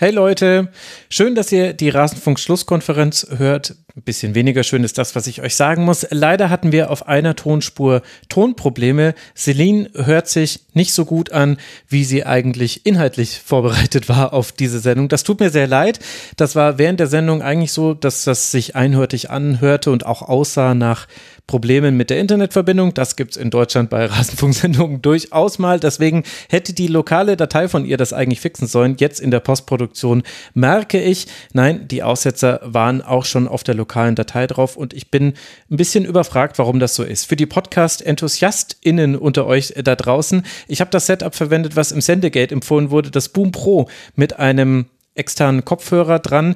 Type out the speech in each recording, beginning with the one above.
Hey Leute, schön, dass ihr die Rasenfunk-Schlusskonferenz hört. Ein bisschen weniger schön ist das, was ich euch sagen muss. Leider hatten wir auf einer Tonspur Tonprobleme. Celine hört sich nicht so gut an, wie sie eigentlich inhaltlich vorbereitet war auf diese Sendung. Das tut mir sehr leid. Das war während der Sendung eigentlich so, dass das sich einhörtig anhörte und auch aussah nach Problemen mit der Internetverbindung. Das gibt es in Deutschland bei Rasenfunksendungen durchaus mal. Deswegen hätte die lokale Datei von ihr das eigentlich fixen sollen. Jetzt in der Postproduktion merke ich, nein, die Aussetzer waren auch schon auf der lokalen Datei drauf und ich bin ein bisschen überfragt, warum das so ist. Für die Podcast-EnthusiastInnen unter euch da draußen, ich habe das Setup verwendet, was im Sendegate empfohlen wurde, das Boom Pro mit einem externen Kopfhörer dran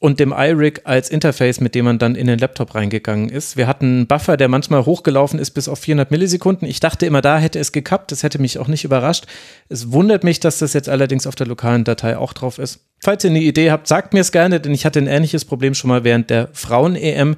und dem iRig als Interface, mit dem man dann in den Laptop reingegangen ist. Wir hatten einen Buffer, der manchmal hochgelaufen ist bis auf 400 Millisekunden. Ich dachte immer, da hätte es gekappt. Das hätte mich auch nicht überrascht. Es wundert mich, dass das jetzt allerdings auf der lokalen Datei auch drauf ist. Falls ihr eine Idee habt, sagt mir es gerne, denn ich hatte ein ähnliches Problem schon mal während der Frauen-EM.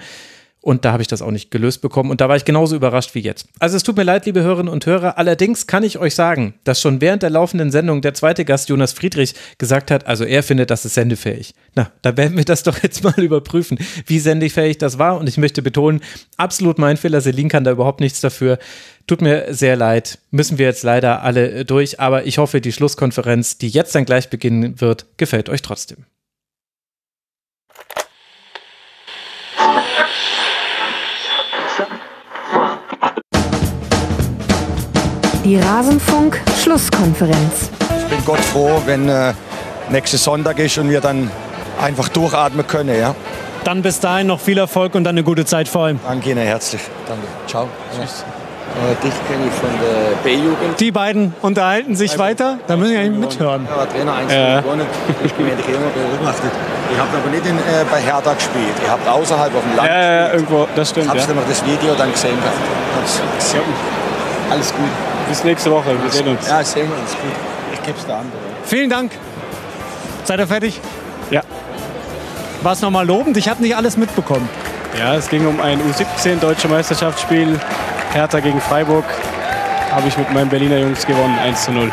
Und da habe ich das auch nicht gelöst bekommen. Und da war ich genauso überrascht wie jetzt. Also es tut mir leid, liebe Hörerinnen und Hörer. Allerdings kann ich euch sagen, dass schon während der laufenden Sendung der zweite Gast Jonas Friedrich gesagt hat, also er findet, das ist sendefähig. Na, da werden wir das doch jetzt mal überprüfen, wie sendefähig das war. Und ich möchte betonen, absolut mein Fehler. Selin kann da überhaupt nichts dafür. Tut mir sehr leid. Müssen wir jetzt leider alle durch. Aber ich hoffe, die Schlusskonferenz, die jetzt dann gleich beginnen wird, gefällt euch trotzdem. Die Rasenfunk-Schlusskonferenz. Ich bin Gott froh, wenn äh, nächster Sonntag ist und wir dann einfach durchatmen können. Ja? Dann bis dahin noch viel Erfolg und dann eine gute Zeit vor allem. Danke Ihnen herzlich. Danke. Ciao. Tschüss. Äh, dich kenne ich von der B-Jugend. Die beiden unterhalten sich weiter. Da müssen wir eigentlich mithören. Ja, Trainer 1 äh. gewonnen. Ich bin die Trainer beobachtet. Ich habe aber nicht in, äh, bei Hertha gespielt. Ich habe außerhalb auf dem Land. Ja, ja, irgendwo, das stimmt. Ich habe Ja. das Video dann gesehen. gehabt. Alles gut. Bis nächste Woche. Wir sehen uns. Ja, sehen wir uns. Gut. Ich gebe es der andere. Vielen Dank. Seid ihr fertig? Ja. War es nochmal lobend? Ich habe nicht alles mitbekommen. Ja, es ging um ein U17 Deutsche Meisterschaftsspiel. Hertha gegen Freiburg. Habe ich mit meinen Berliner Jungs gewonnen, 1 zu 0.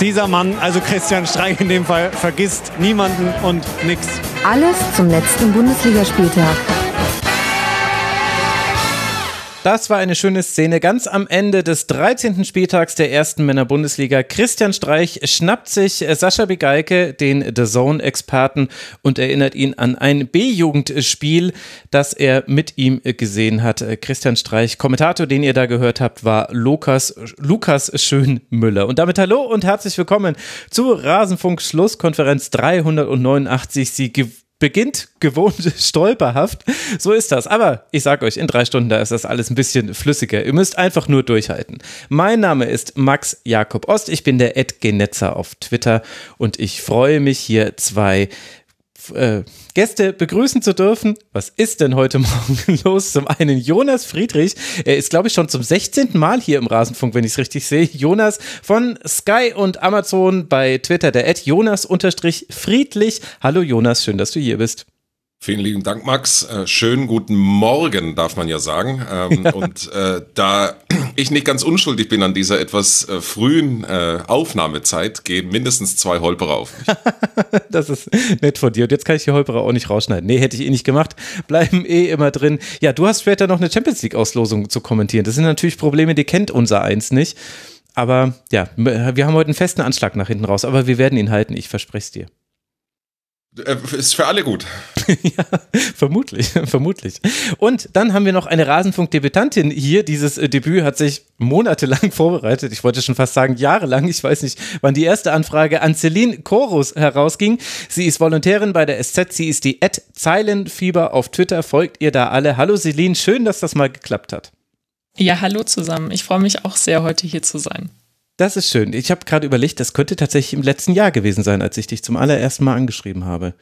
Dieser Mann, also Christian Streich in dem Fall, vergisst niemanden und nix. Alles zum letzten Bundesligaspieltag. Das war eine schöne Szene. Ganz am Ende des 13. Spieltags der ersten Männer-Bundesliga. Christian Streich schnappt sich Sascha Begeike, den The Zone-Experten, und erinnert ihn an ein B-Jugendspiel, das er mit ihm gesehen hat. Christian Streich, Kommentator, den ihr da gehört habt, war Lukas, Lukas Schönmüller. Und damit hallo und herzlich willkommen zur Rasenfunk-Schlusskonferenz 389. Sie beginnt gewohnt stolperhaft. So ist das. Aber ich sag euch, in drei Stunden, da ist das alles ein bisschen flüssiger. Ihr müsst einfach nur durchhalten. Mein Name ist Max Jakob Ost. Ich bin der Ed Genetzer auf Twitter und ich freue mich hier zwei äh, Gäste begrüßen zu dürfen. Was ist denn heute Morgen los? Zum einen Jonas Friedrich. Er ist, glaube ich, schon zum 16. Mal hier im Rasenfunk, wenn ich es richtig sehe. Jonas von Sky und Amazon bei Twitter, der Ad Jonas-friedlich. Hallo Jonas, schön, dass du hier bist. Vielen lieben Dank, Max. Äh, schönen guten Morgen, darf man ja sagen. Ähm, Und äh, da ich nicht ganz unschuldig bin an dieser etwas äh, frühen äh, Aufnahmezeit, gehen mindestens zwei Holperer auf mich. Das ist nett von dir. Und jetzt kann ich die Holperer auch nicht rausschneiden. Nee, hätte ich eh nicht gemacht. Bleiben eh immer drin. Ja, du hast später noch eine Champions League-Auslosung zu kommentieren. Das sind natürlich Probleme, die kennt unser Eins nicht. Aber ja, wir haben heute einen festen Anschlag nach hinten raus. Aber wir werden ihn halten, ich verspreche es dir. Äh, Ist für alle gut. ja, vermutlich, vermutlich. Und dann haben wir noch eine Rasenfunk-Debütantin hier. Dieses äh, Debüt hat sich monatelang vorbereitet. Ich wollte schon fast sagen jahrelang. Ich weiß nicht, wann die erste Anfrage an Celine Chorus herausging. Sie ist Volontärin bei der SZ. Sie ist die Ad Zeilenfieber auf Twitter. Folgt ihr da alle. Hallo Celine, schön, dass das mal geklappt hat. Ja, hallo zusammen. Ich freue mich auch sehr, heute hier zu sein. Das ist schön. Ich habe gerade überlegt, das könnte tatsächlich im letzten Jahr gewesen sein, als ich dich zum allerersten Mal angeschrieben habe.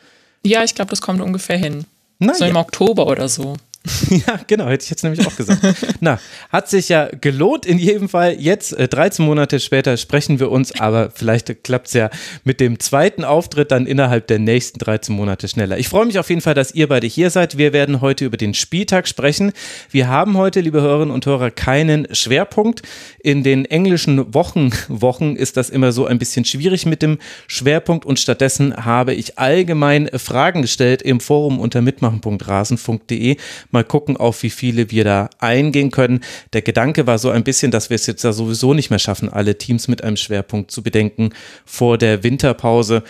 Ja, ich glaube, das kommt ungefähr hin. Na so ja. im Oktober oder so. ja, genau, hätte ich jetzt nämlich auch gesagt. Na, hat sich ja gelohnt in jedem Fall. Jetzt, äh, 13 Monate später, sprechen wir uns, aber vielleicht klappt es ja mit dem zweiten Auftritt dann innerhalb der nächsten 13 Monate schneller. Ich freue mich auf jeden Fall, dass ihr beide hier seid. Wir werden heute über den Spieltag sprechen. Wir haben heute, liebe Hörerinnen und Hörer, keinen Schwerpunkt. In den englischen Wochen, Wochen ist das immer so ein bisschen schwierig mit dem Schwerpunkt und stattdessen habe ich allgemein Fragen gestellt im Forum unter mitmachen.rasen.de mal gucken, auf wie viele wir da eingehen können. Der Gedanke war so ein bisschen, dass wir es jetzt da sowieso nicht mehr schaffen, alle Teams mit einem Schwerpunkt zu bedenken vor der Winterpause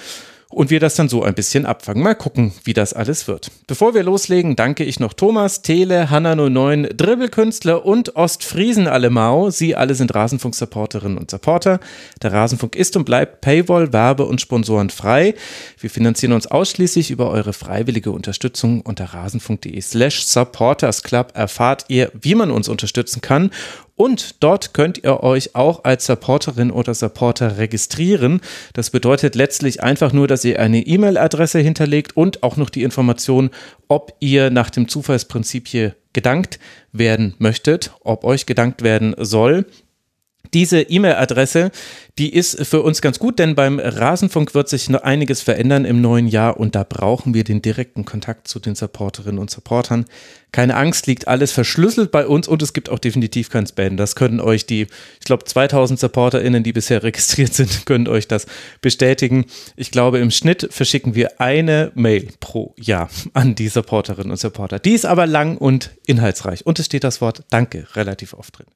und wir das dann so ein bisschen abfangen. Mal gucken, wie das alles wird. Bevor wir loslegen, danke ich noch Thomas, Tele, Hanna09, Dribbelkünstler und Ostfriesen Allemau. Sie alle sind Rasenfunk-Supporterinnen und Supporter. Der Rasenfunk ist und bleibt Paywall, Werbe und Sponsoren frei. Wir finanzieren uns ausschließlich über eure freiwillige Unterstützung unter rasenfunk.de slash supportersclub erfahrt ihr, wie man uns unterstützen kann und dort könnt ihr euch auch als Supporterin oder Supporter registrieren. Das bedeutet letztlich einfach nur, dass ihr eine E-Mail-Adresse hinterlegt und auch noch die Information, ob ihr nach dem Zufallsprinzip hier gedankt werden möchtet, ob euch gedankt werden soll. Diese E-Mail-Adresse, die ist für uns ganz gut, denn beim Rasenfunk wird sich noch einiges verändern im neuen Jahr und da brauchen wir den direkten Kontakt zu den Supporterinnen und Supportern. Keine Angst, liegt alles verschlüsselt bei uns und es gibt auch definitiv kein Spam. Das können euch die, ich glaube, 2000 SupporterInnen, die bisher registriert sind, können euch das bestätigen. Ich glaube, im Schnitt verschicken wir eine Mail pro Jahr an die Supporterinnen und Supporter. Die ist aber lang und inhaltsreich und es steht das Wort Danke relativ oft drin.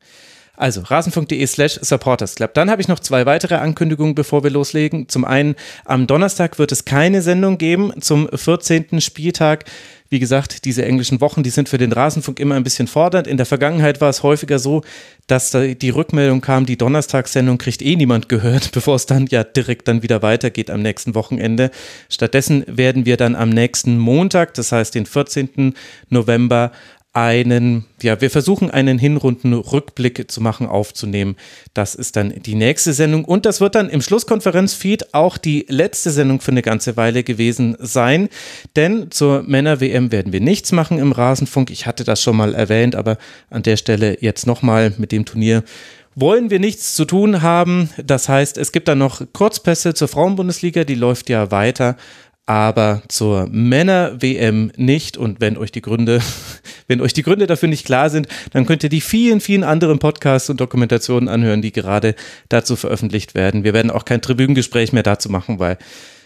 Also rasenfunk.de slash supportersclub. Dann habe ich noch zwei weitere Ankündigungen, bevor wir loslegen. Zum einen, am Donnerstag wird es keine Sendung geben zum 14. Spieltag. Wie gesagt, diese englischen Wochen, die sind für den Rasenfunk immer ein bisschen fordernd. In der Vergangenheit war es häufiger so, dass da die Rückmeldung kam, die Donnerstagssendung kriegt eh niemand gehört, bevor es dann ja direkt dann wieder weitergeht am nächsten Wochenende. Stattdessen werden wir dann am nächsten Montag, das heißt den 14. November, einen, ja, wir versuchen einen Hinrunden-Rückblick zu machen, aufzunehmen. Das ist dann die nächste Sendung und das wird dann im Schlusskonferenzfeed auch die letzte Sendung für eine ganze Weile gewesen sein, denn zur Männer-WM werden wir nichts machen im Rasenfunk. Ich hatte das schon mal erwähnt, aber an der Stelle jetzt nochmal mit dem Turnier wollen wir nichts zu tun haben. Das heißt, es gibt dann noch Kurzpässe zur Frauenbundesliga, die läuft ja weiter aber zur Männer-WM nicht. Und wenn euch die Gründe, wenn euch die Gründe dafür nicht klar sind, dann könnt ihr die vielen, vielen anderen Podcasts und Dokumentationen anhören, die gerade dazu veröffentlicht werden. Wir werden auch kein Tribünengespräch mehr dazu machen, weil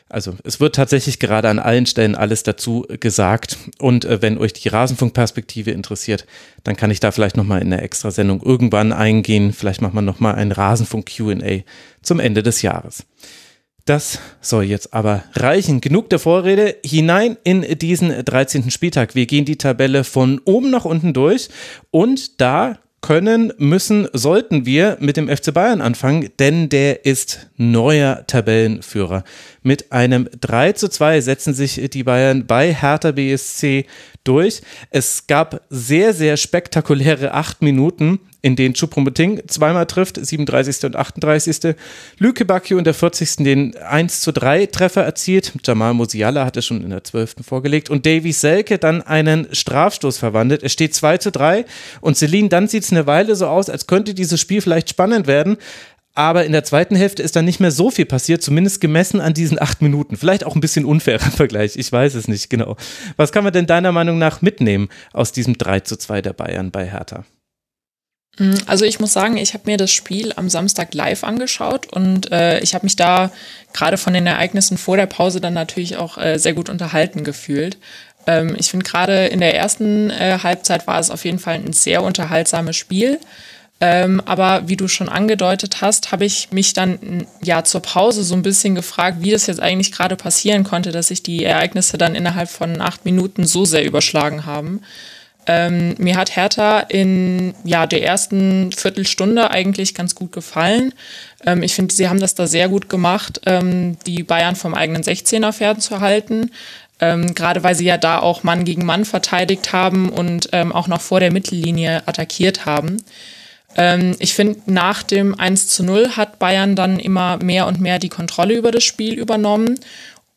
also es wird tatsächlich gerade an allen Stellen alles dazu gesagt. Und äh, wenn euch die Rasenfunkperspektive interessiert, dann kann ich da vielleicht nochmal in einer Extrasendung irgendwann eingehen. Vielleicht macht man nochmal ein Rasenfunk QA zum Ende des Jahres. Das soll jetzt aber reichen. Genug der Vorrede. Hinein in diesen 13. Spieltag. Wir gehen die Tabelle von oben nach unten durch und da können, müssen, sollten wir mit dem FC Bayern anfangen, denn der ist neuer Tabellenführer. Mit einem 3 zu 2 setzen sich die Bayern bei Hertha BSC durch. Es gab sehr, sehr spektakuläre acht Minuten in denen Choupo-Moting zweimal trifft, 37. und 38. Lüke Bacchio in der 40. den 1 zu 3 Treffer erzielt. Jamal Musiala hatte schon in der 12. vorgelegt und Davy Selke dann einen Strafstoß verwandelt. Es steht 2 zu 3 und Celine, dann sieht es eine Weile so aus, als könnte dieses Spiel vielleicht spannend werden. Aber in der zweiten Hälfte ist dann nicht mehr so viel passiert, zumindest gemessen an diesen acht Minuten. Vielleicht auch ein bisschen unfairer Vergleich, ich weiß es nicht genau. Was kann man denn deiner Meinung nach mitnehmen aus diesem 3 zu 2 der Bayern bei Hertha? Mm, also ich muss sagen, ich habe mir das Spiel am Samstag live angeschaut und äh, ich habe mich da gerade von den Ereignissen vor der Pause dann natürlich auch äh, sehr gut unterhalten gefühlt. Ähm, ich finde gerade in der ersten äh, Halbzeit war es auf jeden Fall ein sehr unterhaltsames Spiel. Ähm, aber wie du schon angedeutet hast, habe ich mich dann ja zur Pause so ein bisschen gefragt, wie das jetzt eigentlich gerade passieren konnte, dass sich die Ereignisse dann innerhalb von acht Minuten so sehr überschlagen haben. Ähm, mir hat Hertha in ja, der ersten Viertelstunde eigentlich ganz gut gefallen. Ähm, ich finde, sie haben das da sehr gut gemacht, ähm, die Bayern vom eigenen 16er fernzuhalten. Ähm, Gerade weil sie ja da auch Mann gegen Mann verteidigt haben und ähm, auch noch vor der Mittellinie attackiert haben. Ähm, ich finde, nach dem 1 zu 0 hat Bayern dann immer mehr und mehr die Kontrolle über das Spiel übernommen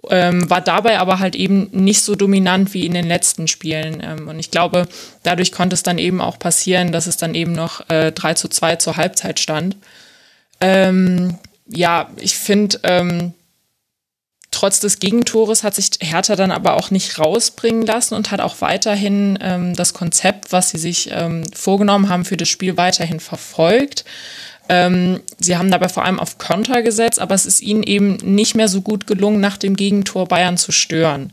ähm, war dabei aber halt eben nicht so dominant wie in den letzten Spielen. Ähm, und ich glaube, dadurch konnte es dann eben auch passieren, dass es dann eben noch äh, 3 zu 2 zur Halbzeit stand. Ähm, ja, ich finde, ähm, trotz des Gegentores hat sich Hertha dann aber auch nicht rausbringen lassen und hat auch weiterhin ähm, das Konzept, was sie sich ähm, vorgenommen haben für das Spiel, weiterhin verfolgt. Ähm, sie haben dabei vor allem auf Konter gesetzt, aber es ist ihnen eben nicht mehr so gut gelungen, nach dem Gegentor Bayern zu stören.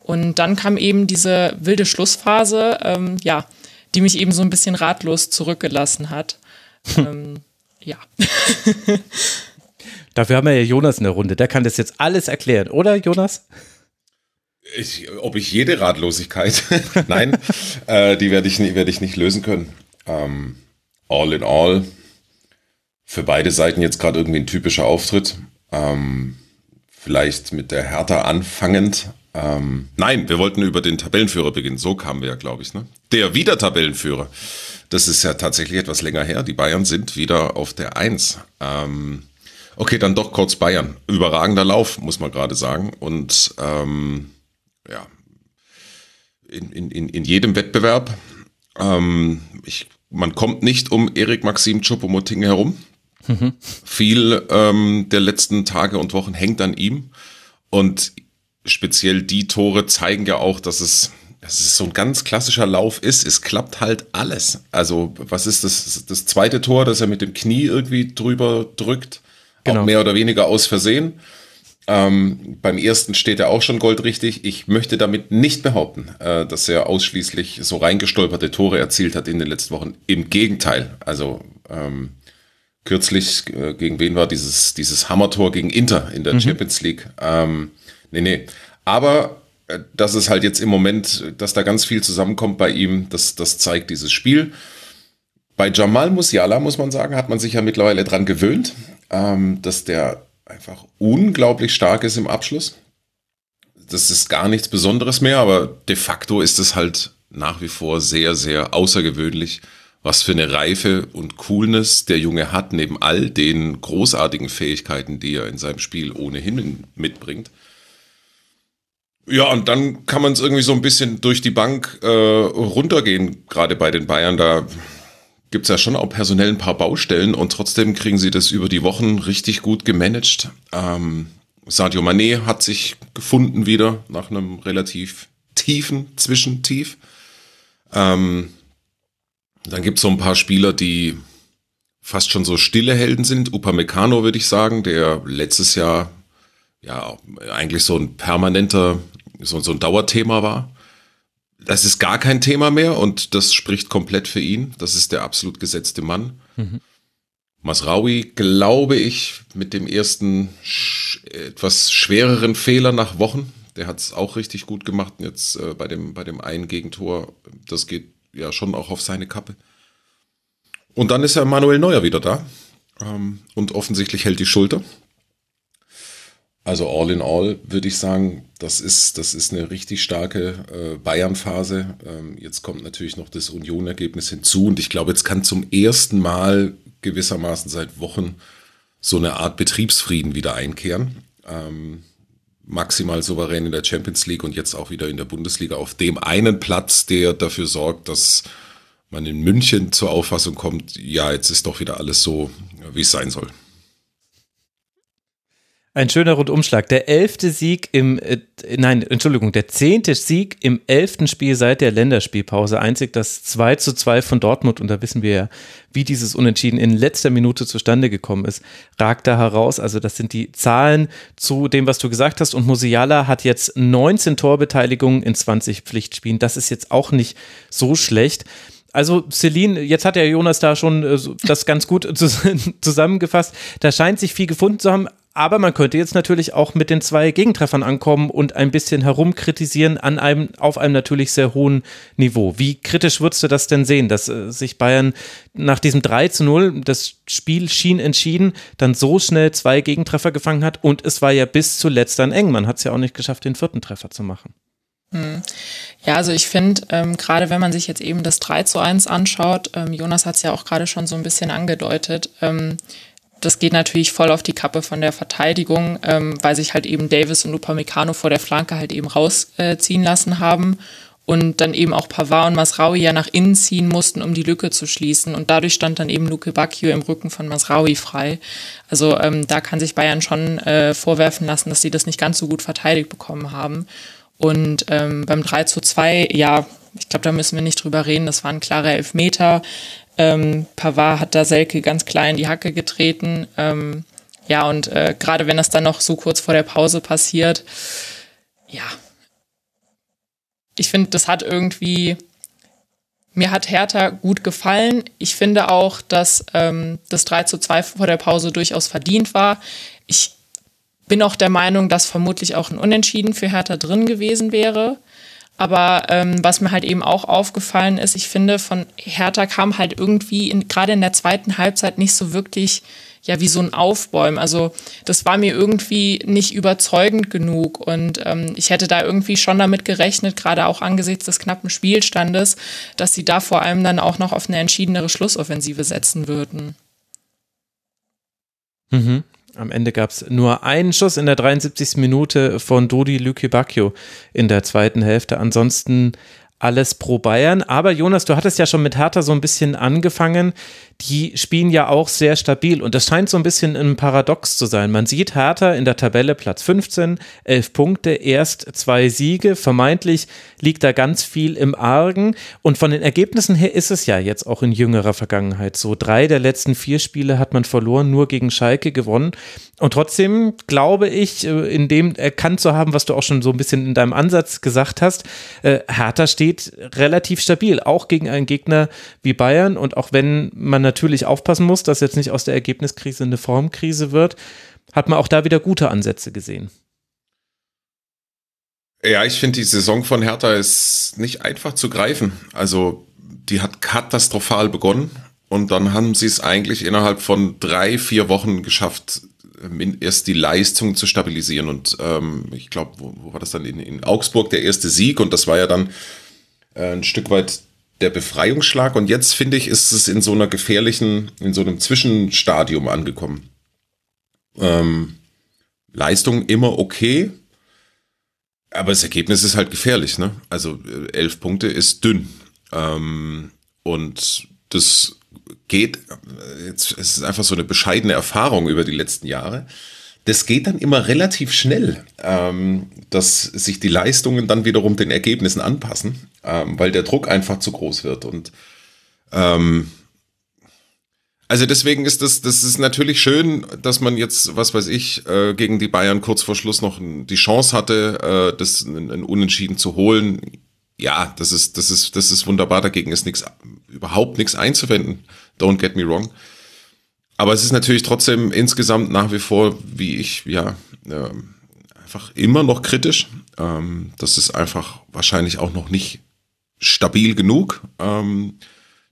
Und dann kam eben diese wilde Schlussphase, ähm, ja, die mich eben so ein bisschen ratlos zurückgelassen hat. ähm, ja. Dafür haben wir ja Jonas in der Runde. Der kann das jetzt alles erklären, oder Jonas? Ich, ob ich jede Ratlosigkeit, nein, äh, die werde ich, werd ich nicht lösen können. Ähm, all in all, für beide Seiten jetzt gerade irgendwie ein typischer Auftritt. Ähm, vielleicht mit der Hertha anfangend. Ähm, nein, wir wollten über den Tabellenführer beginnen. So kamen wir ja, glaube ich. Ne? Der wieder Tabellenführer. Das ist ja tatsächlich etwas länger her. Die Bayern sind wieder auf der Eins. Ähm, okay, dann doch kurz Bayern. Überragender Lauf, muss man gerade sagen. Und ähm, ja, in, in, in jedem Wettbewerb. Ähm, ich, man kommt nicht um Erik Maxim Choupo-Moting herum. Mhm. Viel ähm, der letzten Tage und Wochen hängt an ihm. Und speziell die Tore zeigen ja auch, dass es, dass es so ein ganz klassischer Lauf ist. Es klappt halt alles. Also, was ist das, das zweite Tor, dass er mit dem Knie irgendwie drüber drückt? Genau. Auch mehr oder weniger aus Versehen. Ähm, beim ersten steht er auch schon goldrichtig. Ich möchte damit nicht behaupten, äh, dass er ausschließlich so reingestolperte Tore erzielt hat in den letzten Wochen. Im Gegenteil. Also ähm, kürzlich, äh, gegen wen war dieses, dieses Hammertor gegen Inter in der mhm. Champions League? Ähm, nee, nee. Aber äh, das ist halt jetzt im Moment, dass da ganz viel zusammenkommt bei ihm, das, das zeigt dieses Spiel. Bei Jamal Musiala, muss man sagen, hat man sich ja mittlerweile dran gewöhnt, ähm, dass der einfach unglaublich stark ist im Abschluss. Das ist gar nichts Besonderes mehr, aber de facto ist es halt nach wie vor sehr, sehr außergewöhnlich, was für eine Reife und Coolness der Junge hat, neben all den großartigen Fähigkeiten, die er in seinem Spiel ohnehin mitbringt. Ja, und dann kann man es irgendwie so ein bisschen durch die Bank äh, runtergehen, gerade bei den Bayern. Da gibt es ja schon auch personell ein paar Baustellen und trotzdem kriegen sie das über die Wochen richtig gut gemanagt. Ähm, Sadio Mané hat sich gefunden wieder nach einem relativ tiefen Zwischentief. Ähm, dann gibt es so ein paar Spieler, die fast schon so stille Helden sind. Upamecano würde ich sagen, der letztes Jahr ja eigentlich so ein permanenter, so, so ein Dauerthema war. Das ist gar kein Thema mehr und das spricht komplett für ihn. Das ist der absolut gesetzte Mann. Mhm. Masraui, glaube ich, mit dem ersten sch etwas schwereren Fehler nach Wochen. Der hat es auch richtig gut gemacht. Jetzt äh, bei dem bei dem einen Gegentor, das geht ja schon auch auf seine Kappe. Und dann ist ja Manuel Neuer wieder da. Ähm, und offensichtlich hält die Schulter. Also all in all würde ich sagen, das ist, das ist eine richtig starke äh, Bayern-Phase. Ähm, jetzt kommt natürlich noch das Union-Ergebnis hinzu. Und ich glaube, jetzt kann zum ersten Mal gewissermaßen seit Wochen so eine Art Betriebsfrieden wieder einkehren. Ähm, maximal souverän in der Champions League und jetzt auch wieder in der Bundesliga auf dem einen Platz, der dafür sorgt, dass man in München zur Auffassung kommt, ja, jetzt ist doch wieder alles so, wie es sein soll. Ein schöner Rundumschlag. Der elfte Sieg im, äh, nein, Entschuldigung, der zehnte Sieg im elften Spiel seit der Länderspielpause. Einzig das 2 zu 2 von Dortmund, und da wissen wir ja, wie dieses Unentschieden in letzter Minute zustande gekommen ist, ragt da heraus. Also das sind die Zahlen zu dem, was du gesagt hast. Und Musiala hat jetzt 19 Torbeteiligungen in 20 Pflichtspielen. Das ist jetzt auch nicht so schlecht. Also Celine, jetzt hat ja Jonas da schon äh, das ganz gut zusammengefasst. Da scheint sich viel gefunden zu haben. Aber man könnte jetzt natürlich auch mit den zwei Gegentreffern ankommen und ein bisschen herumkritisieren an einem, auf einem natürlich sehr hohen Niveau. Wie kritisch würdest du das denn sehen, dass äh, sich Bayern nach diesem 3 zu 0, das Spiel schien entschieden, dann so schnell zwei Gegentreffer gefangen hat und es war ja bis zuletzt dann eng. Man hat es ja auch nicht geschafft, den vierten Treffer zu machen. Hm. Ja, also ich finde, ähm, gerade wenn man sich jetzt eben das 3 zu 1 anschaut, ähm, Jonas hat es ja auch gerade schon so ein bisschen angedeutet, ähm, das geht natürlich voll auf die Kappe von der Verteidigung, ähm, weil sich halt eben Davis und Upamecano vor der Flanke halt eben rausziehen äh, lassen haben und dann eben auch Pavard und Masraui ja nach innen ziehen mussten, um die Lücke zu schließen. Und dadurch stand dann eben Luke Bacchio im Rücken von Masraui frei. Also ähm, da kann sich Bayern schon äh, vorwerfen lassen, dass sie das nicht ganz so gut verteidigt bekommen haben. Und ähm, beim 3 zu 2, ja, ich glaube, da müssen wir nicht drüber reden. Das war ein klarer Elfmeter. Ähm, Pavard hat da Selke ganz klar in die Hacke getreten. Ähm, ja, und äh, gerade wenn das dann noch so kurz vor der Pause passiert, ja, ich finde, das hat irgendwie, mir hat Hertha gut gefallen. Ich finde auch, dass ähm, das 3 zu 2 vor der Pause durchaus verdient war. Ich bin auch der Meinung, dass vermutlich auch ein Unentschieden für Hertha drin gewesen wäre. Aber ähm, was mir halt eben auch aufgefallen ist, ich finde, von Hertha kam halt irgendwie gerade in der zweiten Halbzeit nicht so wirklich ja wie so ein Aufbäumen. Also das war mir irgendwie nicht überzeugend genug und ähm, ich hätte da irgendwie schon damit gerechnet, gerade auch angesichts des knappen Spielstandes, dass sie da vor allem dann auch noch auf eine entschiedenere Schlussoffensive setzen würden. Mhm. Am Ende gab es nur einen Schuss in der 73. Minute von Dodi Lüke Bacchio in der zweiten Hälfte. Ansonsten alles pro Bayern. Aber Jonas, du hattest ja schon mit Hertha so ein bisschen angefangen. Die spielen ja auch sehr stabil und das scheint so ein bisschen ein Paradox zu sein. Man sieht Hertha in der Tabelle Platz 15, 11 Punkte, erst zwei Siege. Vermeintlich liegt da ganz viel im Argen. Und von den Ergebnissen her ist es ja jetzt auch in jüngerer Vergangenheit so. Drei der letzten vier Spiele hat man verloren, nur gegen Schalke gewonnen. Und trotzdem glaube ich, äh, in dem erkannt zu haben, was du auch schon so ein bisschen in deinem Ansatz gesagt hast, äh, Hertha steht relativ stabil, auch gegen einen Gegner wie Bayern. Und auch wenn man natürlich aufpassen muss, dass jetzt nicht aus der Ergebniskrise eine Formkrise wird, hat man auch da wieder gute Ansätze gesehen. Ja, ich finde, die Saison von Hertha ist nicht einfach zu greifen. Also, die hat katastrophal begonnen und dann haben sie es eigentlich innerhalb von drei, vier Wochen geschafft, erst die Leistung zu stabilisieren. Und ähm, ich glaube, wo, wo, war das dann in, in, Augsburg der erste Sieg? Und das war ja dann äh, ein Stück weit der Befreiungsschlag. Und jetzt finde ich, ist es in so einer gefährlichen, in so einem Zwischenstadium angekommen. Ähm, Leistung immer okay, aber das Ergebnis ist halt gefährlich. Ne? Also äh, elf Punkte ist dünn. Ähm, und das geht, jetzt es ist einfach so eine bescheidene Erfahrung über die letzten Jahre. Das geht dann immer relativ schnell, ähm, dass sich die Leistungen dann wiederum den Ergebnissen anpassen, ähm, weil der Druck einfach zu groß wird. Und ähm, also deswegen ist das, das ist natürlich schön, dass man jetzt, was weiß ich, äh, gegen die Bayern kurz vor Schluss noch die Chance hatte, äh, das ein, Unentschieden zu holen ja, das ist, das ist, das ist wunderbar. Dagegen ist nichts, überhaupt nichts einzuwenden. Don't get me wrong. Aber es ist natürlich trotzdem insgesamt nach wie vor, wie ich, ja, äh, einfach immer noch kritisch. Ähm, das ist einfach wahrscheinlich auch noch nicht stabil genug. Ähm,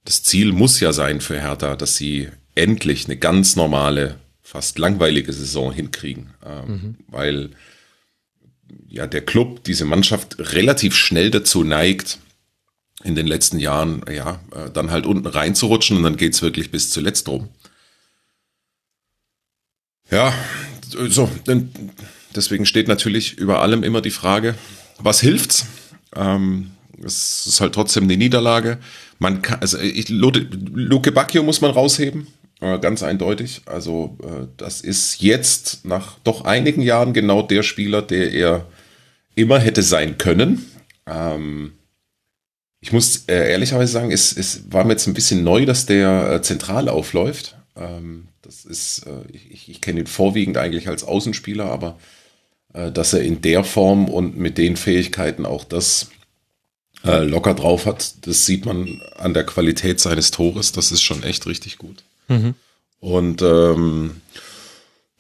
das Ziel muss ja sein für Hertha, dass sie endlich eine ganz normale, fast langweilige Saison hinkriegen. Ähm, mhm. Weil ja der Club, diese Mannschaft relativ schnell dazu neigt, in den letzten Jahren, ja, äh, dann halt unten reinzurutschen und dann geht es wirklich bis zuletzt rum. Ja, so, deswegen steht natürlich über allem immer die Frage, was hilft's? Ähm, es ist halt trotzdem eine Niederlage. Man kann, also ich, Luke Bacchio muss man rausheben, äh, ganz eindeutig. Also äh, das ist jetzt nach doch einigen Jahren genau der Spieler, der er immer hätte sein können. Ähm, ich muss äh, ehrlicherweise sagen, es, es war mir jetzt ein bisschen neu, dass der äh, zentral aufläuft. Ähm, das ist, äh, ich, ich kenne ihn vorwiegend eigentlich als Außenspieler, aber äh, dass er in der Form und mit den Fähigkeiten auch das äh, locker drauf hat, das sieht man an der Qualität seines Tores. Das ist schon echt richtig gut. Mhm. Und ähm,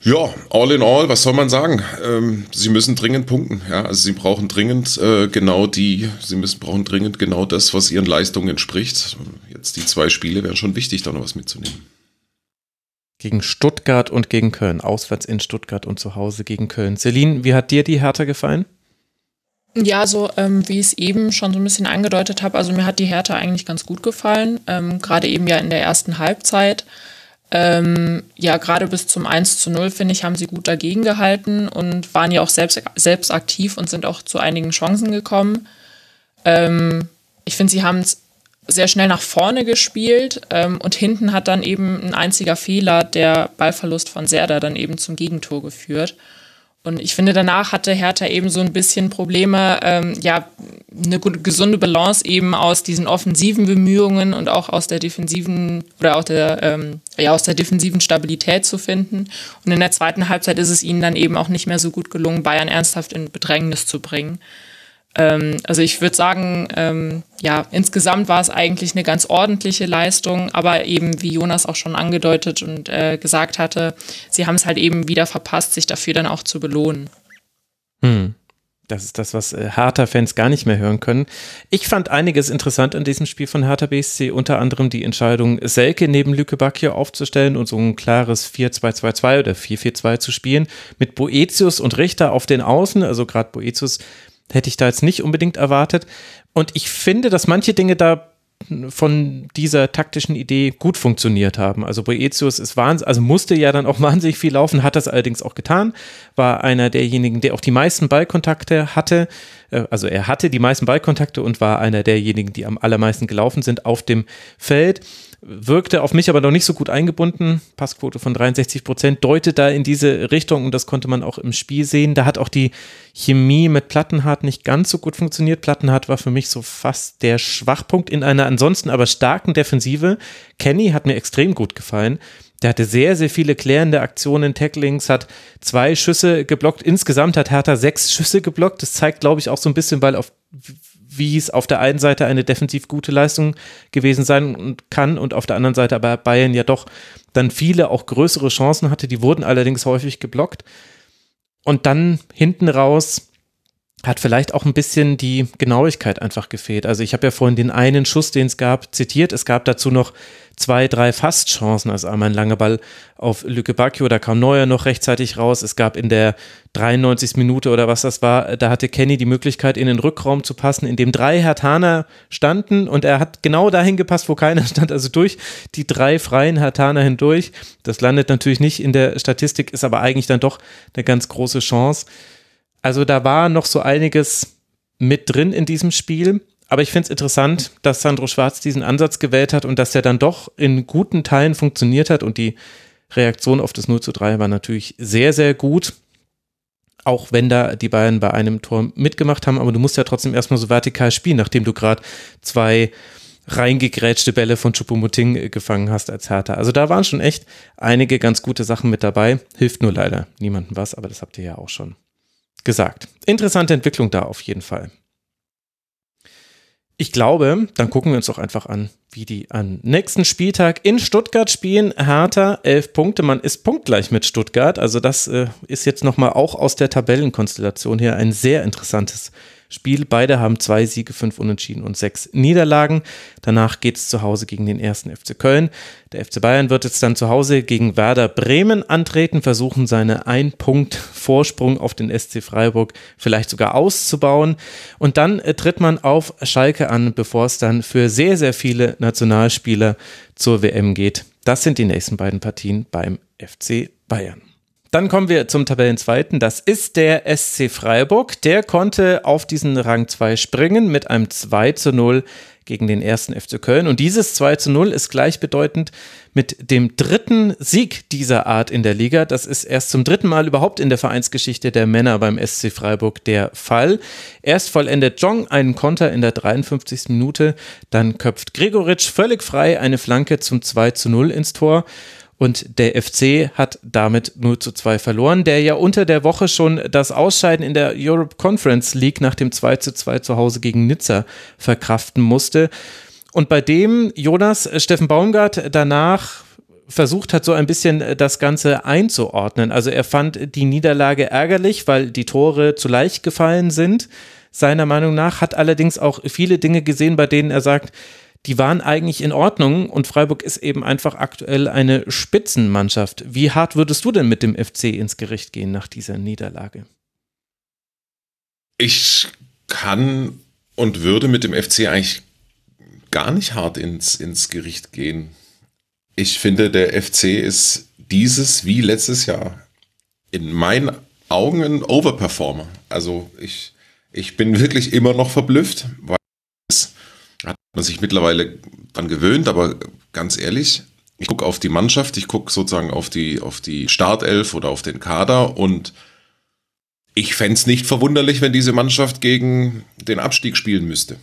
ja, all in all, was soll man sagen? Ähm, sie müssen dringend punkten. Ja, also sie brauchen dringend äh, genau die, sie müssen brauchen dringend genau das, was ihren Leistungen entspricht. Jetzt die zwei Spiele wären schon wichtig, da noch was mitzunehmen. Gegen Stuttgart und gegen Köln, auswärts in Stuttgart und zu Hause gegen Köln. Celine, wie hat dir die Hertha gefallen? Ja, so ähm, wie ich es eben schon so ein bisschen angedeutet habe, also mir hat die Hertha eigentlich ganz gut gefallen, ähm, gerade eben ja in der ersten Halbzeit. Ähm, ja, gerade bis zum 1 zu 0, finde ich, haben sie gut dagegen gehalten und waren ja auch selbst, selbst aktiv und sind auch zu einigen Chancen gekommen. Ähm, ich finde, sie haben es sehr schnell nach vorne gespielt ähm, und hinten hat dann eben ein einziger Fehler, der Ballverlust von Serda, dann eben zum Gegentor geführt. Und ich finde, danach hatte Hertha eben so ein bisschen Probleme, ähm, ja, eine gesunde Balance eben aus diesen offensiven Bemühungen und auch aus der defensiven oder auch der, ähm, ja, aus der defensiven Stabilität zu finden. Und in der zweiten Halbzeit ist es ihnen dann eben auch nicht mehr so gut gelungen, Bayern ernsthaft in Bedrängnis zu bringen. Ähm, also ich würde sagen, ähm, ja, insgesamt war es eigentlich eine ganz ordentliche Leistung, aber eben, wie Jonas auch schon angedeutet und äh, gesagt hatte, sie haben es halt eben wieder verpasst, sich dafür dann auch zu belohnen. Hm. Das ist das, was äh, Hertha-Fans gar nicht mehr hören können. Ich fand einiges interessant an diesem Spiel von Hertha BSC, unter anderem die Entscheidung, Selke neben Lüke Bacchio aufzustellen und so ein klares 4-2-2-2 oder 4-4-2 zu spielen, mit Boetius und Richter auf den Außen, also gerade Boetius Hätte ich da jetzt nicht unbedingt erwartet. Und ich finde, dass manche Dinge da von dieser taktischen Idee gut funktioniert haben. Also Boetius ist wahnsinnig, also musste ja dann auch wahnsinnig viel laufen, hat das allerdings auch getan, war einer derjenigen, der auch die meisten Ballkontakte hatte. Äh, also er hatte die meisten Ballkontakte und war einer derjenigen, die am allermeisten gelaufen sind auf dem Feld wirkte auf mich aber noch nicht so gut eingebunden. Passquote von 63 Prozent deutet da in diese Richtung und das konnte man auch im Spiel sehen. Da hat auch die Chemie mit Plattenhardt nicht ganz so gut funktioniert. Plattenhardt war für mich so fast der Schwachpunkt in einer ansonsten aber starken Defensive. Kenny hat mir extrem gut gefallen. Der hatte sehr, sehr viele klärende Aktionen, Tacklings, hat zwei Schüsse geblockt. Insgesamt hat Hertha sechs Schüsse geblockt. Das zeigt, glaube ich, auch so ein bisschen, weil auf wie es auf der einen Seite eine defensiv gute Leistung gewesen sein kann und auf der anderen Seite aber Bayern ja doch dann viele auch größere Chancen hatte, die wurden allerdings häufig geblockt. Und dann hinten raus hat vielleicht auch ein bisschen die Genauigkeit einfach gefehlt. Also ich habe ja vorhin den einen Schuss, den es gab, zitiert. Es gab dazu noch zwei, drei Fastchancen. Also einmal ein langer Ball auf Lücke Bacchio, da kam Neuer noch rechtzeitig raus. Es gab in der 93. Minute oder was das war, da hatte Kenny die Möglichkeit, in den Rückraum zu passen, in dem drei Hertaner standen und er hat genau dahin gepasst, wo keiner stand, also durch die drei freien Hertaner hindurch. Das landet natürlich nicht in der Statistik, ist aber eigentlich dann doch eine ganz große Chance. Also da war noch so einiges mit drin in diesem Spiel. Aber ich finde es interessant, dass Sandro Schwarz diesen Ansatz gewählt hat und dass er dann doch in guten Teilen funktioniert hat. Und die Reaktion auf das 0 zu 3 war natürlich sehr, sehr gut. Auch wenn da die Bayern bei einem Tor mitgemacht haben. Aber du musst ja trotzdem erstmal so vertikal spielen, nachdem du gerade zwei reingegrätschte Bälle von Chupomoting gefangen hast als Hertha. Also da waren schon echt einige ganz gute Sachen mit dabei. Hilft nur leider niemandem was, aber das habt ihr ja auch schon gesagt. Interessante Entwicklung da auf jeden Fall. Ich glaube, dann gucken wir uns doch einfach an, wie die am nächsten Spieltag in Stuttgart spielen. Hertha, elf Punkte. Man ist punktgleich mit Stuttgart. Also das äh, ist jetzt nochmal auch aus der Tabellenkonstellation her ein sehr interessantes Spiel. Beide haben zwei Siege, fünf Unentschieden und sechs Niederlagen. Danach geht es zu Hause gegen den ersten FC Köln. Der FC Bayern wird jetzt dann zu Hause gegen Werder Bremen antreten, versuchen seine ein Punkt Vorsprung auf den SC Freiburg vielleicht sogar auszubauen. Und dann äh, tritt man auf Schalke an, bevor es dann für sehr, sehr viele Nationalspieler zur WM geht. Das sind die nächsten beiden Partien beim FC Bayern. Dann kommen wir zum Tabellenzweiten. Das ist der SC Freiburg. Der konnte auf diesen Rang 2 springen mit einem 2 zu 0 gegen den ersten FC Köln. Und dieses 2 zu 0 ist gleichbedeutend mit dem dritten Sieg dieser Art in der Liga. Das ist erst zum dritten Mal überhaupt in der Vereinsgeschichte der Männer beim SC Freiburg der Fall. Erst vollendet Jong einen Konter in der 53. Minute, dann köpft Gregoritsch völlig frei eine Flanke zum 2 zu 0 ins Tor. Und der FC hat damit 0 zu 2 verloren, der ja unter der Woche schon das Ausscheiden in der Europe Conference League nach dem 2 zu 2 zu Hause gegen Nizza verkraften musste. Und bei dem Jonas Steffen Baumgart danach versucht hat, so ein bisschen das Ganze einzuordnen. Also er fand die Niederlage ärgerlich, weil die Tore zu leicht gefallen sind, seiner Meinung nach, hat allerdings auch viele Dinge gesehen, bei denen er sagt, die waren eigentlich in Ordnung und Freiburg ist eben einfach aktuell eine Spitzenmannschaft. Wie hart würdest du denn mit dem FC ins Gericht gehen nach dieser Niederlage? Ich kann und würde mit dem FC eigentlich gar nicht hart ins, ins Gericht gehen. ich finde, der FC ist dieses wie letztes Jahr in meinen Augen ein Overperformer. Also ich, ich bin wirklich immer noch verblüfft, weil man sich mittlerweile dran gewöhnt, aber ganz ehrlich, ich gucke auf die Mannschaft, ich gucke sozusagen auf die, auf die Startelf oder auf den Kader und ich fände es nicht verwunderlich, wenn diese Mannschaft gegen den Abstieg spielen müsste.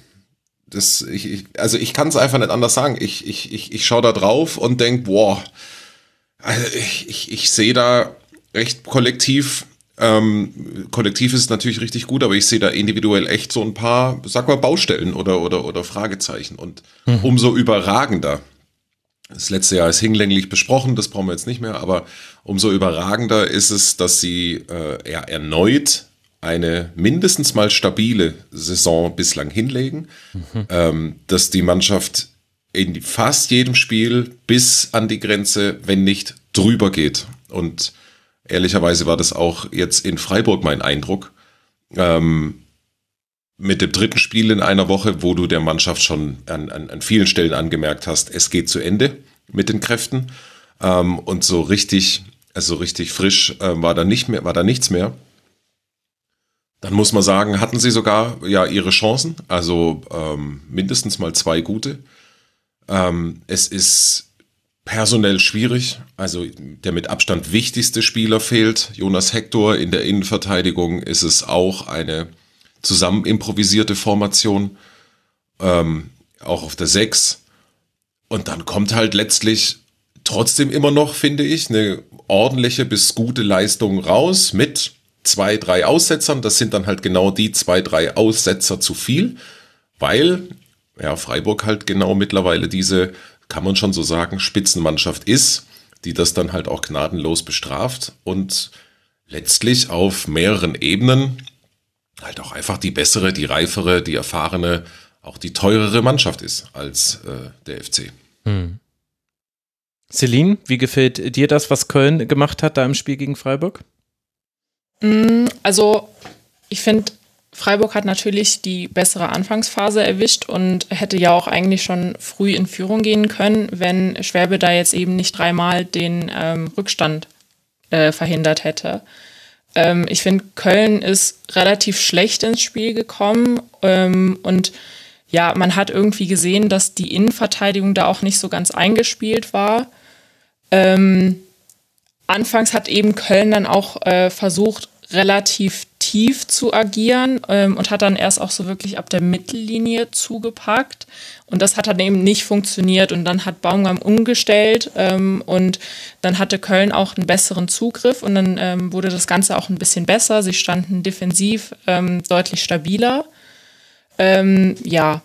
Das, ich, ich, also ich kann es einfach nicht anders sagen. Ich, ich, ich, ich schaue da drauf und denke, boah, also ich, ich, ich sehe da recht kollektiv, ähm, kollektiv ist natürlich richtig gut, aber ich sehe da individuell echt so ein paar, sag mal, Baustellen oder, oder, oder Fragezeichen. Und mhm. umso überragender das letzte Jahr ist hinlänglich besprochen, das brauchen wir jetzt nicht mehr, aber umso überragender ist es, dass sie äh, ja, erneut eine mindestens mal stabile Saison bislang hinlegen, mhm. ähm, dass die Mannschaft in fast jedem Spiel bis an die Grenze, wenn nicht drüber geht. Und ehrlicherweise war das auch jetzt in Freiburg mein Eindruck. Ähm, mit dem dritten Spiel in einer Woche, wo du der Mannschaft schon an, an, an vielen Stellen angemerkt hast, es geht zu Ende mit den Kräften. Ähm, und so richtig, also richtig frisch äh, war da nicht mehr, war da nichts mehr. Dann muss man sagen, hatten sie sogar ja ihre Chancen, also ähm, mindestens mal zwei gute. Ähm, es ist personell schwierig, also der mit Abstand wichtigste Spieler fehlt, Jonas Hector. In der Innenverteidigung ist es auch eine zusammen improvisierte Formation, ähm, auch auf der 6. Und dann kommt halt letztlich trotzdem immer noch, finde ich, eine ordentliche bis gute Leistung raus mit zwei, drei Aussetzern. Das sind dann halt genau die zwei, drei Aussetzer zu viel, weil ja, Freiburg halt genau mittlerweile diese, kann man schon so sagen, Spitzenmannschaft ist, die das dann halt auch gnadenlos bestraft und letztlich auf mehreren Ebenen halt auch einfach die bessere, die reifere, die erfahrene, auch die teurere Mannschaft ist als äh, der FC. Hm. Celine, wie gefällt dir das, was Köln gemacht hat da im Spiel gegen Freiburg? Mm, also, ich finde, Freiburg hat natürlich die bessere Anfangsphase erwischt und hätte ja auch eigentlich schon früh in Führung gehen können, wenn Schwäbe da jetzt eben nicht dreimal den ähm, Rückstand äh, verhindert hätte. Ähm, ich finde, Köln ist relativ schlecht ins Spiel gekommen ähm, und ja, man hat irgendwie gesehen, dass die Innenverteidigung da auch nicht so ganz eingespielt war. Ähm, anfangs hat eben Köln dann auch äh, versucht, relativ tief zu agieren ähm, und hat dann erst auch so wirklich ab der Mittellinie zugepackt. Und das hat dann eben nicht funktioniert. Und dann hat Baumgart umgestellt ähm, und dann hatte Köln auch einen besseren Zugriff und dann ähm, wurde das Ganze auch ein bisschen besser. Sie standen defensiv ähm, deutlich stabiler. Ähm, ja,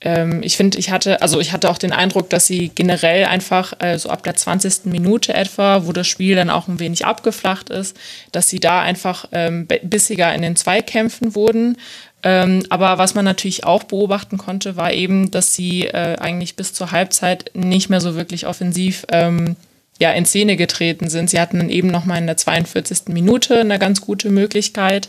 ähm, ich finde, ich hatte, also ich hatte auch den Eindruck, dass sie generell einfach äh, so ab der 20. Minute etwa, wo das Spiel dann auch ein wenig abgeflacht ist, dass sie da einfach ähm, bissiger in den Zweikämpfen wurden. Ähm, aber was man natürlich auch beobachten konnte, war eben, dass sie äh, eigentlich bis zur Halbzeit nicht mehr so wirklich offensiv ähm, ja, in Szene getreten sind. Sie hatten dann eben noch mal in der 42. Minute eine ganz gute Möglichkeit.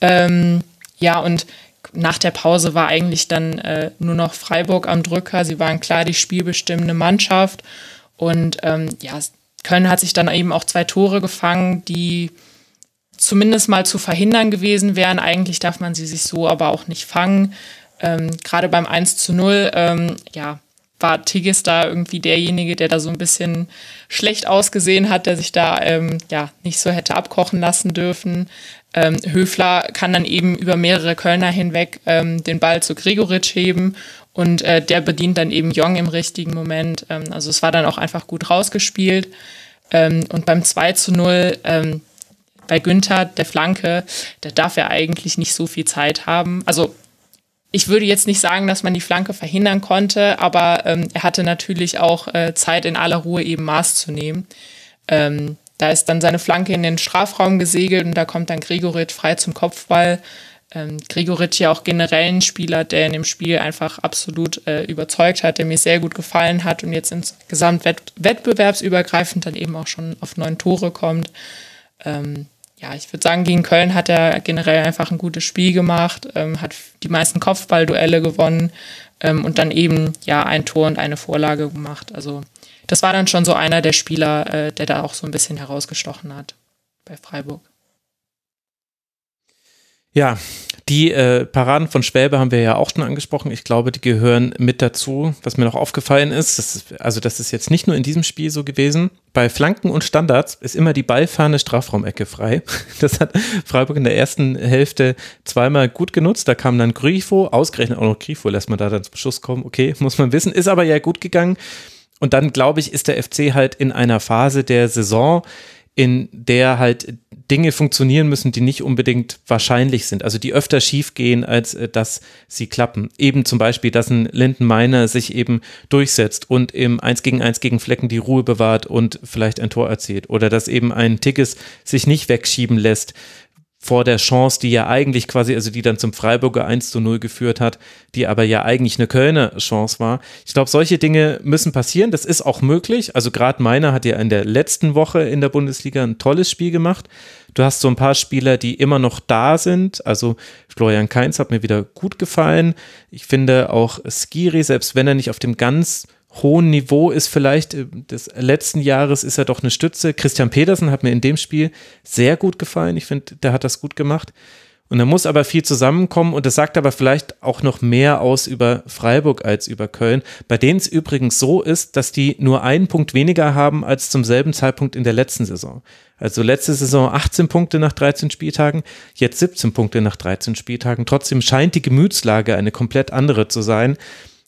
Ähm, ja, und nach der Pause war eigentlich dann äh, nur noch Freiburg am Drücker. Sie waren klar die spielbestimmende Mannschaft. Und ähm, ja, Köln hat sich dann eben auch zwei Tore gefangen, die zumindest mal zu verhindern gewesen wären. Eigentlich darf man sie sich so aber auch nicht fangen. Ähm, Gerade beim 1 zu 0, ähm, ja, war Tigges da irgendwie derjenige, der da so ein bisschen schlecht ausgesehen hat, der sich da ähm, ja nicht so hätte abkochen lassen dürfen. Ähm, Höfler kann dann eben über mehrere Kölner hinweg ähm, den Ball zu Gregoritsch heben und äh, der bedient dann eben Jong im richtigen Moment. Ähm, also es war dann auch einfach gut rausgespielt. Ähm, und beim 2 zu 0 ähm, bei Günther, der Flanke, da darf er eigentlich nicht so viel Zeit haben. Also ich würde jetzt nicht sagen, dass man die Flanke verhindern konnte, aber ähm, er hatte natürlich auch äh, Zeit in aller Ruhe eben Maß zu nehmen. Ähm, da ist dann seine Flanke in den Strafraum gesegelt und da kommt dann Gregoritsch frei zum Kopfball. Ähm, ja auch generell ein Spieler, der in dem Spiel einfach absolut äh, überzeugt hat, der mir sehr gut gefallen hat und jetzt insgesamt wett wettbewerbsübergreifend dann eben auch schon auf neun Tore kommt. Ähm, ja, ich würde sagen, gegen Köln hat er generell einfach ein gutes Spiel gemacht, ähm, hat die meisten Kopfballduelle gewonnen ähm, und dann eben ja ein Tor und eine Vorlage gemacht. Also das war dann schon so einer der Spieler, äh, der da auch so ein bisschen herausgestochen hat bei Freiburg. Ja, die äh, Paraden von Schwäbe haben wir ja auch schon angesprochen. Ich glaube, die gehören mit dazu. Was mir noch aufgefallen ist, das ist, also das ist jetzt nicht nur in diesem Spiel so gewesen. Bei Flanken und Standards ist immer die ballfahrende Strafraumecke frei. Das hat Freiburg in der ersten Hälfte zweimal gut genutzt. Da kam dann Grifo, ausgerechnet auch noch Grifo, lässt man da dann zum Schuss kommen. Okay, muss man wissen. Ist aber ja gut gegangen. Und dann, glaube ich, ist der FC halt in einer Phase der Saison, in der halt Dinge funktionieren müssen, die nicht unbedingt wahrscheinlich sind, also die öfter schief gehen, als äh, dass sie klappen. Eben zum Beispiel, dass ein Linden Miner sich eben durchsetzt und im 1 gegen 1 gegen Flecken die Ruhe bewahrt und vielleicht ein Tor erzielt. Oder dass eben ein Tickes sich nicht wegschieben lässt, vor der Chance, die ja eigentlich quasi, also die dann zum Freiburger 1 zu 0 geführt hat, die aber ja eigentlich eine Kölner Chance war. Ich glaube, solche Dinge müssen passieren. Das ist auch möglich. Also gerade meiner hat ja in der letzten Woche in der Bundesliga ein tolles Spiel gemacht. Du hast so ein paar Spieler, die immer noch da sind. Also Florian Kainz hat mir wieder gut gefallen. Ich finde auch Skiri, selbst wenn er nicht auf dem ganz hohen Niveau ist vielleicht äh, des letzten Jahres ist er doch eine Stütze. Christian Petersen hat mir in dem Spiel sehr gut gefallen. Ich finde, der hat das gut gemacht. Und da muss aber viel zusammenkommen und das sagt aber vielleicht auch noch mehr aus über Freiburg als über Köln, bei denen es übrigens so ist, dass die nur einen Punkt weniger haben als zum selben Zeitpunkt in der letzten Saison. Also letzte Saison 18 Punkte nach 13 Spieltagen, jetzt 17 Punkte nach 13 Spieltagen. Trotzdem scheint die Gemütslage eine komplett andere zu sein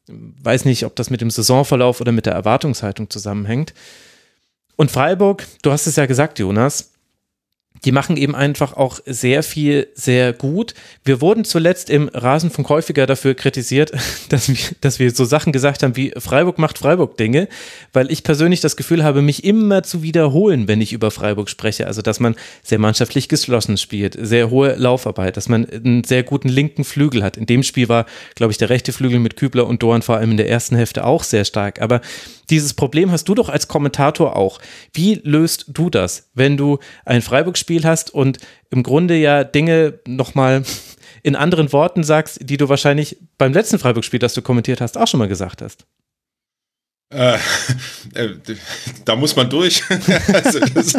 weiß nicht, ob das mit dem Saisonverlauf oder mit der Erwartungshaltung zusammenhängt. Und Freiburg, du hast es ja gesagt, Jonas, die machen eben einfach auch sehr viel, sehr gut. Wir wurden zuletzt im Rasenfunk häufiger dafür kritisiert, dass wir, dass wir so Sachen gesagt haben wie Freiburg macht Freiburg Dinge, weil ich persönlich das Gefühl habe, mich immer zu wiederholen, wenn ich über Freiburg spreche. Also, dass man sehr mannschaftlich geschlossen spielt, sehr hohe Laufarbeit, dass man einen sehr guten linken Flügel hat. In dem Spiel war, glaube ich, der rechte Flügel mit Kübler und Dorn vor allem in der ersten Hälfte auch sehr stark. Aber dieses Problem hast du doch als Kommentator auch. Wie löst du das, wenn du ein Freiburg-Spiel hast und im Grunde ja Dinge nochmal in anderen Worten sagst, die du wahrscheinlich beim letzten Freiburg-Spiel, das du kommentiert hast, auch schon mal gesagt hast? Äh, äh, da muss man durch. also das,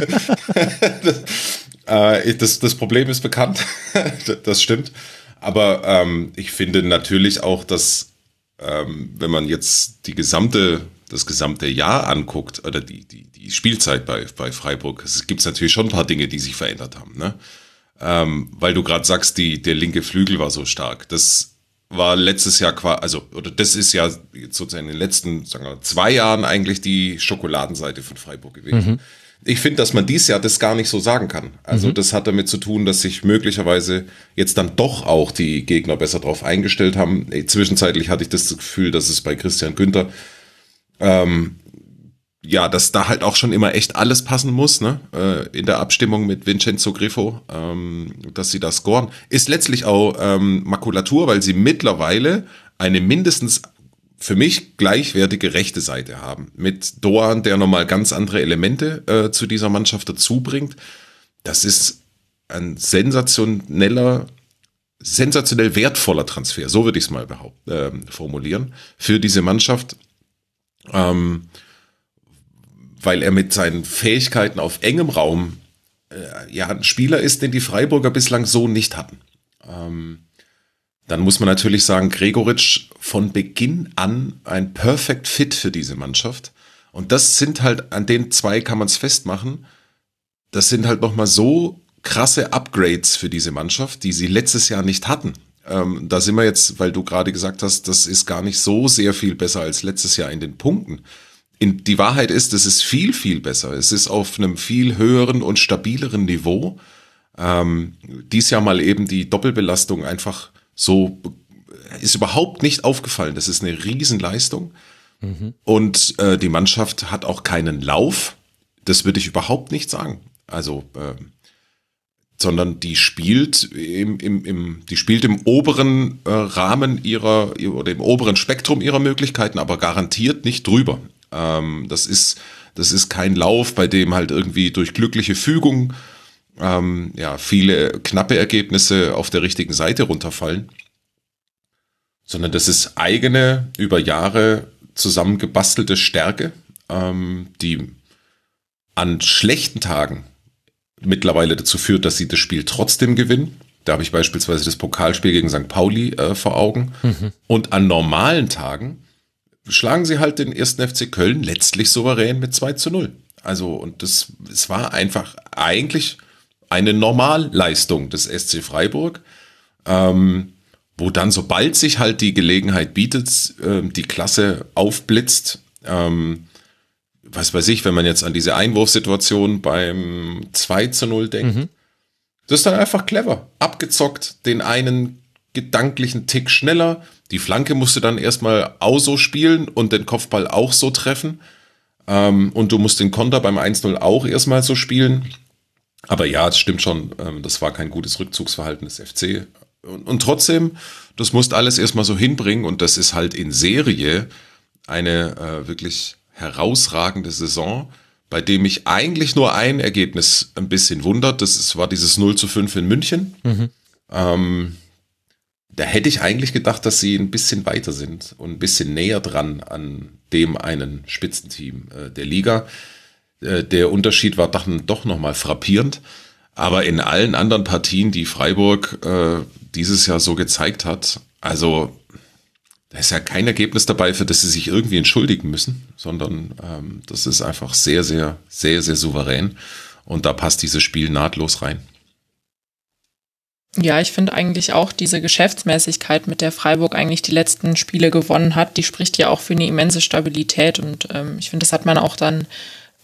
äh, das, das, Problem ist bekannt. das stimmt. Aber ähm, ich finde natürlich auch, dass ähm, wenn man jetzt die gesamte das gesamte Jahr anguckt, oder die, die, die Spielzeit bei, bei Freiburg, es gibt natürlich schon ein paar Dinge, die sich verändert haben. Ne? Ähm, weil du gerade sagst, die, der linke Flügel war so stark. Das war letztes Jahr quasi, also, oder das ist ja sozusagen in den letzten, sagen wir, zwei Jahren eigentlich die Schokoladenseite von Freiburg gewesen. Mhm. Ich finde, dass man dies Jahr das gar nicht so sagen kann. Also mhm. das hat damit zu tun, dass sich möglicherweise jetzt dann doch auch die Gegner besser drauf eingestellt haben. Zwischenzeitlich hatte ich das Gefühl, dass es bei Christian Günther ähm, ja, dass da halt auch schon immer echt alles passen muss, ne? Äh, in der Abstimmung mit Vincenzo Griffo, ähm, dass sie da scoren. Ist letztlich auch ähm, Makulatur, weil sie mittlerweile eine mindestens für mich gleichwertige rechte Seite haben. Mit Doan, der nochmal ganz andere Elemente äh, zu dieser Mannschaft dazu bringt. Das ist ein sensationeller, sensationell wertvoller Transfer, so würde ich es mal behaupt, äh, formulieren, für diese Mannschaft ähm, weil er mit seinen Fähigkeiten auf engem Raum äh, ja ein Spieler ist, den die Freiburger bislang so nicht hatten. Ähm, dann muss man natürlich sagen, Gregoritsch von Beginn an ein Perfect Fit für diese Mannschaft. Und das sind halt, an den zwei kann man es festmachen, das sind halt nochmal so krasse Upgrades für diese Mannschaft, die sie letztes Jahr nicht hatten. Ähm, da sind wir jetzt, weil du gerade gesagt hast, das ist gar nicht so sehr viel besser als letztes Jahr in den Punkten. In, die Wahrheit ist, es ist viel, viel besser. Es ist auf einem viel höheren und stabileren Niveau. Ähm, dies Jahr mal eben die Doppelbelastung einfach so ist überhaupt nicht aufgefallen. Das ist eine Riesenleistung. Mhm. Und äh, die Mannschaft hat auch keinen Lauf. Das würde ich überhaupt nicht sagen. Also ähm, sondern die spielt im, im, im, die spielt im oberen äh, Rahmen ihrer oder im oberen Spektrum ihrer Möglichkeiten, aber garantiert nicht drüber. Ähm, das ist das ist kein Lauf, bei dem halt irgendwie durch glückliche Fügung ähm, ja viele knappe Ergebnisse auf der richtigen Seite runterfallen, sondern das ist eigene über Jahre zusammengebastelte Stärke ähm, die an schlechten Tagen mittlerweile dazu führt, dass sie das Spiel trotzdem gewinnen. Da habe ich beispielsweise das Pokalspiel gegen St. Pauli äh, vor Augen. Mhm. Und an normalen Tagen schlagen sie halt den ersten FC Köln letztlich souverän mit 2 zu 0. Also, und das, es war einfach eigentlich eine Normalleistung des SC Freiburg, ähm, wo dann, sobald sich halt die Gelegenheit bietet, äh, die Klasse aufblitzt, ähm, was weiß ich, wenn man jetzt an diese Einwurfsituation beim 2 zu 0 denkt, mhm. das ist dann einfach clever. Abgezockt, den einen gedanklichen Tick schneller. Die Flanke musste dann erstmal auch so spielen und den Kopfball auch so treffen. Ähm, und du musst den Konter beim 1-0 auch erstmal so spielen. Aber ja, es stimmt schon, ähm, das war kein gutes Rückzugsverhalten des FC. Und, und trotzdem, das musst alles erstmal so hinbringen und das ist halt in Serie eine äh, wirklich herausragende Saison, bei dem mich eigentlich nur ein Ergebnis ein bisschen wundert. Das war dieses 0 zu 5 in München. Mhm. Ähm, da hätte ich eigentlich gedacht, dass sie ein bisschen weiter sind und ein bisschen näher dran an dem einen Spitzenteam äh, der Liga. Äh, der Unterschied war doch, doch nochmal frappierend. Aber in allen anderen Partien, die Freiburg äh, dieses Jahr so gezeigt hat, also da ist ja kein Ergebnis dabei, für das sie sich irgendwie entschuldigen müssen, sondern ähm, das ist einfach sehr, sehr, sehr, sehr souverän. Und da passt dieses Spiel nahtlos rein. Ja, ich finde eigentlich auch diese Geschäftsmäßigkeit, mit der Freiburg eigentlich die letzten Spiele gewonnen hat, die spricht ja auch für eine immense Stabilität. Und ähm, ich finde, das hat man auch dann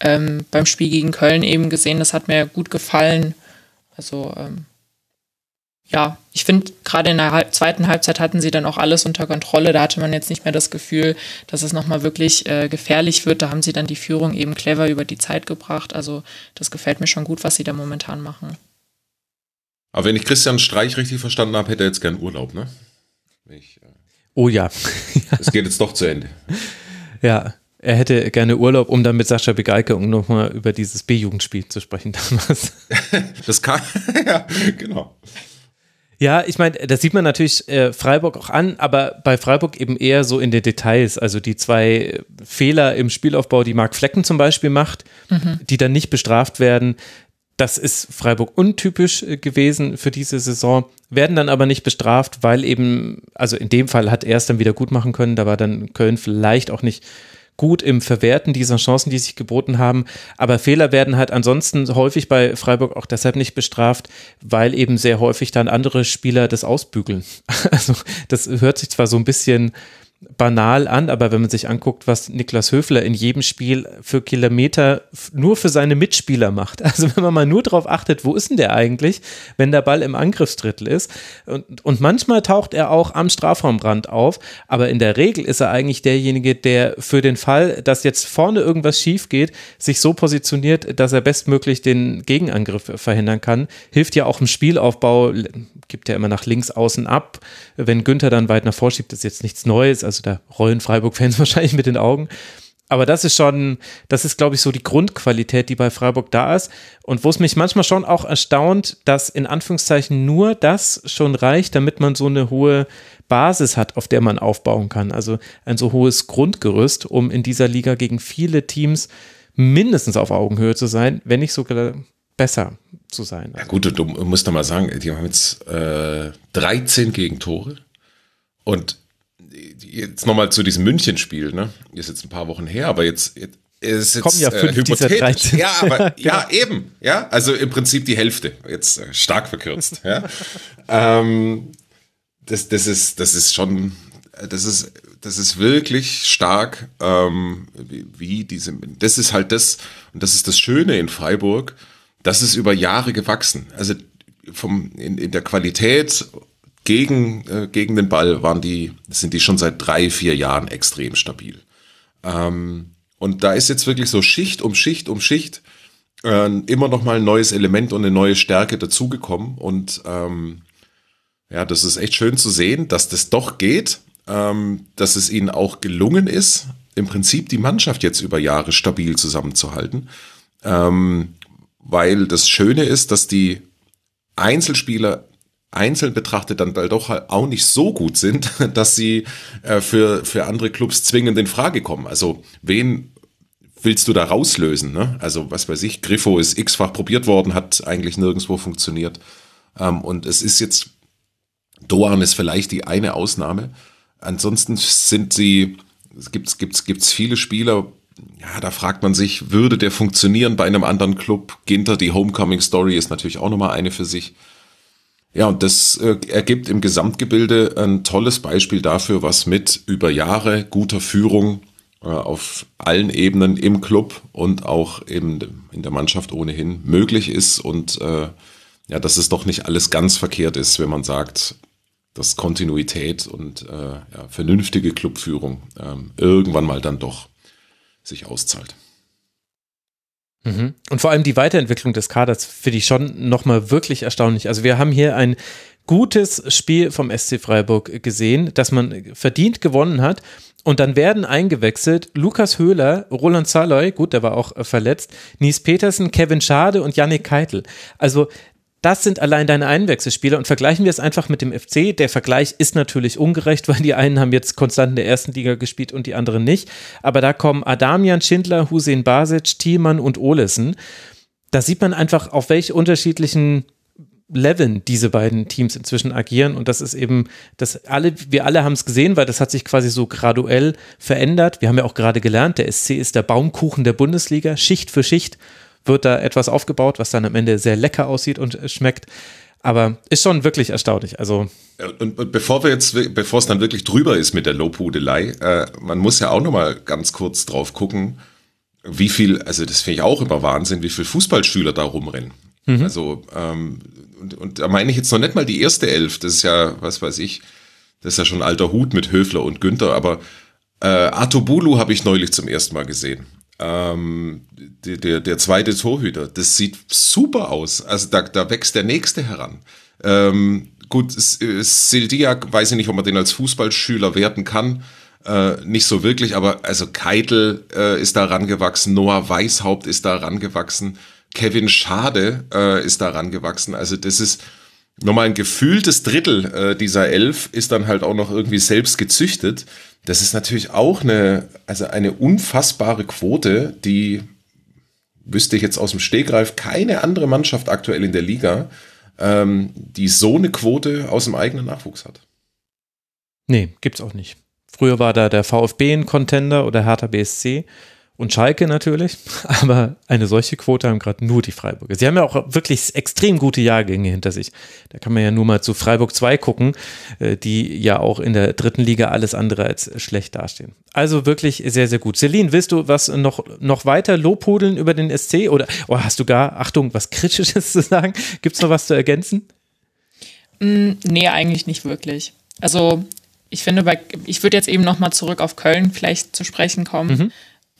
ähm, beim Spiel gegen Köln eben gesehen. Das hat mir gut gefallen. Also ähm, ja, ich finde, gerade in der halb zweiten Halbzeit hatten sie dann auch alles unter Kontrolle. Da hatte man jetzt nicht mehr das Gefühl, dass es nochmal wirklich äh, gefährlich wird. Da haben sie dann die Führung eben clever über die Zeit gebracht. Also das gefällt mir schon gut, was sie da momentan machen. Aber wenn ich Christian Streich richtig verstanden habe, hätte er jetzt gern Urlaub, ne? Ich, äh, oh ja. Es geht jetzt doch zu Ende. Ja, er hätte gerne Urlaub, um dann mit Sascha Begeike um nochmal über dieses B-Jugendspiel zu sprechen damals. das kann, ja, genau. Ja, ich meine, das sieht man natürlich äh, Freiburg auch an, aber bei Freiburg eben eher so in den Details. Also die zwei Fehler im Spielaufbau, die Marc Flecken zum Beispiel macht, mhm. die dann nicht bestraft werden. Das ist Freiburg untypisch äh, gewesen für diese Saison, werden dann aber nicht bestraft, weil eben, also in dem Fall hat er es dann wieder gut machen können, da war dann Köln vielleicht auch nicht gut im Verwerten dieser Chancen, die sich geboten haben. Aber Fehler werden halt ansonsten häufig bei Freiburg auch deshalb nicht bestraft, weil eben sehr häufig dann andere Spieler das ausbügeln. Also das hört sich zwar so ein bisschen banal an, aber wenn man sich anguckt, was Niklas Höfler in jedem Spiel für Kilometer nur für seine Mitspieler macht. Also wenn man mal nur darauf achtet, wo ist denn der eigentlich, wenn der Ball im Angriffsdrittel ist. Und, und manchmal taucht er auch am Strafraumrand auf, aber in der Regel ist er eigentlich derjenige, der für den Fall, dass jetzt vorne irgendwas schief geht, sich so positioniert, dass er bestmöglich den Gegenangriff verhindern kann. Hilft ja auch im Spielaufbau, gibt ja immer nach links außen ab. Wenn Günther dann weit nach vorschiebt, ist jetzt nichts Neues. Also da rollen Freiburg-Fans wahrscheinlich mit den Augen. Aber das ist schon, das ist, glaube ich, so die Grundqualität, die bei Freiburg da ist. Und wo es mich manchmal schon auch erstaunt, dass in Anführungszeichen nur das schon reicht, damit man so eine hohe Basis hat, auf der man aufbauen kann. Also ein so hohes Grundgerüst, um in dieser Liga gegen viele Teams mindestens auf Augenhöhe zu sein, wenn nicht sogar besser zu sein. Ja gut, du musst doch mal sagen, die haben jetzt äh, 13 Gegentore und jetzt nochmal zu diesem München-Spiel, ne? Ist jetzt ein paar Wochen her, aber jetzt, jetzt ist jetzt Kommen ja fünf äh, hypothetisch. Ja, aber ja, genau. eben, ja, also im Prinzip die Hälfte, jetzt äh, stark verkürzt, ja. ähm, das, das ist, das ist schon, das ist, das ist wirklich stark, ähm, wie, wie diese, das ist halt das, und das ist das Schöne in Freiburg, das ist über Jahre gewachsen. Also vom, in, in der Qualität gegen, äh, gegen den Ball waren die, sind die schon seit drei, vier Jahren extrem stabil. Ähm, und da ist jetzt wirklich so Schicht um Schicht um Schicht äh, immer noch mal ein neues Element und eine neue Stärke dazugekommen. Und ähm, ja, das ist echt schön zu sehen, dass das doch geht, ähm, dass es ihnen auch gelungen ist, im Prinzip die Mannschaft jetzt über Jahre stabil zusammenzuhalten. Ähm, weil das Schöne ist, dass die Einzelspieler einzeln betrachtet dann doch auch nicht so gut sind, dass sie äh, für, für andere Clubs zwingend in Frage kommen. Also wen willst du da rauslösen? Ne? Also was weiß ich, Griffo ist x-fach probiert worden, hat eigentlich nirgendwo funktioniert. Ähm, und es ist jetzt, Doan ist vielleicht die eine Ausnahme. Ansonsten sind sie, es gibt gibt's, gibt's viele Spieler, ja, da fragt man sich, würde der funktionieren bei einem anderen Club? Ginter, die Homecoming Story ist natürlich auch nochmal eine für sich. Ja, und das äh, ergibt im Gesamtgebilde ein tolles Beispiel dafür, was mit über Jahre guter Führung äh, auf allen Ebenen im Club und auch eben in der Mannschaft ohnehin möglich ist und äh, ja, dass es doch nicht alles ganz verkehrt ist, wenn man sagt, dass Kontinuität und äh, ja, vernünftige Clubführung ähm, irgendwann mal dann doch sich auszahlt. Mhm. Und vor allem die Weiterentwicklung des Kaders finde ich schon nochmal wirklich erstaunlich. Also wir haben hier ein gutes Spiel vom SC Freiburg gesehen, das man verdient gewonnen hat. Und dann werden eingewechselt Lukas Höhler, Roland Saloy, gut, der war auch äh, verletzt, Nies Petersen, Kevin Schade und Yannick Keitel. Also das sind allein deine Einwechselspieler und vergleichen wir es einfach mit dem FC. Der Vergleich ist natürlich ungerecht, weil die einen haben jetzt konstant in der ersten Liga gespielt und die anderen nicht. Aber da kommen Adamian Schindler, Hussein Basic, Thielmann und Olesen. Da sieht man einfach, auf welche unterschiedlichen Leveln diese beiden Teams inzwischen agieren und das ist eben, das alle, wir alle haben es gesehen, weil das hat sich quasi so graduell verändert. Wir haben ja auch gerade gelernt, der SC ist der Baumkuchen der Bundesliga, Schicht für Schicht wird da etwas aufgebaut, was dann am Ende sehr lecker aussieht und schmeckt. Aber ist schon wirklich erstaunlich. Also und, und bevor wir jetzt, bevor es dann wirklich drüber ist mit der Lobhudelei, äh, man muss ja auch noch mal ganz kurz drauf gucken, wie viel, also das finde ich auch immer Wahnsinn, wie viel Fußballschüler da rumrennen. Mhm. Also ähm, und, und da meine ich jetzt noch nicht mal die erste Elf. Das ist ja, was weiß ich, das ist ja schon alter Hut mit Höfler und Günther. Aber äh, Artobulu habe ich neulich zum ersten Mal gesehen ähm, der, der, der zweite Torhüter, das sieht super aus. Also da, da wächst der nächste heran. Ähm, gut, äh, Sildiak, weiß ich nicht, ob man den als Fußballschüler werten kann. Äh, nicht so wirklich, aber also Keitel äh, ist da rangewachsen, Noah Weishaupt ist da rangewachsen, Kevin Schade äh, ist da rangewachsen. Also das ist nochmal ein gefühltes Drittel äh, dieser Elf ist dann halt auch noch irgendwie selbst gezüchtet. Das ist natürlich auch eine, also eine unfassbare Quote, die wüsste ich jetzt aus dem Stegreif keine andere Mannschaft aktuell in der Liga, ähm, die so eine Quote aus dem eigenen Nachwuchs hat. Nee, gibt's auch nicht. Früher war da der VfB ein Contender oder Hertha BSC und Schalke natürlich, aber eine solche Quote haben gerade nur die Freiburger. Sie haben ja auch wirklich extrem gute Jahrgänge hinter sich. Da kann man ja nur mal zu Freiburg 2 gucken, äh, die ja auch in der dritten Liga alles andere als schlecht dastehen. Also wirklich sehr, sehr gut. Celine, willst du was noch, noch weiter lobhudeln über den SC oder oh, hast du gar, Achtung, was Kritisches zu sagen? Gibt es noch was zu ergänzen? Mm, nee, eigentlich nicht wirklich. Also ich finde, bei, ich würde jetzt eben noch mal zurück auf Köln vielleicht zu sprechen kommen. Mhm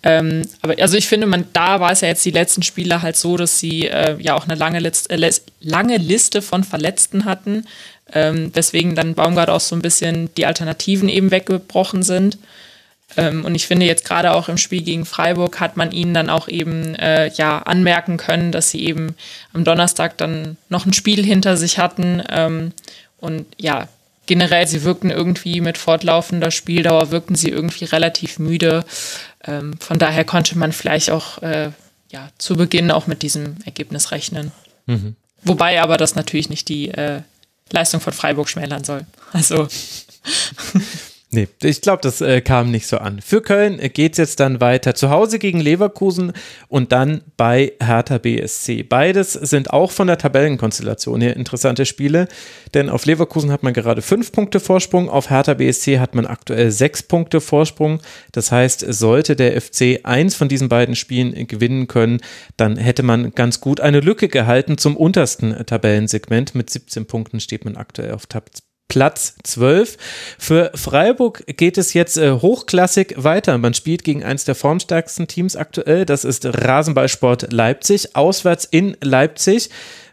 ähm, aber also ich finde, man, da war es ja jetzt die letzten Spiele halt so, dass sie äh, ja auch eine lange, List, äh, lange Liste von Verletzten hatten, ähm, weswegen dann Baumgart auch so ein bisschen die Alternativen eben weggebrochen sind. Ähm, und ich finde jetzt gerade auch im Spiel gegen Freiburg hat man ihnen dann auch eben äh, ja anmerken können, dass sie eben am Donnerstag dann noch ein Spiel hinter sich hatten. Ähm, und ja, generell, sie wirkten irgendwie mit fortlaufender Spieldauer, wirkten sie irgendwie relativ müde. Ähm, von daher konnte man vielleicht auch äh, ja, zu Beginn auch mit diesem Ergebnis rechnen. Mhm. Wobei aber das natürlich nicht die äh, Leistung von Freiburg schmälern soll. Also. Nee, ich glaube, das äh, kam nicht so an. Für Köln äh, geht es jetzt dann weiter zu Hause gegen Leverkusen und dann bei Hertha BSC. Beides sind auch von der Tabellenkonstellation her interessante Spiele, denn auf Leverkusen hat man gerade fünf Punkte Vorsprung, auf Hertha BSC hat man aktuell sechs Punkte Vorsprung. Das heißt, sollte der FC eins von diesen beiden Spielen gewinnen können, dann hätte man ganz gut eine Lücke gehalten zum untersten Tabellensegment. Mit 17 Punkten steht man aktuell auf Tab Platz 12. Für Freiburg geht es jetzt äh, hochklassig weiter. Man spielt gegen eines der formstärksten Teams aktuell. Das ist Rasenballsport Leipzig. Auswärts in Leipzig.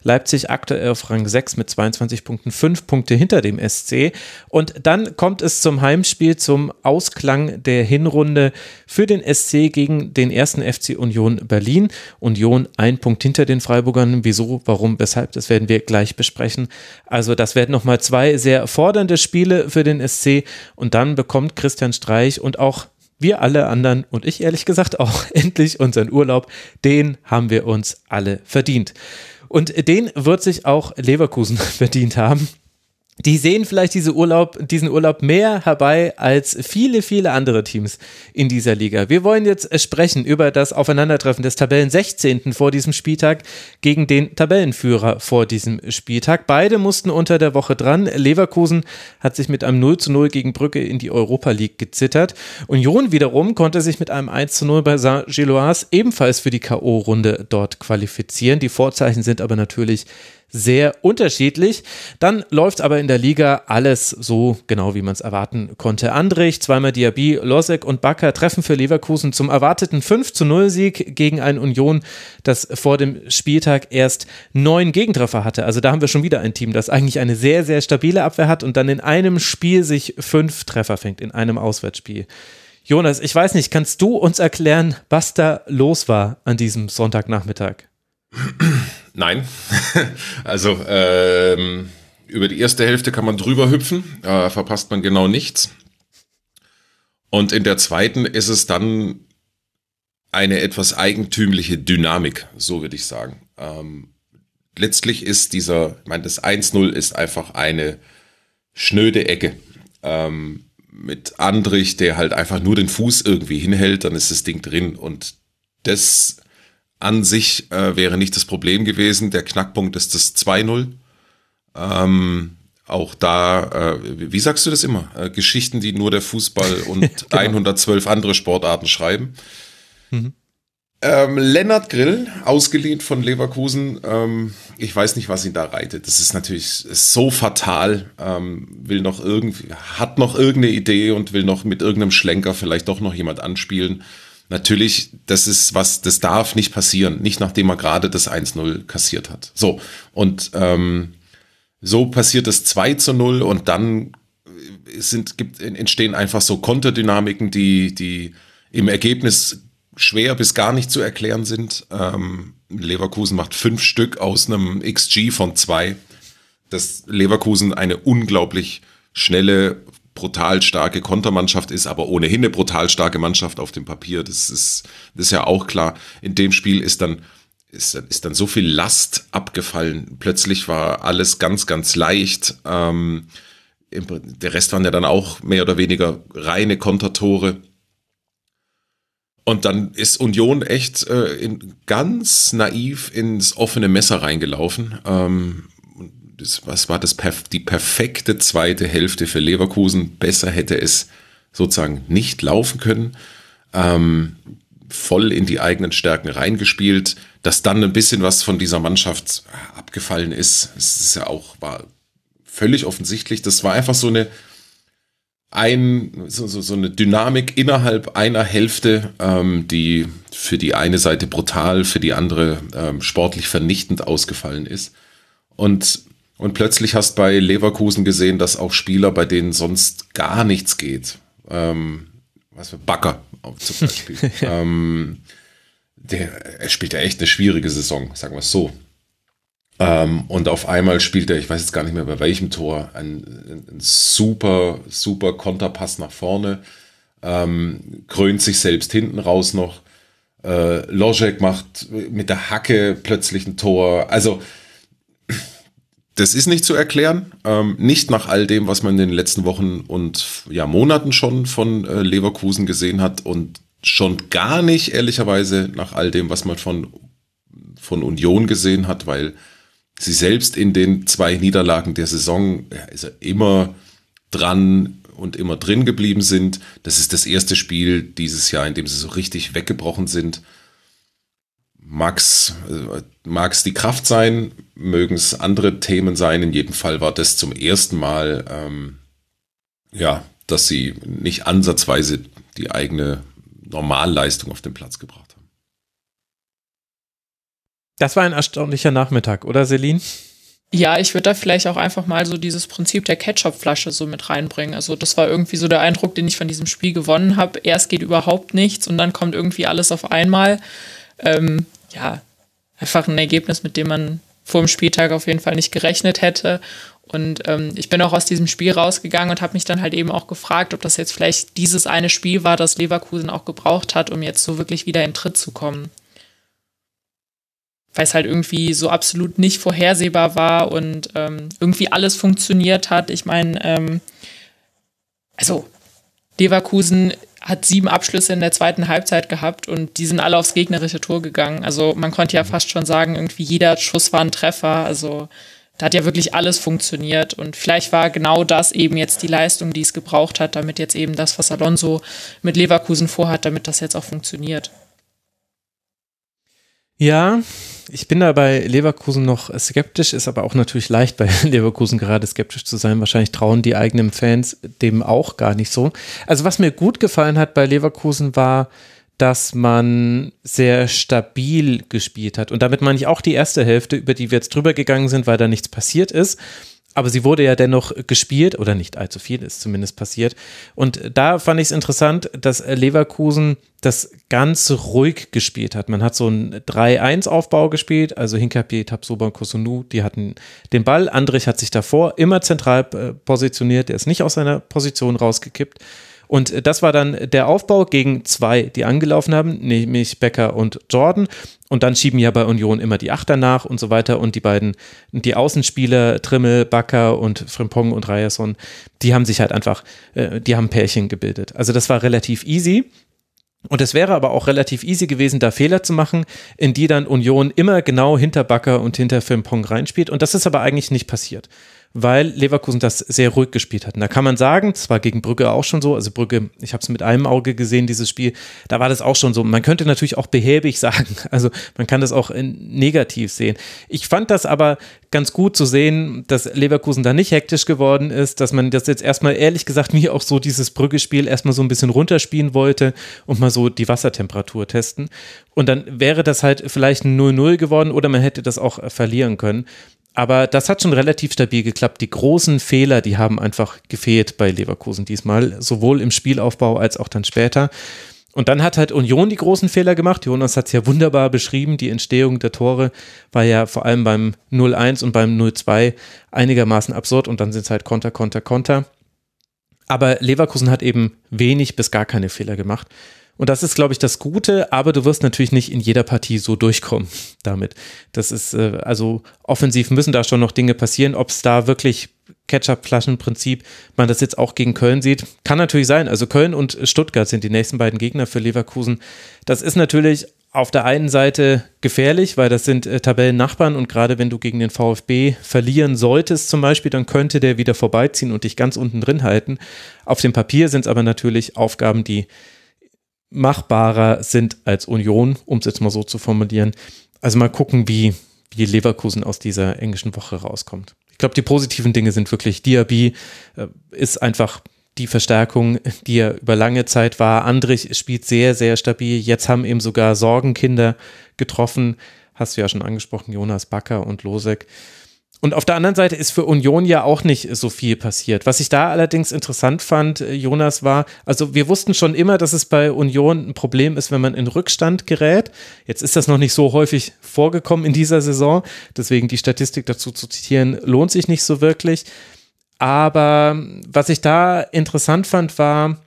Leipzig aktuell auf Rang 6 mit 22 Punkten, 5 Punkte hinter dem SC. Und dann kommt es zum Heimspiel, zum Ausklang der Hinrunde für den SC gegen den ersten FC Union Berlin. Union ein Punkt hinter den Freiburgern. Wieso, warum, weshalb, das werden wir gleich besprechen. Also das werden nochmal zwei sehr fordernde Spiele für den SC. Und dann bekommt Christian Streich und auch wir alle anderen und ich ehrlich gesagt auch endlich unseren Urlaub, den haben wir uns alle verdient. Und den wird sich auch Leverkusen verdient haben. Die sehen vielleicht diese Urlaub, diesen Urlaub mehr herbei als viele, viele andere Teams in dieser Liga. Wir wollen jetzt sprechen über das Aufeinandertreffen des Tabellen 16. vor diesem Spieltag gegen den Tabellenführer vor diesem Spieltag. Beide mussten unter der Woche dran. Leverkusen hat sich mit einem 0 zu 0 gegen Brücke in die Europa League gezittert. Union wiederum konnte sich mit einem 1 zu 0 bei Saint-Gilloise ebenfalls für die K.O.-Runde dort qualifizieren. Die Vorzeichen sind aber natürlich sehr unterschiedlich. Dann läuft aber in der Liga alles so genau, wie man es erwarten konnte. Andrich, zweimal Diaby, Losek und Bakker treffen für Leverkusen zum erwarteten 5 zu 0 Sieg gegen ein Union, das vor dem Spieltag erst neun Gegentreffer hatte. Also da haben wir schon wieder ein Team, das eigentlich eine sehr, sehr stabile Abwehr hat und dann in einem Spiel sich fünf Treffer fängt, in einem Auswärtsspiel. Jonas, ich weiß nicht, kannst du uns erklären, was da los war an diesem Sonntagnachmittag? Nein. also ähm, über die erste Hälfte kann man drüber hüpfen, äh, verpasst man genau nichts. Und in der zweiten ist es dann eine etwas eigentümliche Dynamik, so würde ich sagen. Ähm, letztlich ist dieser, ich meine, das 1-0 ist einfach eine schnöde Ecke. Ähm, mit Andrich, der halt einfach nur den Fuß irgendwie hinhält, dann ist das Ding drin. Und das an sich äh, wäre nicht das Problem gewesen. Der Knackpunkt ist das 2-0. Ähm, auch da, äh, wie sagst du das immer? Äh, Geschichten, die nur der Fußball und genau. 112 andere Sportarten schreiben. Mhm. Ähm, Lennart Grill, ausgeliehen von Leverkusen. Ähm, ich weiß nicht, was ihn da reitet. Das ist natürlich so fatal. Ähm, will noch irgendwie, hat noch irgendeine Idee und will noch mit irgendeinem Schlenker vielleicht doch noch jemand anspielen. Natürlich, das ist was, das darf nicht passieren, nicht nachdem er gerade das 1-0 kassiert hat. So, und ähm, so passiert das 2 zu 0 und dann sind, gibt, entstehen einfach so Konterdynamiken, die, die im Ergebnis schwer bis gar nicht zu erklären sind. Ähm, Leverkusen macht fünf Stück aus einem XG von zwei. Das Leverkusen eine unglaublich schnelle, brutal starke Kontermannschaft ist, aber ohnehin eine brutal starke Mannschaft auf dem Papier. Das ist, das ist ja auch klar. In dem Spiel ist dann, ist, ist dann so viel Last abgefallen. Plötzlich war alles ganz, ganz leicht. Ähm, der Rest waren ja dann auch mehr oder weniger reine Kontertore. Und dann ist Union echt äh, in, ganz naiv ins offene Messer reingelaufen. Ähm, das, was war das, die perfekte zweite Hälfte für Leverkusen. Besser hätte es sozusagen nicht laufen können. Ähm, voll in die eigenen Stärken reingespielt, dass dann ein bisschen was von dieser Mannschaft abgefallen ist. Es ist ja auch, war völlig offensichtlich. Das war einfach so eine, ein, so, so, eine Dynamik innerhalb einer Hälfte, ähm, die für die eine Seite brutal, für die andere ähm, sportlich vernichtend ausgefallen ist. Und und plötzlich hast bei Leverkusen gesehen, dass auch Spieler, bei denen sonst gar nichts geht, ähm, was für Backer zum Beispiel, ähm, der, er spielt ja echt eine schwierige Saison, sagen wir es so. Ähm, und auf einmal spielt er, ich weiß jetzt gar nicht mehr bei welchem Tor, ein, ein super, super Konterpass nach vorne, ähm, krönt sich selbst hinten raus noch. Äh, Logic macht mit der Hacke plötzlich ein Tor. Also das ist nicht zu erklären. Ähm, nicht nach all dem, was man in den letzten Wochen und ja, Monaten schon von äh, Leverkusen gesehen hat und schon gar nicht, ehrlicherweise, nach all dem, was man von, von Union gesehen hat, weil sie selbst in den zwei Niederlagen der Saison ist immer dran und immer drin geblieben sind. Das ist das erste Spiel dieses Jahr, in dem sie so richtig weggebrochen sind. Mag's, äh, mag's die Kraft sein, mögen es andere Themen sein. In jedem Fall war das zum ersten Mal, ähm, ja, dass sie nicht ansatzweise die eigene Normalleistung auf den Platz gebracht haben. Das war ein erstaunlicher Nachmittag, oder Celine? Ja, ich würde da vielleicht auch einfach mal so dieses Prinzip der Ketchup-Flasche so mit reinbringen. Also das war irgendwie so der Eindruck, den ich von diesem Spiel gewonnen habe. Erst geht überhaupt nichts und dann kommt irgendwie alles auf einmal. Ähm, ja, einfach ein Ergebnis, mit dem man vor dem Spieltag auf jeden Fall nicht gerechnet hätte. Und ähm, ich bin auch aus diesem Spiel rausgegangen und habe mich dann halt eben auch gefragt, ob das jetzt vielleicht dieses eine Spiel war, das Leverkusen auch gebraucht hat, um jetzt so wirklich wieder in Tritt zu kommen. Weil es halt irgendwie so absolut nicht vorhersehbar war und ähm, irgendwie alles funktioniert hat. Ich meine, ähm, also Leverkusen hat sieben Abschlüsse in der zweiten Halbzeit gehabt und die sind alle aufs gegnerische Tor gegangen. Also man konnte ja fast schon sagen, irgendwie jeder Schuss war ein Treffer. Also da hat ja wirklich alles funktioniert und vielleicht war genau das eben jetzt die Leistung, die es gebraucht hat, damit jetzt eben das, was Alonso mit Leverkusen vorhat, damit das jetzt auch funktioniert. Ja, ich bin da bei Leverkusen noch skeptisch, ist aber auch natürlich leicht bei Leverkusen gerade skeptisch zu sein. Wahrscheinlich trauen die eigenen Fans dem auch gar nicht so. Also was mir gut gefallen hat bei Leverkusen war, dass man sehr stabil gespielt hat. Und damit meine ich auch die erste Hälfte, über die wir jetzt drüber gegangen sind, weil da nichts passiert ist. Aber sie wurde ja dennoch gespielt, oder nicht allzu viel ist zumindest passiert. Und da fand ich es interessant, dass Leverkusen das ganz ruhig gespielt hat. Man hat so einen 3-1-Aufbau gespielt, also Hinkapier, Tabsoba und Kosunu, die hatten den Ball. Andrich hat sich davor immer zentral äh, positioniert, der ist nicht aus seiner Position rausgekippt. Und äh, das war dann der Aufbau gegen zwei, die angelaufen haben, nämlich Becker und Jordan. Und dann schieben ja bei Union immer die Achter nach und so weiter. Und die beiden, die Außenspieler, Trimmel, Bakker und Frimpong und Ryerson, die haben sich halt einfach, äh, die haben Pärchen gebildet. Also das war relativ easy. Und es wäre aber auch relativ easy gewesen, da Fehler zu machen, in die dann Union immer genau hinter Bakker und hinter Frimpong reinspielt. Und das ist aber eigentlich nicht passiert weil Leverkusen das sehr ruhig gespielt hat. Und da kann man sagen, das war gegen Brügge auch schon so, also Brügge, ich habe es mit einem Auge gesehen, dieses Spiel, da war das auch schon so. Man könnte natürlich auch behäbig sagen, also man kann das auch negativ sehen. Ich fand das aber ganz gut zu sehen, dass Leverkusen da nicht hektisch geworden ist, dass man das jetzt erstmal ehrlich gesagt mir auch so dieses Brügge-Spiel erstmal so ein bisschen runterspielen wollte und mal so die Wassertemperatur testen. Und dann wäre das halt vielleicht ein 0-0 geworden oder man hätte das auch verlieren können. Aber das hat schon relativ stabil geklappt. Die großen Fehler, die haben einfach gefehlt bei Leverkusen diesmal, sowohl im Spielaufbau als auch dann später. Und dann hat halt Union die großen Fehler gemacht. Jonas hat es ja wunderbar beschrieben. Die Entstehung der Tore war ja vor allem beim 0-1 und beim 0-2 einigermaßen absurd und dann sind es halt Konter, Konter, Konter. Aber Leverkusen hat eben wenig bis gar keine Fehler gemacht. Und das ist, glaube ich, das Gute, aber du wirst natürlich nicht in jeder Partie so durchkommen damit. Das ist, äh, also offensiv müssen da schon noch Dinge passieren. Ob es da wirklich Ketchup-Flaschen-Prinzip man das jetzt auch gegen Köln sieht, kann natürlich sein. Also Köln und Stuttgart sind die nächsten beiden Gegner für Leverkusen. Das ist natürlich auf der einen Seite gefährlich, weil das sind äh, Tabellennachbarn und gerade wenn du gegen den VfB verlieren solltest zum Beispiel, dann könnte der wieder vorbeiziehen und dich ganz unten drin halten. Auf dem Papier sind es aber natürlich Aufgaben, die machbarer sind als Union, um es jetzt mal so zu formulieren. Also mal gucken, wie, wie Leverkusen aus dieser englischen Woche rauskommt. Ich glaube, die positiven Dinge sind wirklich, Diaby äh, ist einfach die Verstärkung, die er über lange Zeit war. Andrich spielt sehr, sehr stabil. Jetzt haben eben sogar Sorgenkinder getroffen. Hast du ja schon angesprochen, Jonas Bakker und Losek. Und auf der anderen Seite ist für Union ja auch nicht so viel passiert. Was ich da allerdings interessant fand, äh, Jonas, war, also wir wussten schon immer, dass es bei Union ein Problem ist, wenn man in Rückstand gerät. Jetzt ist das noch nicht so häufig vorgekommen in dieser Saison. Deswegen die Statistik dazu zu zitieren, lohnt sich nicht so wirklich. Aber was ich da interessant fand, war,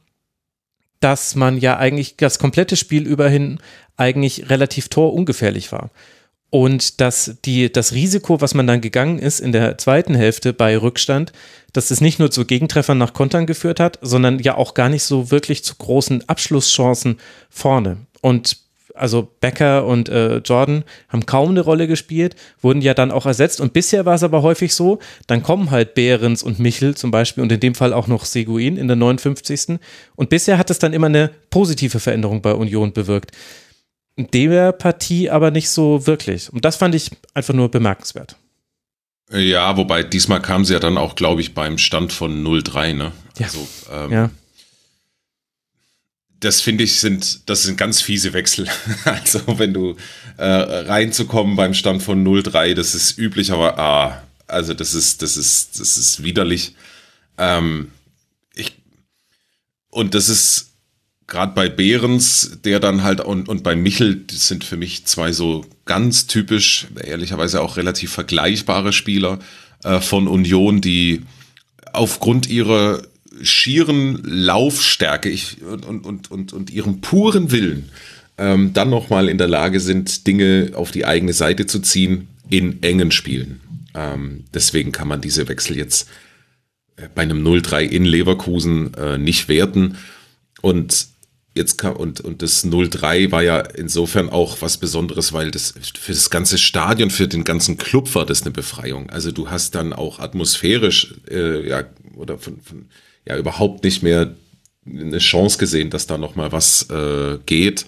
dass man ja eigentlich das komplette Spiel überhin eigentlich relativ torungefährlich war. Und dass die, das Risiko, was man dann gegangen ist in der zweiten Hälfte bei Rückstand, dass es nicht nur zu Gegentreffern nach Kontern geführt hat, sondern ja auch gar nicht so wirklich zu großen Abschlusschancen vorne. Und also Becker und äh, Jordan haben kaum eine Rolle gespielt, wurden ja dann auch ersetzt. Und bisher war es aber häufig so, dann kommen halt Behrens und Michel zum Beispiel und in dem Fall auch noch Seguin in der 59. Und bisher hat es dann immer eine positive Veränderung bei Union bewirkt der Partie aber nicht so wirklich. Und das fand ich einfach nur bemerkenswert. Ja, wobei diesmal kam sie ja dann auch, glaube ich, beim Stand von 0-3, ne? Ja. Also, ähm, ja. Das finde ich sind, das sind ganz fiese Wechsel. also, wenn du äh, reinzukommen beim Stand von 0-3, das ist üblich, aber ah, also das ist, das ist, das ist widerlich. Ähm, ich, und das ist, gerade bei Behrens, der dann halt und, und bei Michel, das sind für mich zwei so ganz typisch, ehrlicherweise auch relativ vergleichbare Spieler. äh, von Union, die aufgrund ihrer schieren Laufstärke ich, und, und, und, und ihrem puren Willen ähm, dann nochmal in der Lage sind, Dinge auf die eigene Seite zu ziehen in engen Spielen. Ähm, deswegen kann man diese Wechsel jetzt äh, bei einem 0-3 in Leverkusen äh, nicht werten. Und jetzt kann, und, und das 0-3 war ja insofern auch was Besonderes, weil das für das ganze Stadion, für den ganzen Club war das eine Befreiung. Also du hast dann auch atmosphärisch äh, ja oder von, von ja überhaupt nicht mehr eine Chance gesehen, dass da noch mal was äh, geht.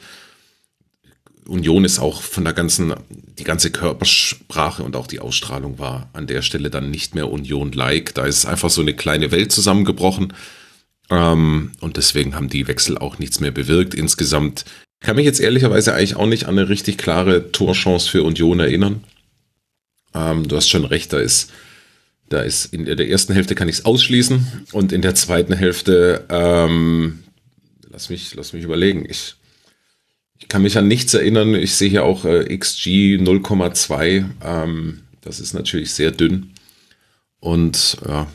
Union ist auch von der ganzen, die ganze Körpersprache und auch die Ausstrahlung war an der Stelle dann nicht mehr Union-like. Da ist einfach so eine kleine Welt zusammengebrochen. Ähm, und deswegen haben die Wechsel auch nichts mehr bewirkt. Insgesamt kann mich jetzt ehrlicherweise eigentlich auch nicht an eine richtig klare Torchance für Union erinnern. Ähm, du hast schon recht, da ist, da ist in der ersten Hälfte kann ich es ausschließen und in der zweiten Hälfte, ähm, lass mich, lass mich überlegen. Ich, ich kann mich an nichts erinnern. Ich sehe hier auch äh, XG 0,2. Ähm, das ist natürlich sehr dünn. Und ja,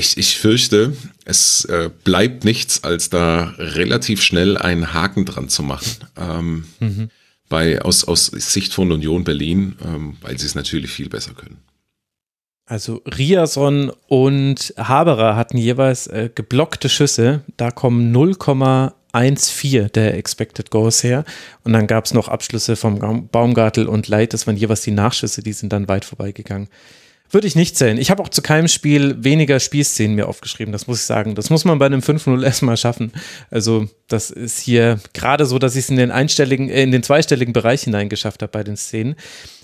ich, ich fürchte, es äh, bleibt nichts, als da relativ schnell einen Haken dran zu machen. Ähm, mhm. bei, aus, aus Sicht von Union Berlin, ähm, weil sie es natürlich viel besser können. Also Riason und Haberer hatten jeweils äh, geblockte Schüsse. Da kommen 0,14 der Expected Goals her. Und dann gab es noch Abschlüsse vom Baumgartel und Leit. Das waren jeweils die Nachschüsse, die sind dann weit vorbeigegangen. Würde ich nicht zählen. Ich habe auch zu keinem Spiel weniger Spielszenen mir aufgeschrieben, das muss ich sagen. Das muss man bei einem 5-0 erstmal schaffen. Also, das ist hier gerade so, dass ich es in den einstelligen, äh, in den zweistelligen Bereich hineingeschafft habe bei den Szenen.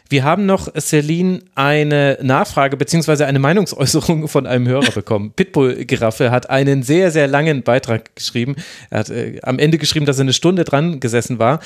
Wir haben noch, Celine, eine Nachfrage beziehungsweise eine Meinungsäußerung von einem Hörer bekommen. Pitbull-Giraffe hat einen sehr, sehr langen Beitrag geschrieben. Er hat äh, am Ende geschrieben, dass er eine Stunde dran gesessen war.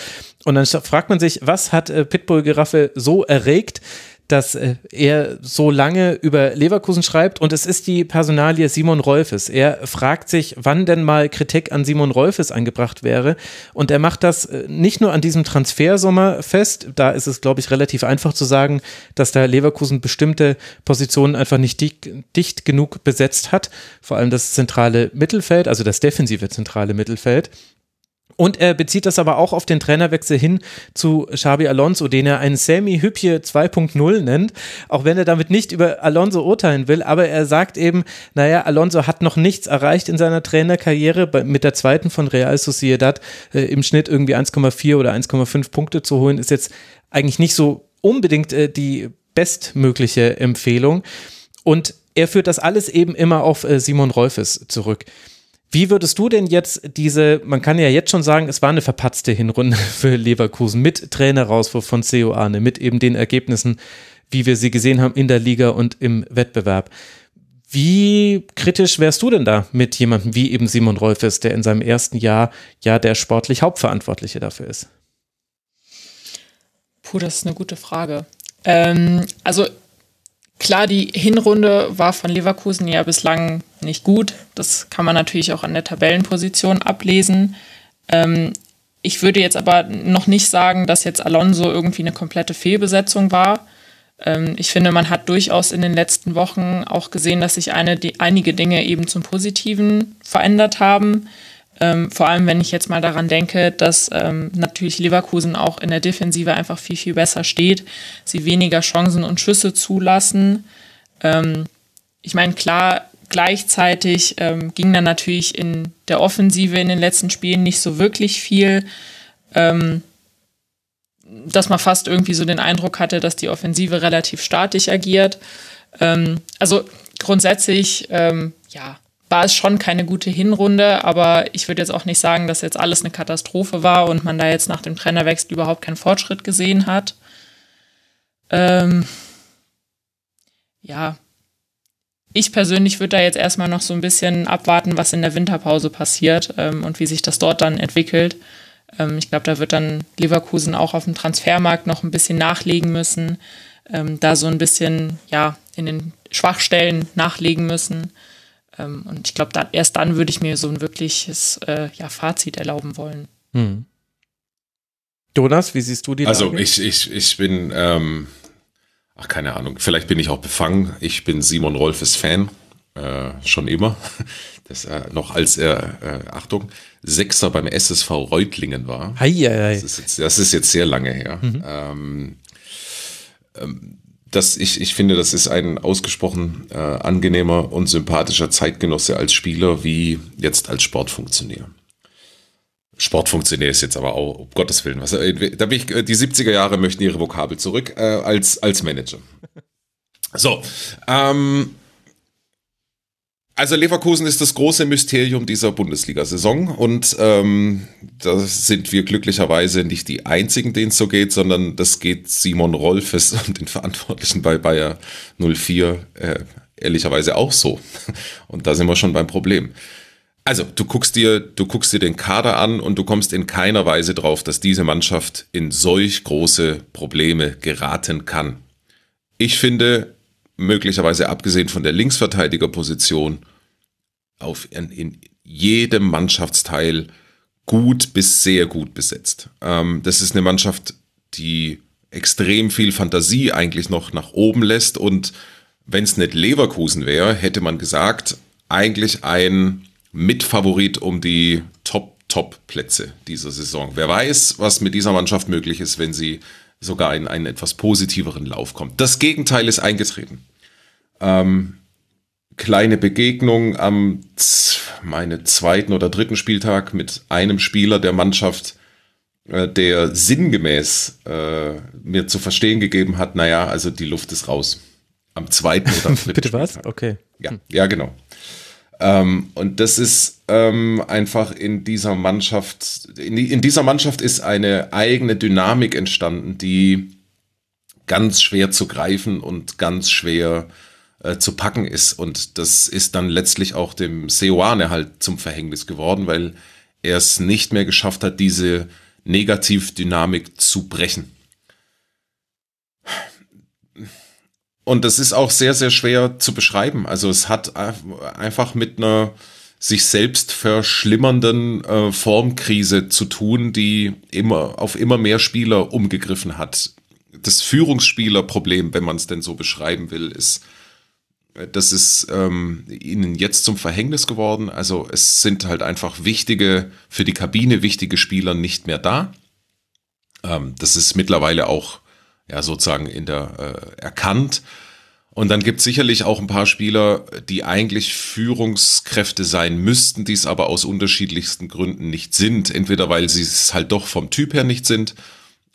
Und dann fragt man sich, was hat äh, Pitbull-Giraffe so erregt, dass äh, er so lange über Leverkusen schreibt und es ist die Personalie Simon Rolfes. Er fragt sich, wann denn mal Kritik an Simon Rolfes angebracht wäre und er macht das äh, nicht nur an diesem Transfersommer fest, da ist es glaube ich relativ einfach zu sagen, dass da Leverkusen bestimmte Positionen einfach nicht dicht, dicht genug besetzt hat, vor allem das zentrale Mittelfeld, also das defensive zentrale Mittelfeld. Und er bezieht das aber auch auf den Trainerwechsel hin zu Xabi Alonso, den er einen Sammy Hüppje 2.0 nennt, auch wenn er damit nicht über Alonso urteilen will. Aber er sagt eben, naja, Alonso hat noch nichts erreicht in seiner Trainerkarriere. Mit der zweiten von Real Sociedad äh, im Schnitt irgendwie 1,4 oder 1,5 Punkte zu holen, ist jetzt eigentlich nicht so unbedingt äh, die bestmögliche Empfehlung. Und er führt das alles eben immer auf äh, Simon Rolfes zurück. Wie würdest du denn jetzt diese, man kann ja jetzt schon sagen, es war eine verpatzte Hinrunde für Leverkusen mit Trainerauswurf von Seo Arne, mit eben den Ergebnissen, wie wir sie gesehen haben in der Liga und im Wettbewerb. Wie kritisch wärst du denn da mit jemandem wie eben Simon Rolfes, der in seinem ersten Jahr ja der sportlich Hauptverantwortliche dafür ist? Puh, das ist eine gute Frage. Ähm, also Klar, die Hinrunde war von Leverkusen ja bislang nicht gut. Das kann man natürlich auch an der Tabellenposition ablesen. Ähm, ich würde jetzt aber noch nicht sagen, dass jetzt Alonso irgendwie eine komplette Fehlbesetzung war. Ähm, ich finde, man hat durchaus in den letzten Wochen auch gesehen, dass sich eine, die, einige Dinge eben zum Positiven verändert haben. Ähm, vor allem, wenn ich jetzt mal daran denke, dass ähm, natürlich Leverkusen auch in der Defensive einfach viel, viel besser steht, sie weniger Chancen und Schüsse zulassen. Ähm, ich meine, klar, gleichzeitig ähm, ging dann natürlich in der Offensive in den letzten Spielen nicht so wirklich viel, ähm, dass man fast irgendwie so den Eindruck hatte, dass die Offensive relativ statisch agiert. Ähm, also grundsätzlich, ja, war es schon keine gute Hinrunde, aber ich würde jetzt auch nicht sagen, dass jetzt alles eine Katastrophe war und man da jetzt nach dem Trainerwechsel überhaupt keinen Fortschritt gesehen hat. Ähm, ja, ich persönlich würde da jetzt erstmal noch so ein bisschen abwarten, was in der Winterpause passiert ähm, und wie sich das dort dann entwickelt. Ähm, ich glaube, da wird dann Leverkusen auch auf dem Transfermarkt noch ein bisschen nachlegen müssen, ähm, da so ein bisschen ja in den Schwachstellen nachlegen müssen. Ähm, und ich glaube, da, erst dann würde ich mir so ein wirkliches äh, ja, Fazit erlauben wollen. Hm. Jonas, wie siehst du die Also Lage? ich, ich, ich bin ähm, Ach, keine Ahnung. Vielleicht bin ich auch befangen. Ich bin Simon Rolfes Fan. Äh, schon immer. Das, äh, noch als er, äh, Achtung, Sechster beim SSV Reutlingen war. Hei, hei. Das, ist jetzt, das ist jetzt sehr lange her. Ähm, ähm, das, ich, ich finde, das ist ein ausgesprochen äh, angenehmer und sympathischer Zeitgenosse als Spieler wie jetzt als Sportfunktionär. Sportfunktionär ist jetzt aber auch, um Gottes Willen, was, äh, da bin ich, äh, die 70er Jahre möchten ihre Vokabel zurück, äh, als, als Manager. So, ähm, also Leverkusen ist das große Mysterium dieser Bundesliga-Saison und ähm, da sind wir glücklicherweise nicht die Einzigen, denen es so geht, sondern das geht Simon Rolfes und den Verantwortlichen bei Bayer 04 äh, ehrlicherweise auch so. Und da sind wir schon beim Problem. Also, du guckst dir, du guckst dir den Kader an und du kommst in keiner Weise drauf, dass diese Mannschaft in solch große Probleme geraten kann. Ich finde, möglicherweise abgesehen von der Linksverteidigerposition, auf in, in jedem Mannschaftsteil gut bis sehr gut besetzt. Ähm, das ist eine Mannschaft, die extrem viel Fantasie eigentlich noch nach oben lässt und wenn es nicht Leverkusen wäre, hätte man gesagt, eigentlich ein Mitfavorit um die Top-Top-Plätze dieser Saison. Wer weiß, was mit dieser Mannschaft möglich ist, wenn sie sogar in einen etwas positiveren Lauf kommt. Das Gegenteil ist eingetreten. Ähm, kleine Begegnung am meine zweiten oder dritten Spieltag mit einem Spieler der Mannschaft, äh, der sinngemäß äh, mir zu verstehen gegeben hat, naja, also die Luft ist raus. Am zweiten oder dritten Bitte was? Spieltag. Okay. Ja, ja, genau. Ähm, und das ist ähm, einfach in dieser Mannschaft, in, in dieser Mannschaft ist eine eigene Dynamik entstanden, die ganz schwer zu greifen und ganz schwer äh, zu packen ist. Und das ist dann letztlich auch dem Seoane halt zum Verhängnis geworden, weil er es nicht mehr geschafft hat, diese Negativdynamik zu brechen. Und das ist auch sehr, sehr schwer zu beschreiben. Also es hat einfach mit einer sich selbst verschlimmernden äh, Formkrise zu tun, die immer auf immer mehr Spieler umgegriffen hat. Das Führungsspielerproblem, wenn man es denn so beschreiben will, ist, das ist ähm, ihnen jetzt zum Verhängnis geworden. Also es sind halt einfach wichtige, für die Kabine wichtige Spieler nicht mehr da. Ähm, das ist mittlerweile auch ja sozusagen in der äh, erkannt. Und dann gibt es sicherlich auch ein paar Spieler, die eigentlich Führungskräfte sein müssten, die es aber aus unterschiedlichsten Gründen nicht sind. Entweder weil sie es halt doch vom Typ her nicht sind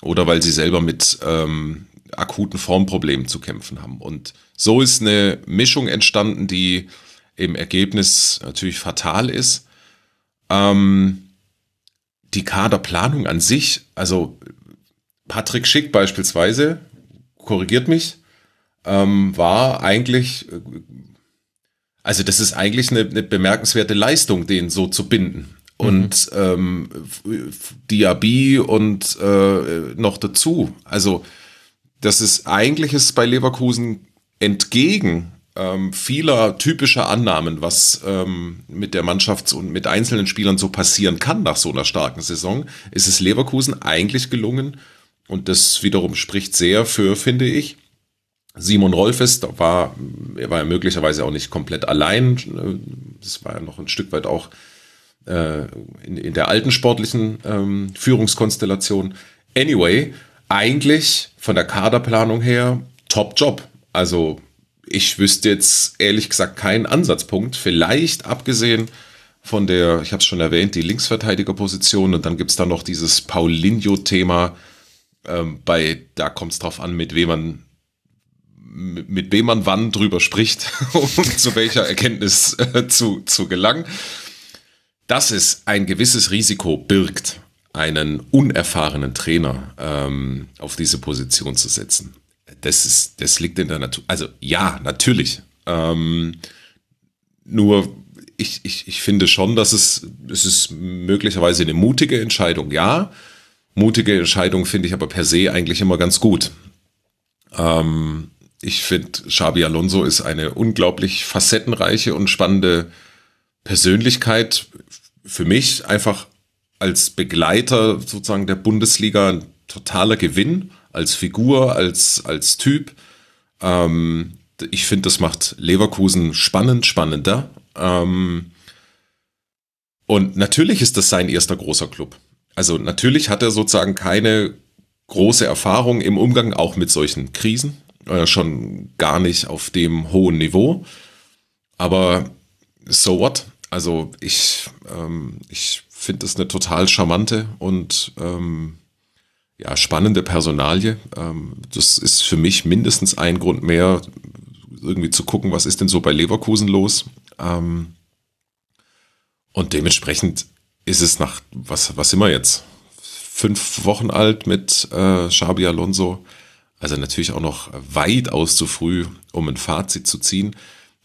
oder weil sie selber mit ähm, akuten Formproblemen zu kämpfen haben. Und so ist eine Mischung entstanden, die im Ergebnis natürlich fatal ist. Ähm, die Kaderplanung an sich, also Patrick Schick beispielsweise, korrigiert mich, ähm, war eigentlich, äh, also das ist eigentlich eine, eine, bemerkenswerte Leistung, den so zu binden. Und mhm. ähm, Diaby und äh, noch dazu. Also das ist eigentlich ist bei Leverkusen entgegen ähm, vieler typischer Annahmen, was ähm, mit der Mannschaft und mit einzelnen Spielern so passieren kann nach so einer starken Saison, ist es Leverkusen eigentlich gelungen. Und das wiederum spricht sehr für, finde ich, Simon Rolfes, da war, er war ja möglicherweise auch nicht komplett allein. Das war ja noch ein Stück weit auch äh, in, in der alten sportlichen ähm, Führungskonstellation. Anyway, eigentlich von der Kaderplanung her top Job. Also ich wüsste jetzt ehrlich gesagt keinen Ansatzpunkt. Vielleicht abgesehen von der, ich habe es schon erwähnt, die Linksverteidigerposition und dann gibt es da noch dieses Paulinho-Thema. Ähm, bei da kommt es drauf an, mit wem man mit, wem man wann drüber spricht, um zu welcher Erkenntnis äh, zu, zu gelangen. Dass es ein gewisses Risiko birgt, einen unerfahrenen Trainer ähm, auf diese Position zu setzen. Das ist, das liegt in der Natur. Also ja, natürlich. Ähm, nur ich, ich, ich finde schon, dass es, es ist möglicherweise eine mutige Entscheidung. Ja, mutige Entscheidung finde ich aber per se eigentlich immer ganz gut. Ähm, ich finde, Xabi Alonso ist eine unglaublich facettenreiche und spannende Persönlichkeit. Für mich einfach als Begleiter sozusagen der Bundesliga ein totaler Gewinn, als Figur, als, als Typ. Ähm, ich finde, das macht Leverkusen spannend, spannender. Ähm, und natürlich ist das sein erster großer Club. Also natürlich hat er sozusagen keine große Erfahrung im Umgang auch mit solchen Krisen, äh, schon gar nicht auf dem hohen Niveau. Aber so what? Also ich, ähm, ich finde das eine total charmante und ähm, ja, spannende Personalie. Ähm, das ist für mich mindestens ein Grund mehr, irgendwie zu gucken, was ist denn so bei Leverkusen los. Ähm, und dementsprechend ist es nach, was, was sind wir jetzt? Fünf Wochen alt mit äh, Xabi Alonso. Also natürlich auch noch weitaus zu früh, um ein Fazit zu ziehen.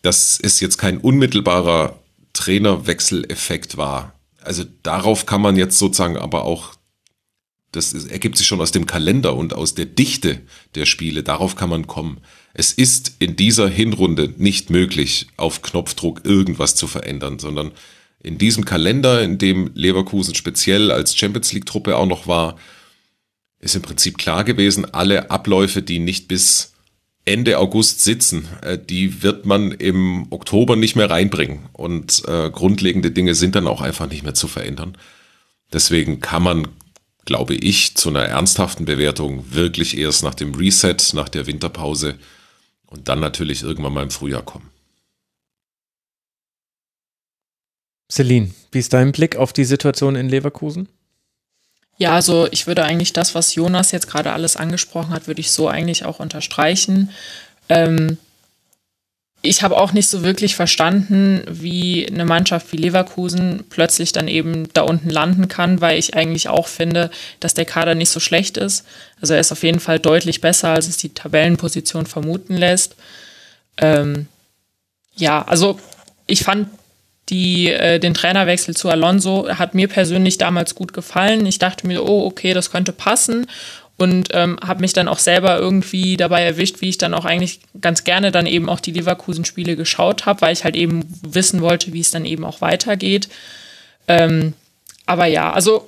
Dass es jetzt kein unmittelbarer Trainerwechseleffekt war. Also darauf kann man jetzt sozusagen aber auch das ergibt sich schon aus dem Kalender und aus der Dichte der Spiele. Darauf kann man kommen. Es ist in dieser Hinrunde nicht möglich, auf Knopfdruck irgendwas zu verändern, sondern in diesem Kalender, in dem Leverkusen speziell als Champions League-Truppe auch noch war, ist im Prinzip klar gewesen, alle Abläufe, die nicht bis Ende August sitzen, äh, die wird man im Oktober nicht mehr reinbringen. Und äh, grundlegende Dinge sind dann auch einfach nicht mehr zu verändern. Deswegen kann man glaube ich, zu einer ernsthaften Bewertung wirklich erst nach dem Reset, nach der Winterpause und dann natürlich irgendwann mal im Frühjahr kommen. Celine, wie ist dein Blick auf die Situation in Leverkusen? Ja, also ich würde eigentlich das, was Jonas jetzt gerade alles angesprochen hat, würde ich so eigentlich auch unterstreichen. Ähm, ich habe auch nicht so wirklich verstanden, wie eine Mannschaft wie Leverkusen plötzlich dann eben da unten landen kann, weil ich eigentlich auch finde, dass der Kader nicht so schlecht ist. Also er ist auf jeden Fall deutlich besser, als es die Tabellenposition vermuten lässt. Ähm, ja, also ich fand die, äh, den Trainerwechsel zu Alonso hat mir persönlich damals gut gefallen. Ich dachte mir, oh, okay, das könnte passen und ähm, habe mich dann auch selber irgendwie dabei erwischt, wie ich dann auch eigentlich ganz gerne dann eben auch die Leverkusen-Spiele geschaut habe, weil ich halt eben wissen wollte, wie es dann eben auch weitergeht. Ähm, aber ja, also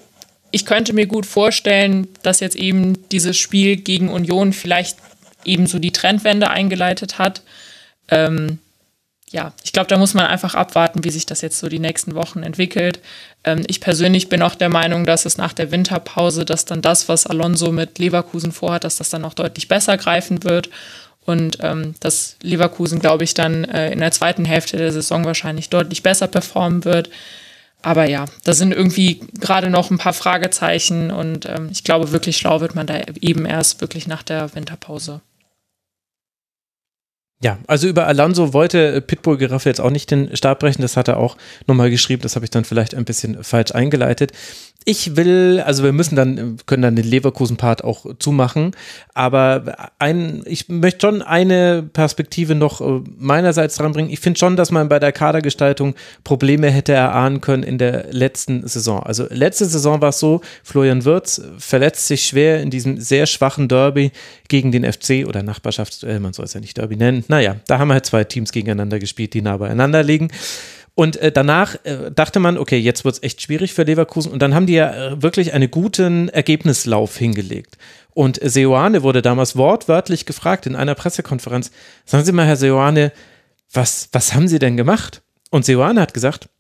ich könnte mir gut vorstellen, dass jetzt eben dieses Spiel gegen Union vielleicht eben so die Trendwende eingeleitet hat. Ähm, ja, ich glaube, da muss man einfach abwarten, wie sich das jetzt so die nächsten Wochen entwickelt. Ähm, ich persönlich bin auch der Meinung, dass es nach der Winterpause, dass dann das, was Alonso mit Leverkusen vorhat, dass das dann auch deutlich besser greifen wird. Und ähm, dass Leverkusen, glaube ich, dann äh, in der zweiten Hälfte der Saison wahrscheinlich deutlich besser performen wird. Aber ja, da sind irgendwie gerade noch ein paar Fragezeichen und ähm, ich glaube, wirklich schlau wird man da eben erst wirklich nach der Winterpause. Ja, also über Alonso wollte Pitbull Giraffe jetzt auch nicht den Stab brechen. Das hat er auch nochmal geschrieben. Das habe ich dann vielleicht ein bisschen falsch eingeleitet. Ich will, also wir müssen dann, können dann den Leverkusen-Part auch zumachen, aber ein, ich möchte schon eine Perspektive noch äh, meinerseits dranbringen. Ich finde schon, dass man bei der Kadergestaltung Probleme hätte erahnen können in der letzten Saison. Also letzte Saison war es so, Florian Wirtz verletzt sich schwer in diesem sehr schwachen Derby gegen den FC oder Nachbarschaftsduell, man soll es ja nicht Derby nennen. Naja, da haben wir halt zwei Teams gegeneinander gespielt, die nah beieinander liegen. Und äh, danach äh, dachte man, okay, jetzt wird es echt schwierig für Leverkusen. Und dann haben die ja äh, wirklich einen guten Ergebnislauf hingelegt. Und Seoane wurde damals wortwörtlich gefragt in einer Pressekonferenz, sagen Sie mal, Herr Seoane, was, was haben Sie denn gemacht? Und Seoane hat gesagt,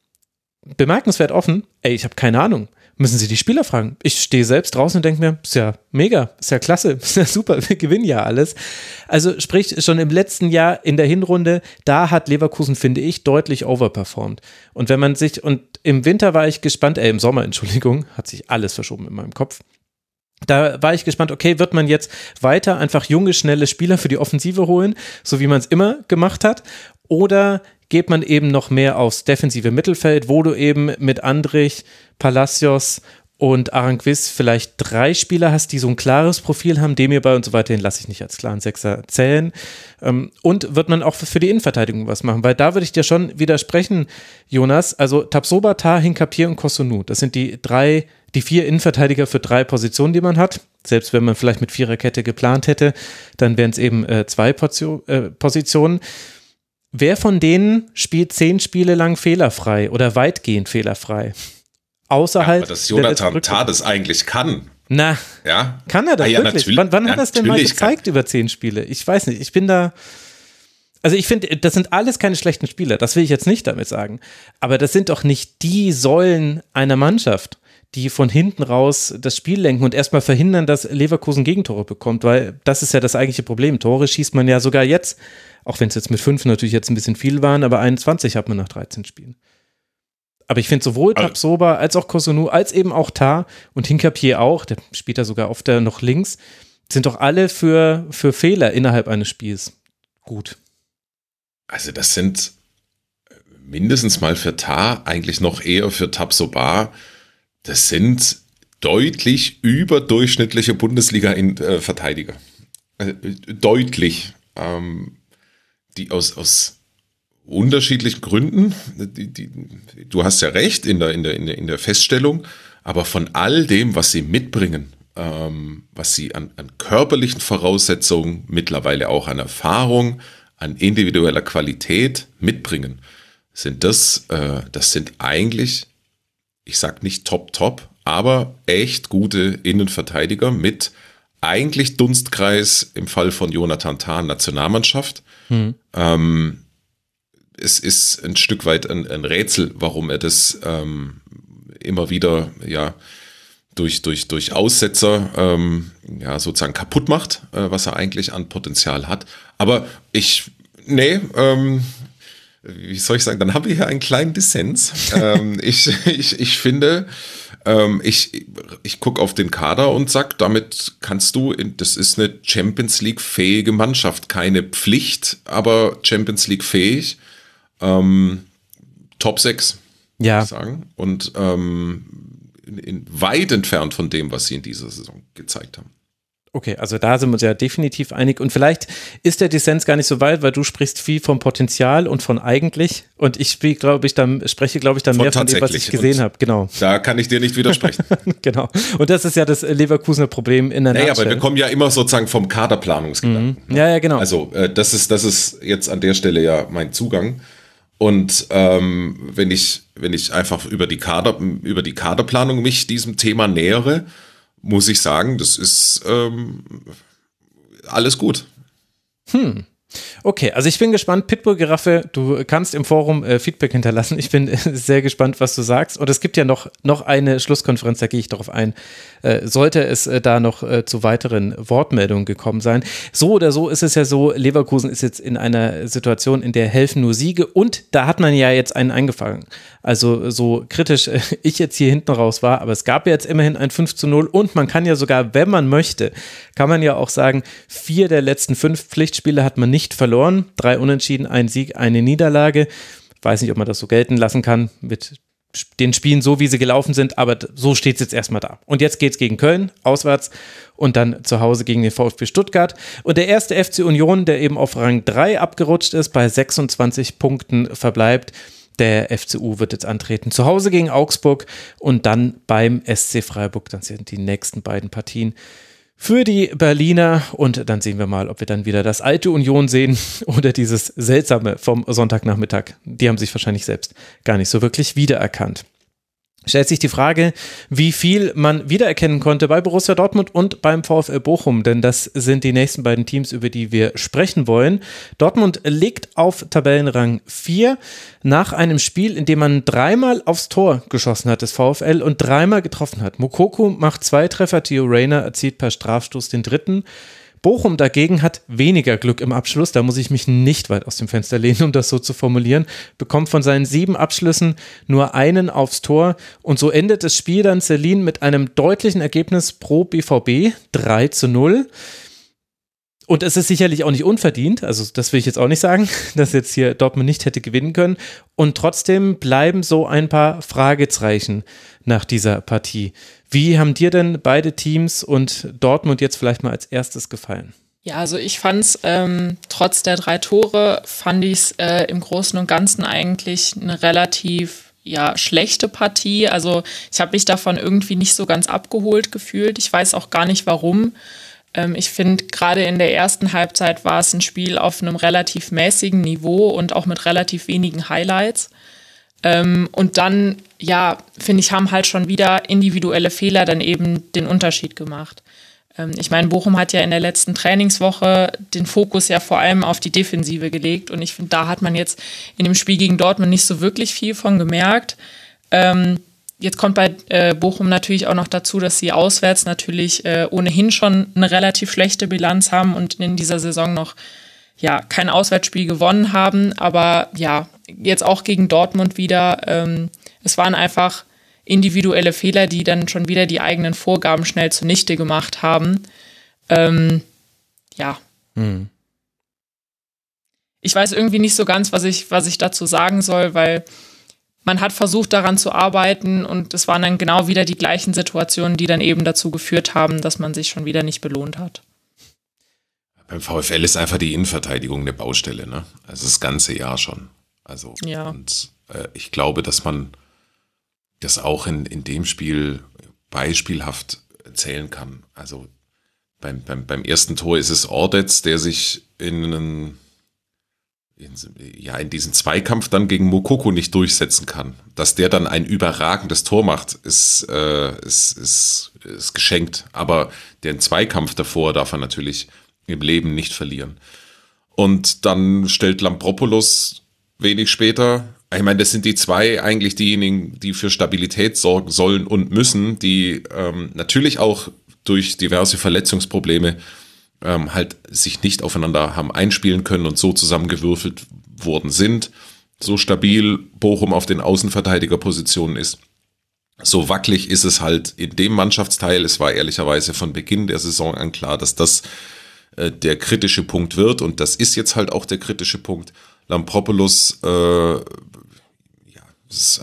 bemerkenswert offen, ey, ich habe keine Ahnung müssen Sie die Spieler fragen. Ich stehe selbst draußen und denke mir, ist ja mega, ist ja klasse, ist ja super, wir gewinnen ja alles. Also sprich, schon im letzten Jahr in der Hinrunde, da hat Leverkusen, finde ich, deutlich overperformed. Und wenn man sich, und im Winter war ich gespannt, äh, im Sommer, Entschuldigung, hat sich alles verschoben in meinem Kopf. Da war ich gespannt, okay, wird man jetzt weiter einfach junge, schnelle Spieler für die Offensive holen, so wie man es immer gemacht hat? Oder geht man eben noch mehr aufs defensive Mittelfeld, wo du eben mit Andrich, Palacios und Aranquis vielleicht drei Spieler hast, die so ein klares Profil haben, dem und so weiter, den lasse ich nicht als klaren Sechser zählen. Ähm, und wird man auch für die Innenverteidigung was machen? Weil da würde ich dir schon widersprechen, Jonas. Also Tabsoba, Tar, Hinkapir und Kosunu, das sind die drei, die vier Innenverteidiger für drei Positionen, die man hat. Selbst wenn man vielleicht mit Viererkette geplant hätte, dann wären es eben äh, zwei Portion, äh, Positionen. Wer von denen spielt zehn Spiele lang fehlerfrei oder weitgehend fehlerfrei? Außerhalb. Ja, dass Jonathan Tah das eigentlich kann. Na, Ja. kann er das Ah, ja, wirklich? Wann, wann hat ja, er das denn mal gezeigt über zehn Spiele? Ich weiß nicht. Ich bin da. Also ich finde, das sind alles keine schlechten Spieler. Das will ich jetzt nicht damit sagen. Aber das sind doch nicht die Säulen einer Mannschaft, die von hinten raus das Spiel lenken und erstmal verhindern, dass Leverkusen Gegentore bekommt, weil das ist ja das eigentliche Problem. Tore schießt man ja sogar jetzt, auch wenn es jetzt mit fünf natürlich jetzt ein bisschen viel waren, aber 21 hat man nach 13 Spielen. Aber ich finde sowohl Also- Tapsoba als auch Kosunu, als eben auch Tar und Hinkapier auch, der spielt da sogar oft da noch links, sind doch alle für, für Fehler innerhalb eines Spiels gut. Also das sind mindestens mal für Tar, eigentlich noch eher für Tabsoba. Das sind deutlich überdurchschnittliche Bundesliga-Verteidiger. Äh, deutlich. Ähm, die aus, aus unterschiedlichen Gründen, die, die, du hast ja recht in der, in, der, in, der, in der Feststellung, aber von all dem, was sie mitbringen, ähm, was sie an, an körperlichen Voraussetzungen, mittlerweile auch an Erfahrung, an individueller Qualität mitbringen, sind das, äh, das sind eigentlich, ich sag nicht top, top, aber echt gute Innenverteidiger mit eigentlich Dunstkreis im Fall von Jonathan Tah Nationalmannschaft. Ähm, es ist ein Stück weit ein, ein Rätsel, warum er das ähm, immer wieder ja durch durch durch Aussetzer ähm, ja sozusagen kaputt macht, äh, was er eigentlich an Potenzial hat. Aber ich nee ähm, wie soll ich sagen, dann haben wir hier einen kleinen Dissens. ähm, ich, ich, ich finde, ähm, ich, ich gucke auf den Kader und sag, damit kannst du, in, das ist eine Champions League fähige Mannschaft, keine Pflicht, aber Champions League fähig. Ähm, Top 6, Ja, würde ich sagen. Und ähm, in, in weit entfernt von dem, was sie in dieser Saison gezeigt haben. Okay, also da sind wir uns ja definitiv einig. Und vielleicht ist der Dissens gar nicht so weit, weil du sprichst viel vom Potenzial und von eigentlich. Und ich spiel, glaube ich, dann spreche, glaube ich, dann Von mehr von dem, was ich gesehen habe. Genau, Da kann ich dir nicht widersprechen. genau. Und das ist ja das Leverkusener Problem in der naja, aber wir kommen ja immer sozusagen vom Kaderplanungsgedanken. Ja, ja, genau. Also äh, das ist das ist jetzt an der Stelle ja mein Zugang. Und ähm, wenn ich wenn ich einfach über die Kader über die Kaderplanung mich diesem Thema nähere, muss ich sagen, das ist ähm, alles gut. Okay, also ich bin gespannt. Pitbull Giraffe, du kannst im Forum äh, Feedback hinterlassen. Ich bin äh, sehr gespannt, was du sagst. Und es gibt ja noch, noch eine Schlusskonferenz, da gehe ich darauf ein. Äh, sollte es äh, da noch äh, zu weiteren Wortmeldungen gekommen sein. So oder so ist es ja so, Leverkusen ist jetzt in einer Situation, in der helfen nur Siege und da hat man ja jetzt einen eingefangen. Also so kritisch äh, ich jetzt hier hinten raus war, aber es gab ja jetzt immerhin ein 5 zu 0 und man kann ja sogar, wenn man möchte, kann man ja auch sagen, vier der letzten fünf Pflichtspiele hat man nicht verloren. Drei Unentschieden, ein Sieg, eine Niederlage. Weiß nicht, ob man das so gelten lassen kann mit den Spielen so, wie sie gelaufen sind, aber so steht es jetzt erstmal da. Und jetzt geht es gegen Köln, auswärts und dann zu Hause gegen den VfB Stuttgart. Und der erste FC Union, der eben auf Rang 3 abgerutscht ist, bei 26 Punkten verbleibt. Der FCU wird jetzt antreten. Zu Hause gegen Augsburg und dann beim SC Freiburg. Das sind die nächsten beiden Partien für die Berliner. Und dann sehen wir mal, ob wir dann wieder das alte Union sehen oder dieses seltsame vom Sonntagnachmittag. Die haben sich wahrscheinlich selbst gar nicht so wirklich wiedererkannt. Stellt sich die Frage, wie viel man wiedererkennen konnte bei Borussia Dortmund und beim VfL Bochum, denn das sind die nächsten beiden Teams, über die wir sprechen wollen. Dortmund liegt auf Tabellenrang 4 nach einem Spiel, in dem man dreimal aufs Tor geschossen hat, das VfL, und dreimal getroffen hat. Mokoko macht zwei Treffer, Theo Reyner erzielt per Strafstoß den dritten. Bochum dagegen hat weniger Glück im Abschluss, da muss ich mich nicht weit aus dem Fenster lehnen, um das so zu formulieren, bekommt von seinen sieben Abschlüssen nur einen aufs Tor und so endet das Spiel dann Celine mit einem deutlichen Ergebnis pro BVB 3 zu 0. Und es ist sicherlich auch nicht unverdient, also das will ich jetzt auch nicht sagen, dass jetzt hier Dortmund nicht hätte gewinnen können. Und trotzdem bleiben so ein paar Fragezeichen nach dieser Partie. Wie haben dir denn beide Teams und Dortmund jetzt vielleicht mal als erstes gefallen? Ja, also ich fand's ähm, trotz der drei Tore fand ich's äh, im Großen und Ganzen eigentlich eine relativ ja schlechte Partie. Also ich habe mich davon irgendwie nicht so ganz abgeholt gefühlt. Ich weiß auch gar nicht warum. Ähm, ich finde gerade in der ersten Halbzeit war es ein Spiel auf einem relativ mäßigen Niveau und auch mit relativ wenigen Highlights. Ähm, und dann, ja, finde ich, haben halt schon wieder individuelle Fehler dann eben den Unterschied gemacht. Ähm, ich meine, Bochum hat ja in der letzten Trainingswoche den Fokus ja vor allem auf die Defensive gelegt und ich finde, da hat man jetzt in dem Spiel gegen Dortmund nicht so wirklich viel von gemerkt. Ähm, jetzt kommt bei äh, Bochum natürlich auch noch dazu, dass sie auswärts natürlich äh, ohnehin schon eine relativ schlechte Bilanz haben und in dieser Saison noch ja kein Auswärtsspiel gewonnen haben. Aber ja, jetzt auch gegen Dortmund wieder. Ähm, es waren einfach individuelle Fehler, die dann schon wieder die eigenen Vorgaben schnell zunichte gemacht haben. Ähm, ja. Hm. Ich weiß irgendwie nicht so ganz, was ich, was ich dazu sagen soll, weil man hat versucht, daran zu arbeiten und es waren dann genau wieder die gleichen Situationen, die dann eben dazu geführt haben, dass man sich schon wieder nicht belohnt hat. Beim VfL ist einfach die Innenverteidigung eine Baustelle, ne? Also das ganze Jahr schon. Also ja. und äh, ich glaube, dass man das auch in, in dem Spiel beispielhaft erzählen kann. Also beim, beim, beim ersten Tor ist es Ordetz, der sich in einen, in, ja, in diesen Zweikampf dann gegen Mokoko nicht durchsetzen kann. Dass der dann ein überragendes Tor macht, ist, äh, ist, ist, ist geschenkt. Aber den Zweikampf davor darf er natürlich im Leben nicht verlieren. Und dann stellt Lampropoulos wenig später ich meine, das sind die zwei eigentlich diejenigen, die für Stabilität sorgen sollen und müssen, die ähm, natürlich auch durch diverse Verletzungsprobleme ähm, halt sich nicht aufeinander haben einspielen können und so zusammengewürfelt worden sind. So stabil Bochum auf den Außenverteidigerpositionen ist. So wackelig ist es halt in dem Mannschaftsteil. Es war ehrlicherweise von Beginn der Saison an klar, dass das der kritische Punkt wird und das ist jetzt halt auch der kritische Punkt. Lampropoulos äh, das ist,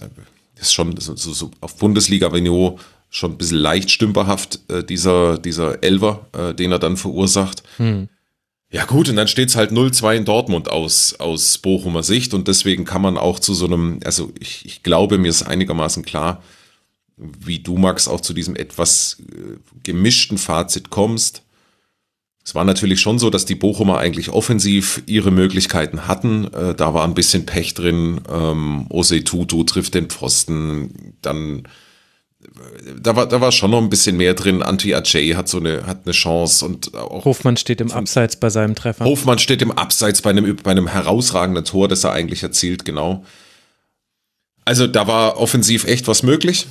ist schon so, so auf Bundesliga-Niveau schon ein bisschen leicht stümperhaft, äh, dieser, dieser Elver, äh, den er dann verursacht. Hm. Ja gut, und dann steht es halt 0-2 in Dortmund aus, aus Bochumer Sicht und deswegen kann man auch zu so einem, also ich, ich glaube, mir ist einigermaßen klar, wie du, Max, auch zu diesem etwas äh, gemischten Fazit kommst. Es war natürlich schon so, dass die Bochumer eigentlich offensiv ihre Möglichkeiten hatten. Äh, da war ein bisschen Pech drin. Ähm, Ose Tutu trifft den Pfosten. Dann äh, da war, da war schon noch ein bisschen mehr drin. Anti Ajay hat so eine, hat eine Chance und auch Hofmann steht im Abseits bei seinem Treffer. Hofmann steht im Abseits bei einem, bei einem herausragenden Tor, das er eigentlich erzielt, genau. Also da war offensiv echt was möglich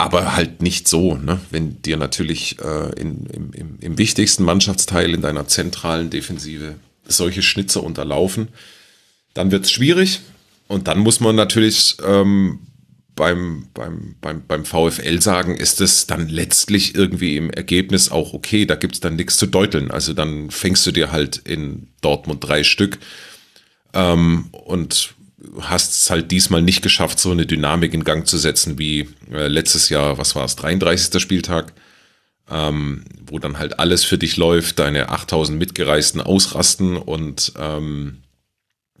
aber halt nicht so, ne? wenn dir natürlich äh, in, im, im, im, wichtigsten Mannschaftsteil in deiner zentralen Defensive solche Schnitzer unterlaufen, dann wird es schwierig und dann muss man natürlich ähm, beim, beim, beim, beim VfL sagen, ist es dann letztlich irgendwie im Ergebnis auch okay, da gibt es dann nichts zu deuteln. Also dann fängst du dir halt in Dortmund drei Stück ähm, und hast es halt diesmal nicht geschafft, so eine Dynamik in Gang zu setzen wie äh, letztes Jahr, was war es, 33. Spieltag, ähm, wo dann halt alles für dich läuft, deine 8000 Mitgereisten ausrasten und ähm,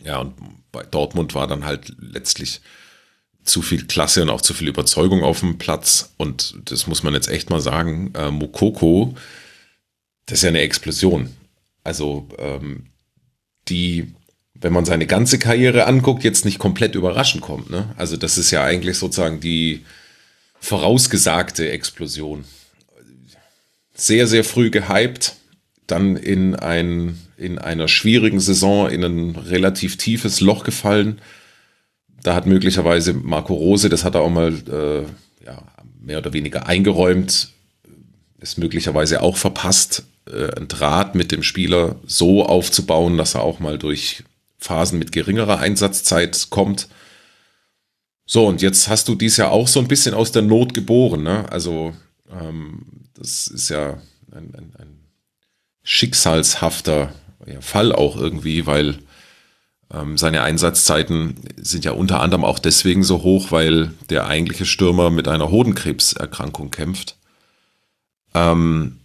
ja, und bei Dortmund war dann halt letztlich zu viel Klasse und auch zu viel Überzeugung auf dem Platz und das muss man jetzt echt mal sagen, äh, Mokoko, das ist ja eine Explosion. Also ähm, die wenn man seine ganze Karriere anguckt, jetzt nicht komplett überraschend kommt. Ne? Also das ist ja eigentlich sozusagen die vorausgesagte Explosion. Sehr, sehr früh gehypt, dann in, ein, in einer schwierigen Saison in ein relativ tiefes Loch gefallen. Da hat möglicherweise Marco Rose, das hat er auch mal äh, ja, mehr oder weniger eingeräumt, ist möglicherweise auch verpasst, äh, ein Draht mit dem Spieler so aufzubauen, dass er auch mal durch Phasen mit geringerer Einsatzzeit kommt. So, und jetzt hast du dies ja auch so ein bisschen aus der Not geboren. Ne? Also, ähm, das ist ja ein, ein, ein schicksalshafter Fall auch irgendwie, weil ähm, seine Einsatzzeiten sind ja unter anderem auch deswegen so hoch, weil der eigentliche Stürmer mit einer Hodenkrebserkrankung kämpft. Ähm,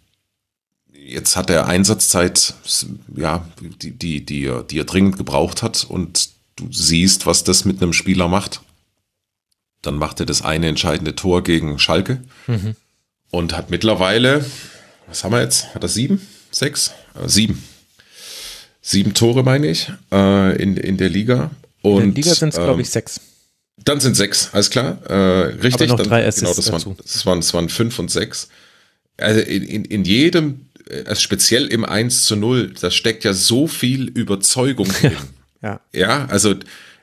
jetzt hat er Einsatzzeit, ja, die, die, die, die er dringend gebraucht hat und du siehst, was das mit einem Spieler macht. Dann macht er das eine entscheidende Tor gegen Schalke mhm. und hat mittlerweile, was haben wir jetzt? Hat er sieben? Sechs? Äh, sieben. Sieben Tore, meine ich, äh, in, in der Liga. Und, in der Liga sind es, glaube ich, ähm, sechs. Dann sind sechs, alles klar. Äh, richtig, Aber noch dann, drei Assists genau, das dazu. waren, das waren, das waren fünf und sechs. Also in, in, in jedem, also speziell im 1 zu 0, da steckt ja so viel Überzeugung drin. Ja. ja, also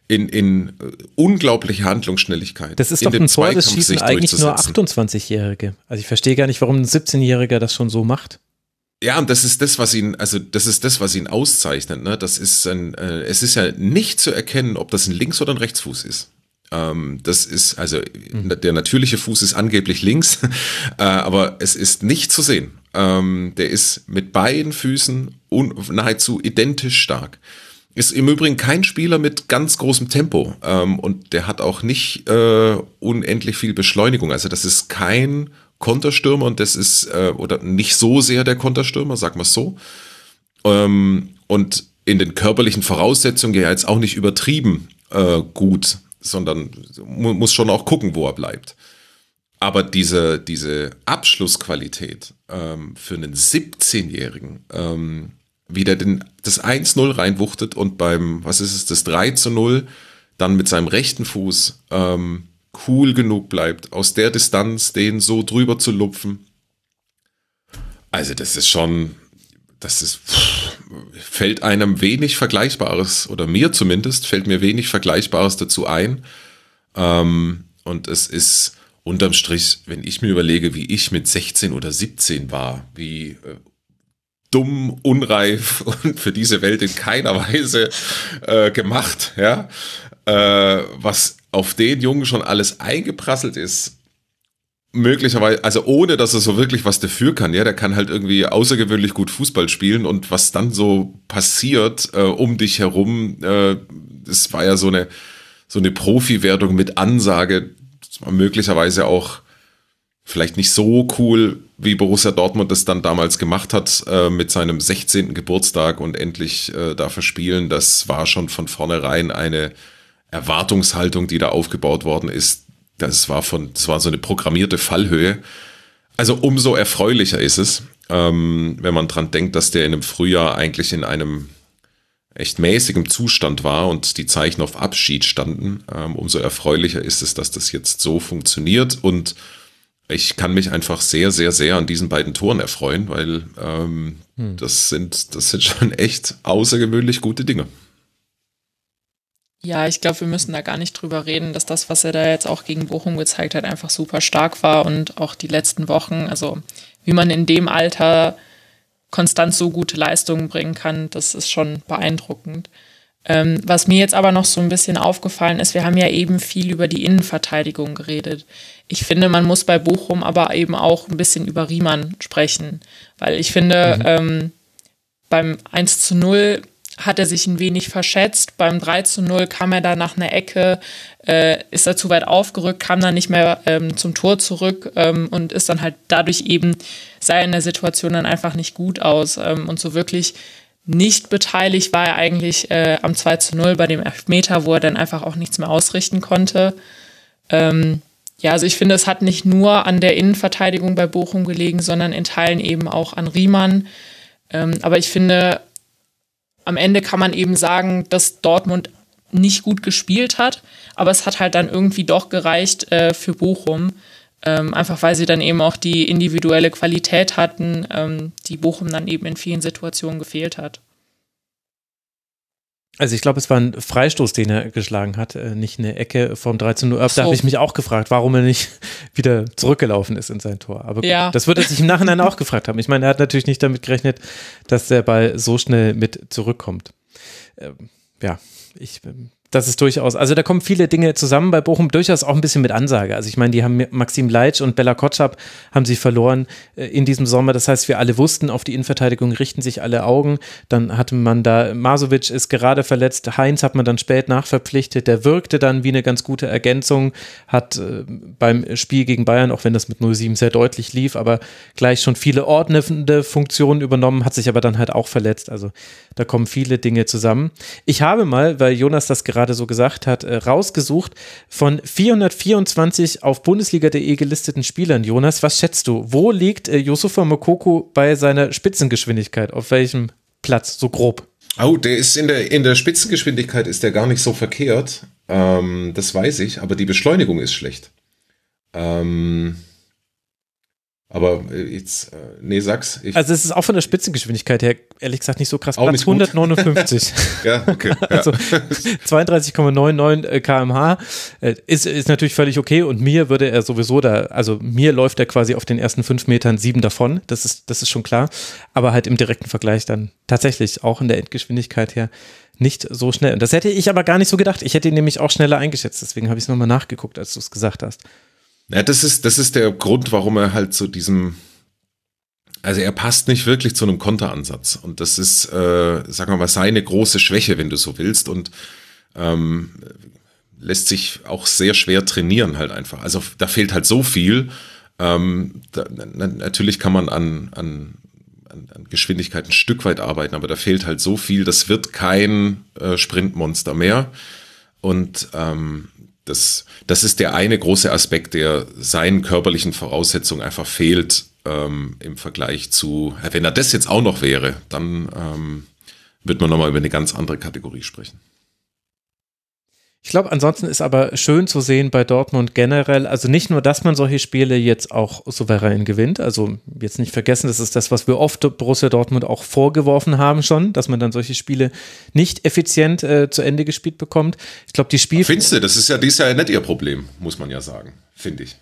in, in äh, unglaubliche Handlungsschnelligkeit. Das ist doch ein Tor, das schießen eigentlich nur durchzusetzen. 28-Jährige. Also ich verstehe gar nicht, warum ein 17-Jähriger das schon so macht. Ja, und das ist das, was ihn, also das ist das, was ihn auszeichnet. Ne? Das ist ein, äh, es ist ja nicht zu erkennen, ob das ein Links- oder ein Rechtsfuß ist. Ähm, das ist, also der natürliche Fuß ist angeblich links, äh, aber es ist nicht zu sehen. Ähm, der ist mit beiden Füßen nahezu identisch stark. Ist im Übrigen kein Spieler mit ganz großem Tempo ähm, und der hat auch nicht äh, unendlich viel Beschleunigung. Also das ist kein Konterstürmer und das ist äh, oder nicht so sehr der Konterstürmer, sag mal so. Ähm, und in den körperlichen Voraussetzungen ja jetzt auch nicht übertrieben äh, gut, sondern mu muss schon auch gucken, wo er bleibt. Aber diese, diese Abschlussqualität ähm, für einen 17-Jährigen, ähm, wie der den, das 1-0 reinwuchtet und beim, was ist es, das 3 0 dann mit seinem rechten Fuß ähm, cool genug bleibt, aus der Distanz den so drüber zu lupfen. Also das ist schon, das ist, pff, fällt einem wenig Vergleichbares, oder mir zumindest, fällt mir wenig Vergleichbares dazu ein. Ähm, und es ist unterm Strich, wenn ich mir überlege, wie ich mit 16 oder 17 war, wie äh, dumm, unreif und für diese Welt in keiner Weise äh, gemacht, ja, äh, was auf den Jungen schon alles eingeprasselt ist, möglicherweise, also ohne dass er so wirklich was dafür kann, ja, der kann halt irgendwie außergewöhnlich gut Fußball spielen und was dann so passiert äh, um dich herum, äh, das war ja so eine so eine Profi-Wertung mit Ansage, möglicherweise auch vielleicht nicht so cool, wie Borussia Dortmund das dann damals gemacht hat äh, mit seinem 16. Geburtstag und endlich äh, da verspielen. Das war schon von vornherein eine Erwartungshaltung, die da aufgebaut worden ist. Das war von, das war so eine programmierte Fallhöhe. Also umso erfreulicher ist es, ähm, wenn man dran denkt, dass der in einem Frühjahr eigentlich in einem echt mäßigem Zustand war und die Zeichen auf Abschied standen. Ähm, umso erfreulicher ist es, dass das jetzt so funktioniert und ich kann mich einfach sehr, sehr, sehr an diesen beiden Toren erfreuen, weil ähm, hm. das, sind, das sind schon echt außergewöhnlich gute Dinge. Ja, ich glaube, wir müssen da gar nicht drüber reden, dass das, was er da jetzt auch gegen Bochum gezeigt hat, einfach super stark war und auch die letzten Wochen, also wie man in dem Alter konstant so gute Leistungen bringen kann, das ist schon beeindruckend. Ähm, was mir jetzt aber noch so ein bisschen aufgefallen ist, wir haben ja eben viel über die Innenverteidigung geredet. Ich finde, man muss bei Bochum aber eben auch ein bisschen über Riemann sprechen, weil ich finde, mhm. ähm, beim 1 zu 0 hat er sich ein wenig verschätzt. Beim 3 zu 0 kam er da nach einer Ecke, äh, ist er zu weit aufgerückt, kam dann nicht mehr ähm, zum Tor zurück ähm, und ist dann halt dadurch eben, sah er in der Situation dann einfach nicht gut aus. Ähm, und so wirklich nicht beteiligt war er eigentlich äh, am 2 zu 0 bei dem Elfmeter, wo er dann einfach auch nichts mehr ausrichten konnte. Ähm, ja, also ich finde, es hat nicht nur an der Innenverteidigung bei Bochum gelegen, sondern in Teilen eben auch an Riemann. Ähm, aber ich finde, am Ende kann man eben sagen, dass Dortmund nicht gut gespielt hat, aber es hat halt dann irgendwie doch gereicht äh, für Bochum. Ähm, einfach weil sie dann eben auch die individuelle Qualität hatten, ähm, die Bochum dann eben in vielen Situationen gefehlt hat. Also ich glaube, es war ein Freistoß, den er geschlagen hat, äh, nicht eine Ecke vom 13 Uhr. Da so. habe ich mich auch gefragt, warum er nicht wieder zurückgelaufen ist in sein Tor. Aber ja. das wird er sich im Nachhinein auch gefragt haben. Ich meine, er hat natürlich nicht damit gerechnet, dass der Ball so schnell mit zurückkommt. Ähm, ja, ich ähm, das ist durchaus, also da kommen viele Dinge zusammen bei Bochum, durchaus auch ein bisschen mit Ansage. Also ich meine, die haben Maxim Leitsch und Bella Kotschap haben sie verloren äh, in diesem Sommer. Das heißt, wir alle wussten, auf die Innenverteidigung richten sich alle Augen. Dann hatte man da, Masovic ist gerade verletzt, Heinz hat man dann spät nachverpflichtet. Der wirkte dann wie eine ganz gute Ergänzung, hat äh, beim Spiel gegen Bayern, auch wenn das mit 07 sehr deutlich lief, aber gleich schon viele ordnende Funktionen übernommen, hat sich aber dann halt auch verletzt. Also da kommen viele Dinge zusammen. Ich habe mal, weil Jonas das gerade gerade so gesagt hat, äh, rausgesucht von 424 auf Bundesliga.de gelisteten Spielern. Jonas, was schätzt du? Wo liegt äh, Mokoko bei seiner Spitzengeschwindigkeit? Auf welchem Platz, so grob? Oh, der ist in der, in der Spitzengeschwindigkeit ist der gar nicht so verkehrt. Ähm, das weiß ich, aber die Beschleunigung ist schlecht. Ähm, aber äh, jetzt, äh, nee, sag's. Also es ist auch von der Spitzengeschwindigkeit her, ehrlich gesagt, nicht so krass. Auch Platz 159. ja, okay. Ja. Also 32,99 kmh äh, ist, ist natürlich völlig okay und mir würde er sowieso da, also mir läuft er quasi auf den ersten fünf Metern sieben davon, das ist, das ist schon klar, aber halt im direkten Vergleich dann tatsächlich auch in der Endgeschwindigkeit her nicht so schnell. Und das hätte ich aber gar nicht so gedacht. Ich hätte ihn nämlich auch schneller eingeschätzt, deswegen habe ich es nochmal nachgeguckt, als du es gesagt hast. Ja, das ist, das ist der Grund, warum er halt zu diesem, also er passt nicht wirklich zu einem Konteransatz. Und das ist, äh, sagen wir mal, seine große Schwäche, wenn du so willst. Und ähm, lässt sich auch sehr schwer trainieren halt einfach. Also da fehlt halt so viel. Ähm, da, na, natürlich kann man an, an, an, Geschwindigkeit ein Stück weit arbeiten, aber da fehlt halt so viel. Das wird kein äh, Sprintmonster mehr. Und ähm, das, das ist der eine große Aspekt, der seinen körperlichen Voraussetzungen einfach fehlt ähm, im Vergleich zu, wenn er das jetzt auch noch wäre, dann ähm, wird man nochmal über eine ganz andere Kategorie sprechen. Ich glaube, ansonsten ist aber schön zu sehen bei Dortmund generell, also nicht nur, dass man solche Spiele jetzt auch souverän gewinnt, also jetzt nicht vergessen, das ist das, was wir oft Borussia Dortmund auch vorgeworfen haben schon, dass man dann solche Spiele nicht effizient äh, zu Ende gespielt bekommt. Ich glaube, die Spiel... Findest du, das ist ja dieses Jahr nicht ihr Problem, muss man ja sagen, finde ich.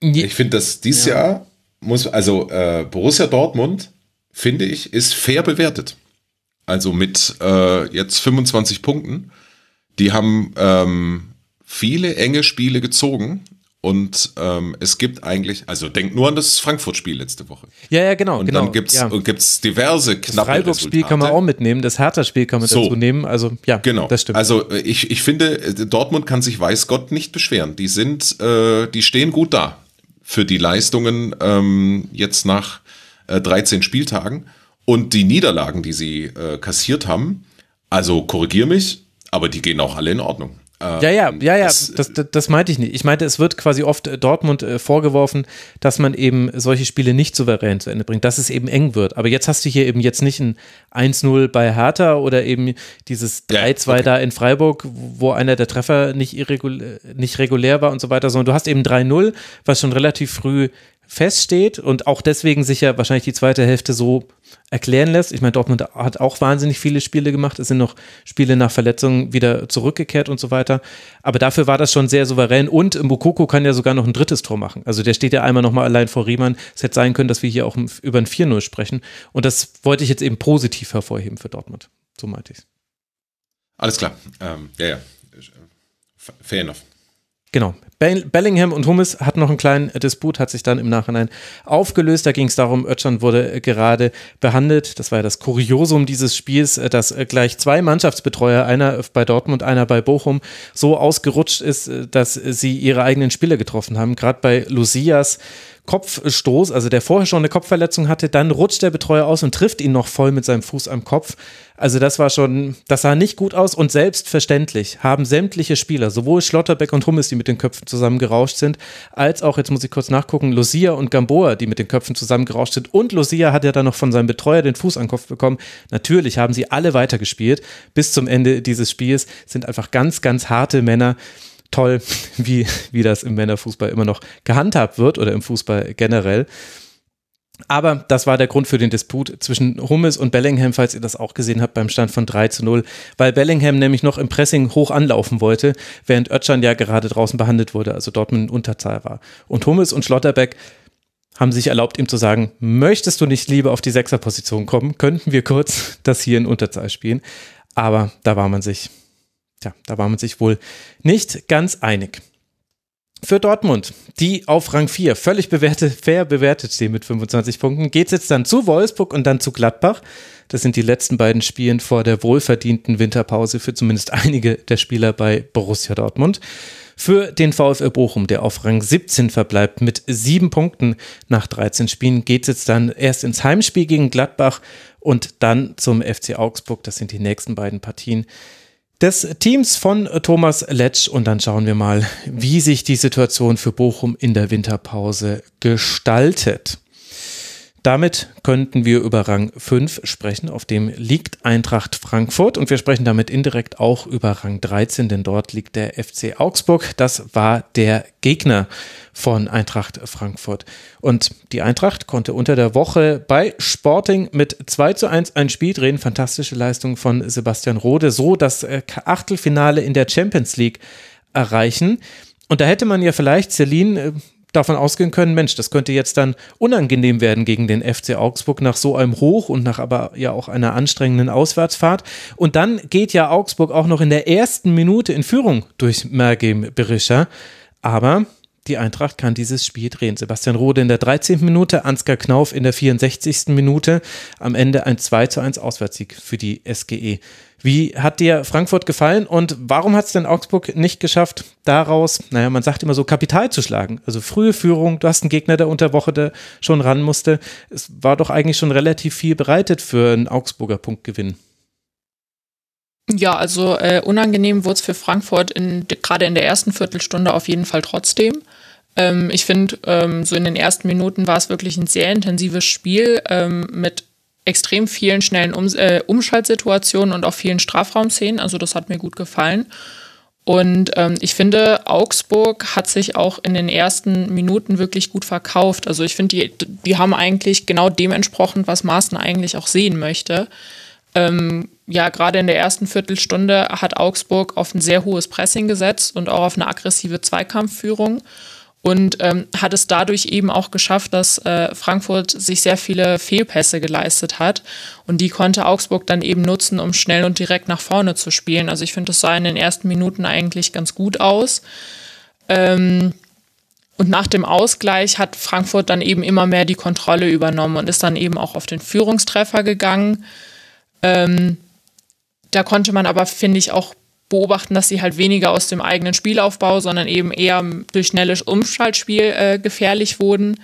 Ich finde, dass dieses ja. Jahr muss, also äh, Borussia Dortmund, finde ich, ist fair bewertet. Also mit äh, jetzt 25 Punkten die haben ähm, viele enge Spiele gezogen. Und ähm, es gibt eigentlich, also denkt nur an das Frankfurt-Spiel letzte Woche. Ja, ja, genau. Und genau, dann gibt es ja. gibt's diverse knappe Das Freiburg-Spiel kann man auch mitnehmen, das Hertha-Spiel kann man so, dazu nehmen. Also ja, genau. das stimmt. Also ich, ich finde, Dortmund kann sich weiß Gott nicht beschweren. Die sind, äh, die stehen gut da für die Leistungen ähm, jetzt nach äh, 13 Spieltagen. Und die Niederlagen, die sie äh, kassiert haben, also korrigier mich, aber die gehen auch alle in Ordnung. ja, ja, ja, ja, das, das, das, meinte ich nicht. Ich meinte, es wird quasi oft äh, Dortmund äh, vorgeworfen, dass man eben solche Spiele nicht souverän zu Ende bringt, dass es eben eng wird. Aber jetzt hast du hier eben jetzt nicht ein 1-0 bei Hertha oder eben dieses 3-2 ja, okay. da in Freiburg, wo einer der Treffer nicht, irregulär, nicht regulär war und so weiter, sondern du hast eben 3-0, was schon relativ früh feststeht und auch deswegen sich ja wahrscheinlich die zweite Hälfte so erklären lässt. Ich meine, Dortmund hat auch wahnsinnig viele Spiele gemacht. Es sind noch Spiele nach Verletzungen wieder zurückgekehrt und so weiter. Aber dafür war das schon sehr souverän. Und Mukoko kann ja sogar noch ein drittes Tor machen. Also der steht ja einmal nochmal allein vor Riemann. Es hätte sein können, dass wir hier auch über ein 4-0 sprechen. Und das wollte ich jetzt eben positiv hervorheben für Dortmund. So meinte ich es. Alles klar. Ähm, ja, ja. Fair enough. Genau. Bellingham und Hummes hatten noch einen kleinen Disput, hat sich dann im Nachhinein aufgelöst. Da ging es darum, Özcan wurde gerade behandelt. Das war ja das Kuriosum dieses Spiels, dass gleich zwei Mannschaftsbetreuer, einer bei Dortmund, einer bei Bochum, so ausgerutscht ist, dass sie ihre eigenen Spieler getroffen haben. Gerade bei Lucias Kopfstoß, also der vorher schon eine Kopfverletzung hatte, dann rutscht der Betreuer aus und trifft ihn noch voll mit seinem Fuß am Kopf. Also das war schon, das sah nicht gut aus und selbstverständlich haben sämtliche Spieler, sowohl Schlotterbeck und Hummes, die mit den Köpfen zusammen gerauscht sind, als auch, jetzt muss ich kurz nachgucken, Lucia und Gamboa, die mit den Köpfen zusammen gerauscht sind und Lucia hat ja dann noch von seinem Betreuer den Fuß den Kopf bekommen. Natürlich haben sie alle weitergespielt bis zum Ende dieses Spiels, sind einfach ganz, ganz harte Männer toll, wie, wie das im Männerfußball immer noch gehandhabt wird oder im Fußball generell. Aber das war der Grund für den Disput zwischen Hummels und Bellingham, falls ihr das auch gesehen habt beim Stand von 3 zu 0, weil Bellingham nämlich noch im Pressing hoch anlaufen wollte, während Özcan ja gerade draußen behandelt wurde, also Dortmund in Unterzahl war. Und Hummels und Schlotterbeck haben sich erlaubt, ihm zu sagen, möchtest du nicht lieber auf die Sechserposition kommen, könnten wir kurz das hier in Unterzahl spielen. Aber da war man sich, ja, da war man sich wohl nicht ganz einig. Für Dortmund, die auf Rang 4 völlig bewertet, fair bewertet stehen mit 25 Punkten, geht es jetzt dann zu Wolfsburg und dann zu Gladbach. Das sind die letzten beiden Spiele vor der wohlverdienten Winterpause für zumindest einige der Spieler bei Borussia Dortmund. Für den VfL Bochum, der auf Rang 17 verbleibt mit sieben Punkten nach 13 Spielen, geht es jetzt dann erst ins Heimspiel gegen Gladbach und dann zum FC Augsburg. Das sind die nächsten beiden Partien des Teams von Thomas Letsch und dann schauen wir mal, wie sich die Situation für Bochum in der Winterpause gestaltet. Damit könnten wir über Rang 5 sprechen, auf dem liegt Eintracht Frankfurt und wir sprechen damit indirekt auch über Rang 13, denn dort liegt der FC Augsburg. Das war der Gegner von Eintracht Frankfurt. Und die Eintracht konnte unter der Woche bei Sporting mit 2 zu 1 ein Spiel drehen. Fantastische Leistung von Sebastian Rode, so das äh, Achtelfinale in der Champions League erreichen. Und da hätte man ja vielleicht Celine äh, davon ausgehen können, Mensch, das könnte jetzt dann unangenehm werden gegen den FC Augsburg nach so einem Hoch und nach aber ja auch einer anstrengenden Auswärtsfahrt. Und dann geht ja Augsburg auch noch in der ersten Minute in Führung durch Mergem Berischer. Aber die Eintracht kann dieses Spiel drehen. Sebastian Rode in der 13. Minute, Ansgar Knauf in der 64. Minute. Am Ende ein 2 zu 1 Auswärtssieg für die SGE. Wie hat dir Frankfurt gefallen und warum hat es denn Augsburg nicht geschafft, daraus, naja, man sagt immer so, Kapital zu schlagen? Also frühe Führung, du hast einen Gegner, der unter Woche der schon ran musste. Es war doch eigentlich schon relativ viel bereitet für einen Augsburger Punktgewinn. Ja, also äh, unangenehm wurde es für Frankfurt gerade in der ersten Viertelstunde auf jeden Fall trotzdem. Ähm, ich finde, ähm, so in den ersten Minuten war es wirklich ein sehr intensives Spiel ähm, mit extrem vielen schnellen um äh, Umschaltsituationen und auch vielen Strafraumszenen. Also das hat mir gut gefallen. Und ähm, ich finde, Augsburg hat sich auch in den ersten Minuten wirklich gut verkauft. Also ich finde, die, die haben eigentlich genau dem entsprochen, was Maaßen eigentlich auch sehen möchte. Ähm, ja, gerade in der ersten Viertelstunde hat Augsburg auf ein sehr hohes Pressing gesetzt und auch auf eine aggressive Zweikampfführung und ähm, hat es dadurch eben auch geschafft, dass äh, Frankfurt sich sehr viele Fehlpässe geleistet hat und die konnte Augsburg dann eben nutzen, um schnell und direkt nach vorne zu spielen. Also ich finde, das sah in den ersten Minuten eigentlich ganz gut aus. Ähm, und nach dem Ausgleich hat Frankfurt dann eben immer mehr die Kontrolle übernommen und ist dann eben auch auf den Führungstreffer gegangen. Ähm, da konnte man aber, finde ich, auch beobachten, dass sie halt weniger aus dem eigenen Spielaufbau, sondern eben eher durch schnelles Umschaltspiel äh, gefährlich wurden.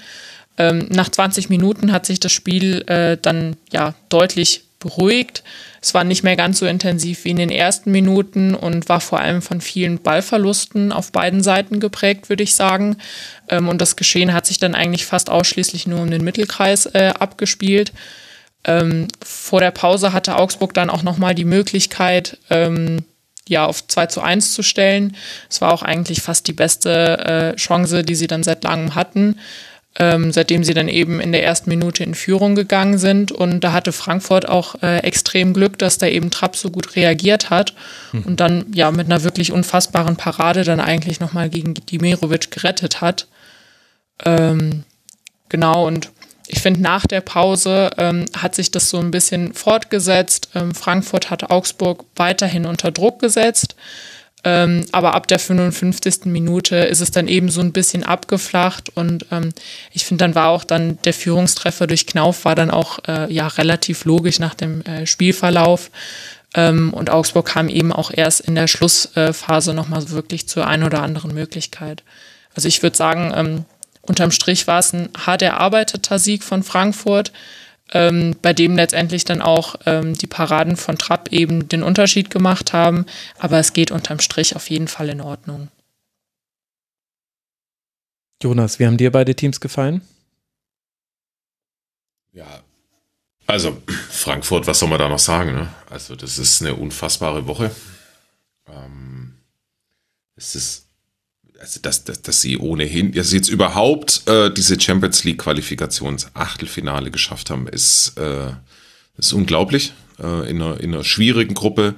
Ähm, nach 20 Minuten hat sich das Spiel äh, dann ja deutlich beruhigt. Es war nicht mehr ganz so intensiv wie in den ersten Minuten und war vor allem von vielen Ballverlusten auf beiden Seiten geprägt, würde ich sagen. Ähm, und das Geschehen hat sich dann eigentlich fast ausschließlich nur um den Mittelkreis äh, abgespielt. Ähm, vor der Pause hatte Augsburg dann auch nochmal die Möglichkeit, ähm, ja, auf 2 zu 1 zu stellen. Es war auch eigentlich fast die beste äh, Chance, die sie dann seit langem hatten, ähm, seitdem sie dann eben in der ersten Minute in Führung gegangen sind. Und da hatte Frankfurt auch äh, extrem Glück, dass da eben Trapp so gut reagiert hat hm. und dann ja mit einer wirklich unfassbaren Parade dann eigentlich nochmal gegen Dimirovic gerettet hat. Ähm, genau, und ich finde, nach der Pause ähm, hat sich das so ein bisschen fortgesetzt. Ähm, Frankfurt hat Augsburg weiterhin unter Druck gesetzt. Ähm, aber ab der 55. Minute ist es dann eben so ein bisschen abgeflacht und ähm, ich finde, dann war auch dann der Führungstreffer durch Knauf war dann auch äh, ja relativ logisch nach dem äh, Spielverlauf. Ähm, und Augsburg kam eben auch erst in der Schlussphase nochmal wirklich zur ein oder anderen Möglichkeit. Also ich würde sagen, ähm, unterm Strich war es ein hart erarbeiteter Sieg von Frankfurt, ähm, bei dem letztendlich dann auch ähm, die Paraden von Trapp eben den Unterschied gemacht haben. Aber es geht unterm Strich auf jeden Fall in Ordnung. Jonas, wie haben dir beide Teams gefallen? Ja, also Frankfurt, was soll man da noch sagen? Ne? Also das ist eine unfassbare Woche. Ähm, es ist also dass, dass, dass sie ohnehin, dass sie jetzt überhaupt äh, diese Champions League Qualifikationsachtelfinale geschafft haben, ist, äh, ist unglaublich. Äh, in, einer, in einer schwierigen Gruppe,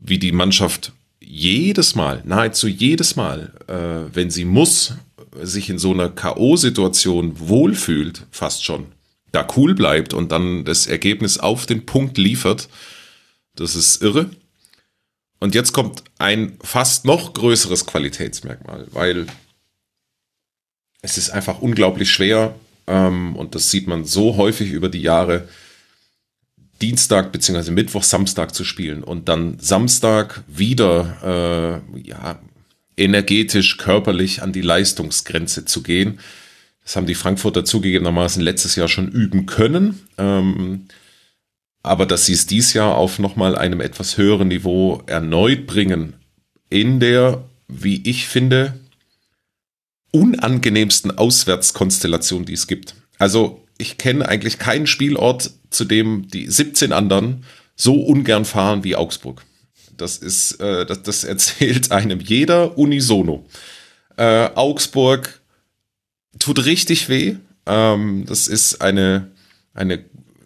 wie die Mannschaft jedes Mal, nahezu jedes Mal, äh, wenn sie muss, sich in so einer K.O.-Situation wohlfühlt, fast schon, da cool bleibt und dann das Ergebnis auf den Punkt liefert. Das ist irre. Und jetzt kommt ein fast noch größeres Qualitätsmerkmal, weil es ist einfach unglaublich schwer, ähm, und das sieht man so häufig über die Jahre, Dienstag bzw. Mittwoch, Samstag zu spielen und dann Samstag wieder äh, ja, energetisch, körperlich an die Leistungsgrenze zu gehen. Das haben die Frankfurter zugegebenermaßen letztes Jahr schon üben können. Ähm, aber dass sie es dies Jahr auf nochmal einem etwas höheren Niveau erneut bringen, in der, wie ich finde, unangenehmsten Auswärtskonstellation, die es gibt. Also ich kenne eigentlich keinen Spielort, zu dem die 17 anderen so ungern fahren wie Augsburg. Das ist, äh, das, das erzählt einem jeder unisono. Äh, Augsburg tut richtig weh. Ähm, das ist eine, eine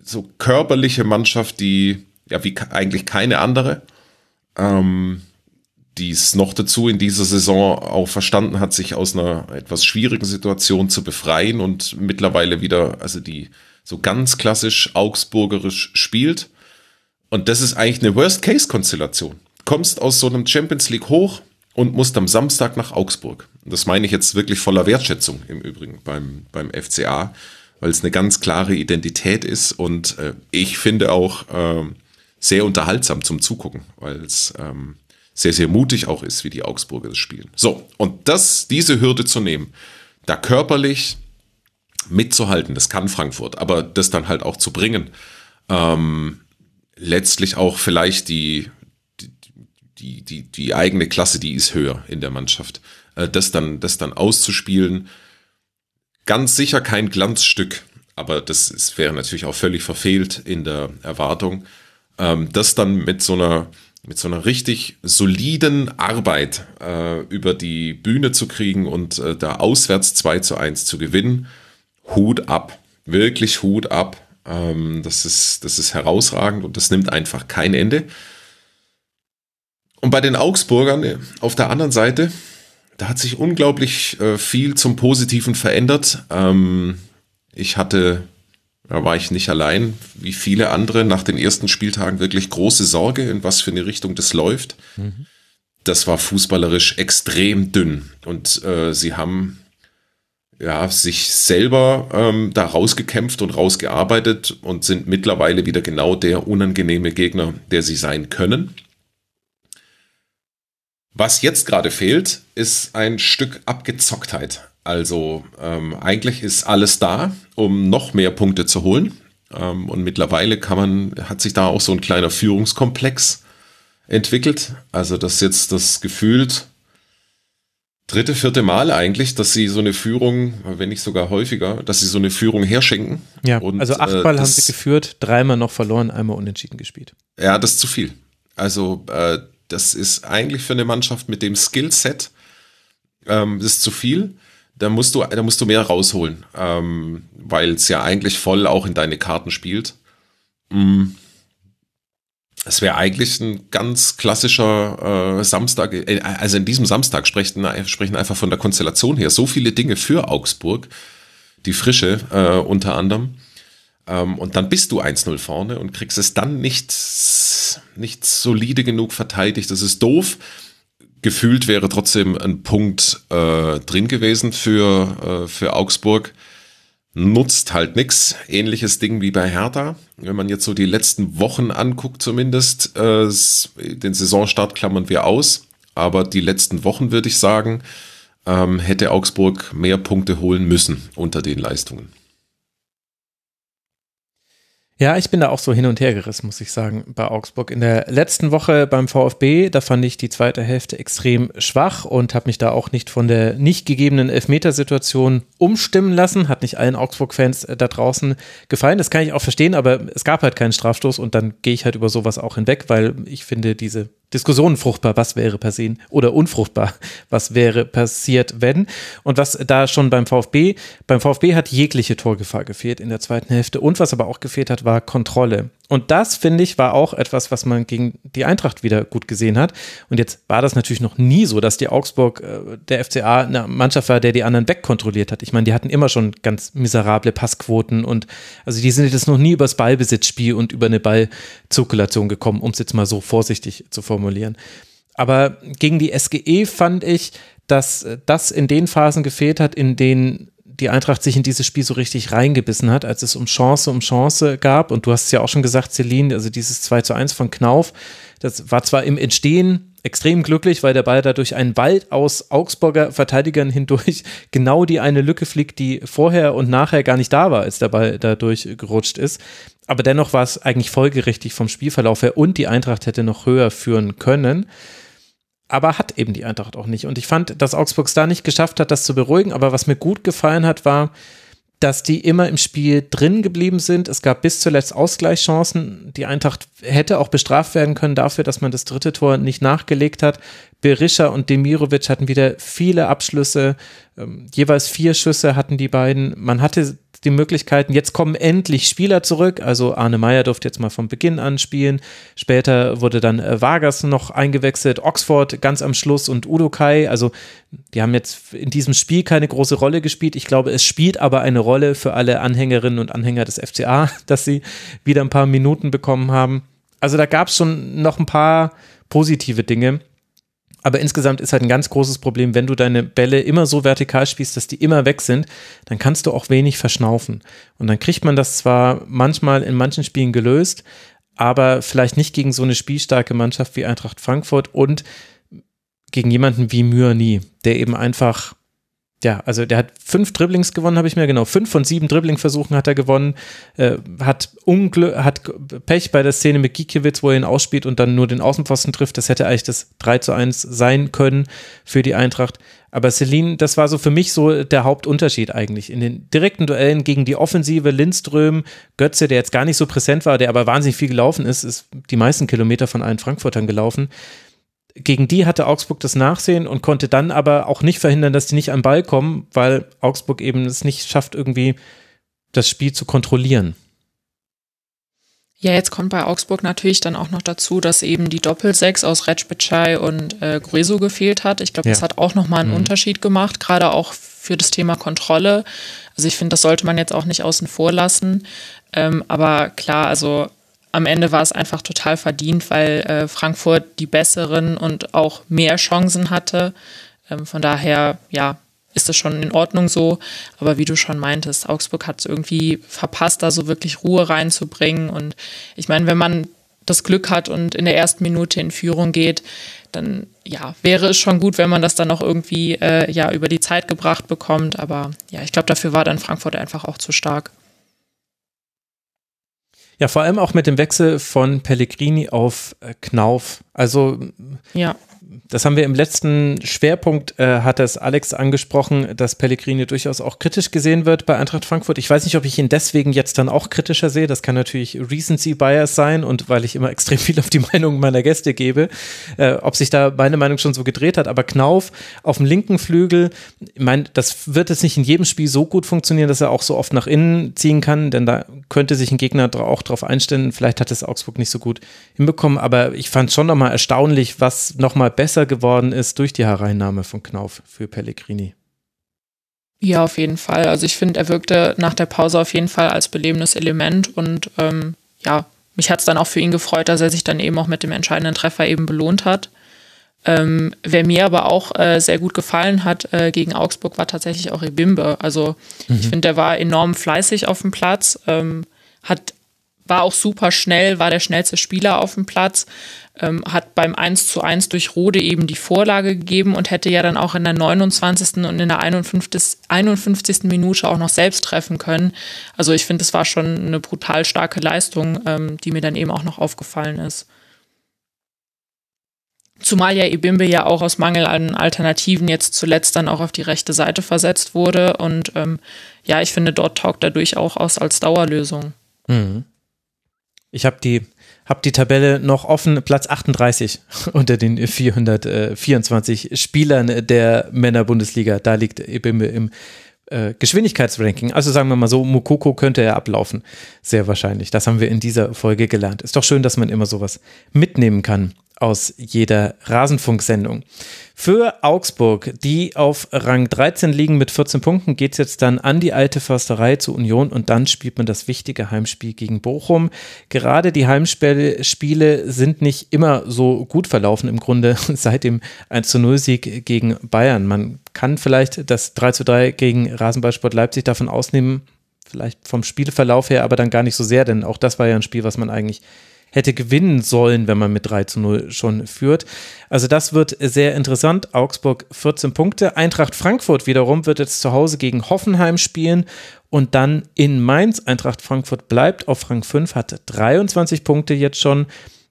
so körperliche Mannschaft, die ja wie eigentlich keine andere, ähm, die es noch dazu in dieser Saison auch verstanden hat, sich aus einer etwas schwierigen Situation zu befreien und mittlerweile wieder, also die so ganz klassisch augsburgerisch spielt. Und das ist eigentlich eine Worst-Case-Konstellation. Kommst aus so einem Champions League hoch und musst am Samstag nach Augsburg. Das meine ich jetzt wirklich voller Wertschätzung im Übrigen beim, beim FCA, weil es eine ganz klare Identität ist und äh, ich finde auch äh, sehr unterhaltsam zum Zugucken, weil es ähm, sehr, sehr mutig auch ist, wie die Augsburger das spielen. So, und das, diese Hürde zu nehmen, da körperlich mitzuhalten, das kann Frankfurt, aber das dann halt auch zu bringen, ähm, letztlich auch vielleicht die, die, die, die eigene Klasse, die ist höher in der Mannschaft. Äh, das, dann, das dann auszuspielen, ganz sicher kein Glanzstück, aber das ist, wäre natürlich auch völlig verfehlt in der Erwartung. Ähm, das dann mit so einer, mit so einer richtig soliden Arbeit äh, über die Bühne zu kriegen und äh, da auswärts 2 zu 1 zu gewinnen, Hut ab. Wirklich Hut ab. Ähm, das, ist, das ist herausragend und das nimmt einfach kein Ende. Und bei den Augsburgern äh, auf der anderen Seite, da hat sich unglaublich äh, viel zum Positiven verändert. Ähm, ich hatte, da war ich nicht allein, wie viele andere nach den ersten Spieltagen wirklich große Sorge, in was für eine Richtung das läuft. Mhm. Das war fußballerisch extrem dünn. Und äh, sie haben ja, sich selber ähm, da rausgekämpft und rausgearbeitet und sind mittlerweile wieder genau der unangenehme Gegner, der sie sein können. Was jetzt gerade fehlt, ist ein Stück Abgezocktheit. Also ähm, eigentlich ist alles da, um noch mehr Punkte zu holen. Ähm, und mittlerweile kann man, hat sich da auch so ein kleiner Führungskomplex entwickelt. Also das jetzt das gefühlt dritte, vierte Mal eigentlich, dass sie so eine Führung, wenn nicht sogar häufiger, dass sie so eine Führung herschenken. Ja, und, also achtmal äh, haben sie geführt, dreimal noch verloren, einmal unentschieden gespielt. Ja, das ist zu viel. Also äh, das ist eigentlich für eine Mannschaft mit dem Skillset, ähm, das ist zu viel. Da musst du, da musst du mehr rausholen, ähm, weil es ja eigentlich voll auch in deine Karten spielt. Mm. Es wäre eigentlich ein ganz klassischer äh, Samstag, äh, also in diesem Samstag sprechen, sprechen einfach von der Konstellation her so viele Dinge für Augsburg, die Frische äh, unter anderem. Ähm, und dann bist du 1-0 vorne und kriegst es dann nicht, nicht solide genug verteidigt. Das ist doof. Gefühlt wäre trotzdem ein Punkt äh, drin gewesen für, äh, für Augsburg. Nutzt halt nix. Ähnliches Ding wie bei Hertha. Wenn man jetzt so die letzten Wochen anguckt, zumindest, äh, den Saisonstart klammern wir aus. Aber die letzten Wochen, würde ich sagen, ähm, hätte Augsburg mehr Punkte holen müssen unter den Leistungen. Ja, ich bin da auch so hin und her gerissen, muss ich sagen, bei Augsburg. In der letzten Woche beim VfB, da fand ich die zweite Hälfte extrem schwach und habe mich da auch nicht von der nicht gegebenen Elfmetersituation umstimmen lassen. Hat nicht allen Augsburg-Fans äh, da draußen gefallen. Das kann ich auch verstehen, aber es gab halt keinen Strafstoß und dann gehe ich halt über sowas auch hinweg, weil ich finde diese Diskussionen fruchtbar, was wäre passiert oder unfruchtbar, was wäre passiert, wenn. Und was da schon beim VfB, beim VfB hat jegliche Torgefahr gefehlt in der zweiten Hälfte und was aber auch gefehlt hat, war Kontrolle. Und das, finde ich, war auch etwas, was man gegen die Eintracht wieder gut gesehen hat. Und jetzt war das natürlich noch nie so, dass die Augsburg, äh, der FCA, eine Mannschaft war, der die anderen wegkontrolliert hat. Ich meine, die hatten immer schon ganz miserable Passquoten und also die sind jetzt noch nie übers Ballbesitzspiel und über eine Ballzirkulation gekommen, um es jetzt mal so vorsichtig zu formulieren. Aber gegen die SGE fand ich, dass das in den Phasen gefehlt hat, in denen die Eintracht sich in dieses Spiel so richtig reingebissen hat, als es um Chance um Chance gab. Und du hast es ja auch schon gesagt, Celine, also dieses 2 zu 1 von Knauf, das war zwar im Entstehen extrem glücklich, weil der Ball da durch einen Wald aus Augsburger Verteidigern hindurch genau die eine Lücke fliegt, die vorher und nachher gar nicht da war, als der Ball da durchgerutscht ist. Aber dennoch war es eigentlich folgerichtig vom Spielverlauf her und die Eintracht hätte noch höher führen können aber hat eben die Eintracht auch nicht. Und ich fand, dass Augsburg es da nicht geschafft hat, das zu beruhigen. Aber was mir gut gefallen hat, war, dass die immer im Spiel drin geblieben sind. Es gab bis zuletzt Ausgleichschancen. Die Eintracht hätte auch bestraft werden können dafür, dass man das dritte Tor nicht nachgelegt hat. Berisha und Demirovic hatten wieder viele Abschlüsse. Ähm, jeweils vier Schüsse hatten die beiden. Man hatte die Möglichkeiten. Jetzt kommen endlich Spieler zurück. Also Arne Meyer durfte jetzt mal von Beginn an spielen. Später wurde dann äh, Vargas noch eingewechselt, Oxford ganz am Schluss und Udo Kai. Also die haben jetzt in diesem Spiel keine große Rolle gespielt. Ich glaube, es spielt aber eine Rolle für alle Anhängerinnen und Anhänger des FCA, dass sie wieder ein paar Minuten bekommen haben. Also da gab es schon noch ein paar positive Dinge. Aber insgesamt ist halt ein ganz großes Problem, wenn du deine Bälle immer so vertikal spielst, dass die immer weg sind, dann kannst du auch wenig verschnaufen. Und dann kriegt man das zwar manchmal in manchen Spielen gelöst, aber vielleicht nicht gegen so eine spielstarke Mannschaft wie Eintracht Frankfurt und gegen jemanden wie Myani, der eben einfach ja, also der hat fünf Dribblings gewonnen, habe ich mir genau. Fünf von sieben Dribbling-Versuchen hat er gewonnen. Äh, hat Unglück, hat Pech bei der Szene mit Gikiewicz, wo er ihn ausspielt und dann nur den Außenpfosten trifft. Das hätte eigentlich das 3 zu 1 sein können für die Eintracht. Aber Celine, das war so für mich so der Hauptunterschied eigentlich. In den direkten Duellen gegen die Offensive Lindström, Götze, der jetzt gar nicht so präsent war, der aber wahnsinnig viel gelaufen ist, ist die meisten Kilometer von allen Frankfurtern gelaufen gegen die hatte Augsburg das Nachsehen und konnte dann aber auch nicht verhindern, dass die nicht an Ball kommen, weil Augsburg eben es nicht schafft, irgendwie das Spiel zu kontrollieren. Ja, jetzt kommt bei Augsburg natürlich dann auch noch dazu, dass eben die Doppelsechs aus Recbicai und äh, Grueso gefehlt hat. Ich glaube, ja. das hat auch nochmal einen mhm. Unterschied gemacht, gerade auch für das Thema Kontrolle. Also ich finde, das sollte man jetzt auch nicht außen vor lassen. Ähm, aber klar, also am Ende war es einfach total verdient, weil äh, Frankfurt die besseren und auch mehr Chancen hatte. Ähm, von daher, ja, ist das schon in Ordnung so. Aber wie du schon meintest, Augsburg hat es irgendwie verpasst, da so wirklich Ruhe reinzubringen. Und ich meine, wenn man das Glück hat und in der ersten Minute in Führung geht, dann ja, wäre es schon gut, wenn man das dann noch irgendwie äh, ja über die Zeit gebracht bekommt. Aber ja, ich glaube, dafür war dann Frankfurt einfach auch zu stark. Ja, vor allem auch mit dem Wechsel von Pellegrini auf äh, Knauf. Also ja das haben wir im letzten Schwerpunkt, äh, hat es Alex angesprochen, dass Pellegrini durchaus auch kritisch gesehen wird bei Eintracht Frankfurt. Ich weiß nicht, ob ich ihn deswegen jetzt dann auch kritischer sehe. Das kann natürlich Recency Bias sein und weil ich immer extrem viel auf die Meinung meiner Gäste gebe, äh, ob sich da meine Meinung schon so gedreht hat. Aber Knauf auf dem linken Flügel, ich meine, das wird jetzt nicht in jedem Spiel so gut funktionieren, dass er auch so oft nach innen ziehen kann, denn da könnte sich ein Gegner auch drauf einstellen. Vielleicht hat es Augsburg nicht so gut hinbekommen, aber ich fand schon nochmal erstaunlich, was nochmal besser geworden ist durch die Hereinnahme von Knauf für Pellegrini. Ja, auf jeden Fall. Also ich finde, er wirkte nach der Pause auf jeden Fall als belebendes Element und ähm, ja, mich hat es dann auch für ihn gefreut, dass er sich dann eben auch mit dem entscheidenden Treffer eben belohnt hat. Ähm, wer mir aber auch äh, sehr gut gefallen hat äh, gegen Augsburg, war tatsächlich auch Ebimbe. Also mhm. ich finde, der war enorm fleißig auf dem Platz, ähm, hat war auch super schnell, war der schnellste Spieler auf dem Platz, ähm, hat beim 1 zu 1 durch Rode eben die Vorlage gegeben und hätte ja dann auch in der 29. und in der 51. 51. Minute auch noch selbst treffen können. Also ich finde, es war schon eine brutal starke Leistung, ähm, die mir dann eben auch noch aufgefallen ist. Zumal ja Ebimbe ja auch aus Mangel an Alternativen jetzt zuletzt dann auch auf die rechte Seite versetzt wurde. Und ähm, ja, ich finde, dort taugt er durchaus als Dauerlösung. Mhm. Ich habe die, hab die Tabelle noch offen, Platz 38 unter den 424 Spielern der Männer-Bundesliga. Da liegt Ebimbe im äh, Geschwindigkeitsranking. Also sagen wir mal so, Mukoko könnte er ablaufen. Sehr wahrscheinlich. Das haben wir in dieser Folge gelernt. Ist doch schön, dass man immer sowas mitnehmen kann aus jeder Rasenfunksendung. Für Augsburg, die auf Rang 13 liegen mit 14 Punkten, geht es jetzt dann an die alte Försterei zur Union und dann spielt man das wichtige Heimspiel gegen Bochum. Gerade die Heimspiele sind nicht immer so gut verlaufen im Grunde seit dem 1 0 Sieg gegen Bayern. Man kann vielleicht das 3 3 gegen Rasenballsport Leipzig davon ausnehmen, vielleicht vom Spielverlauf her, aber dann gar nicht so sehr, denn auch das war ja ein Spiel, was man eigentlich hätte gewinnen sollen, wenn man mit 3 zu 0 schon führt. Also das wird sehr interessant. Augsburg 14 Punkte. Eintracht Frankfurt wiederum wird jetzt zu Hause gegen Hoffenheim spielen und dann in Mainz. Eintracht Frankfurt bleibt auf Rang 5, hat 23 Punkte jetzt schon.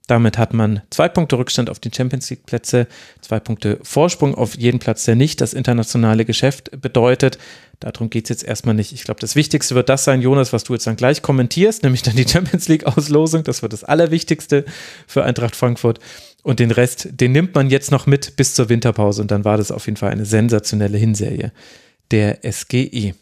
Damit hat man zwei Punkte Rückstand auf die Champions League Plätze, zwei Punkte Vorsprung auf jeden Platz, der nicht das internationale Geschäft bedeutet. Darum geht es jetzt erstmal nicht. Ich glaube, das Wichtigste wird das sein, Jonas, was du jetzt dann gleich kommentierst, nämlich dann die Champions League Auslosung. Das wird das Allerwichtigste für Eintracht Frankfurt. Und den Rest, den nimmt man jetzt noch mit bis zur Winterpause. Und dann war das auf jeden Fall eine sensationelle Hinserie der SGE.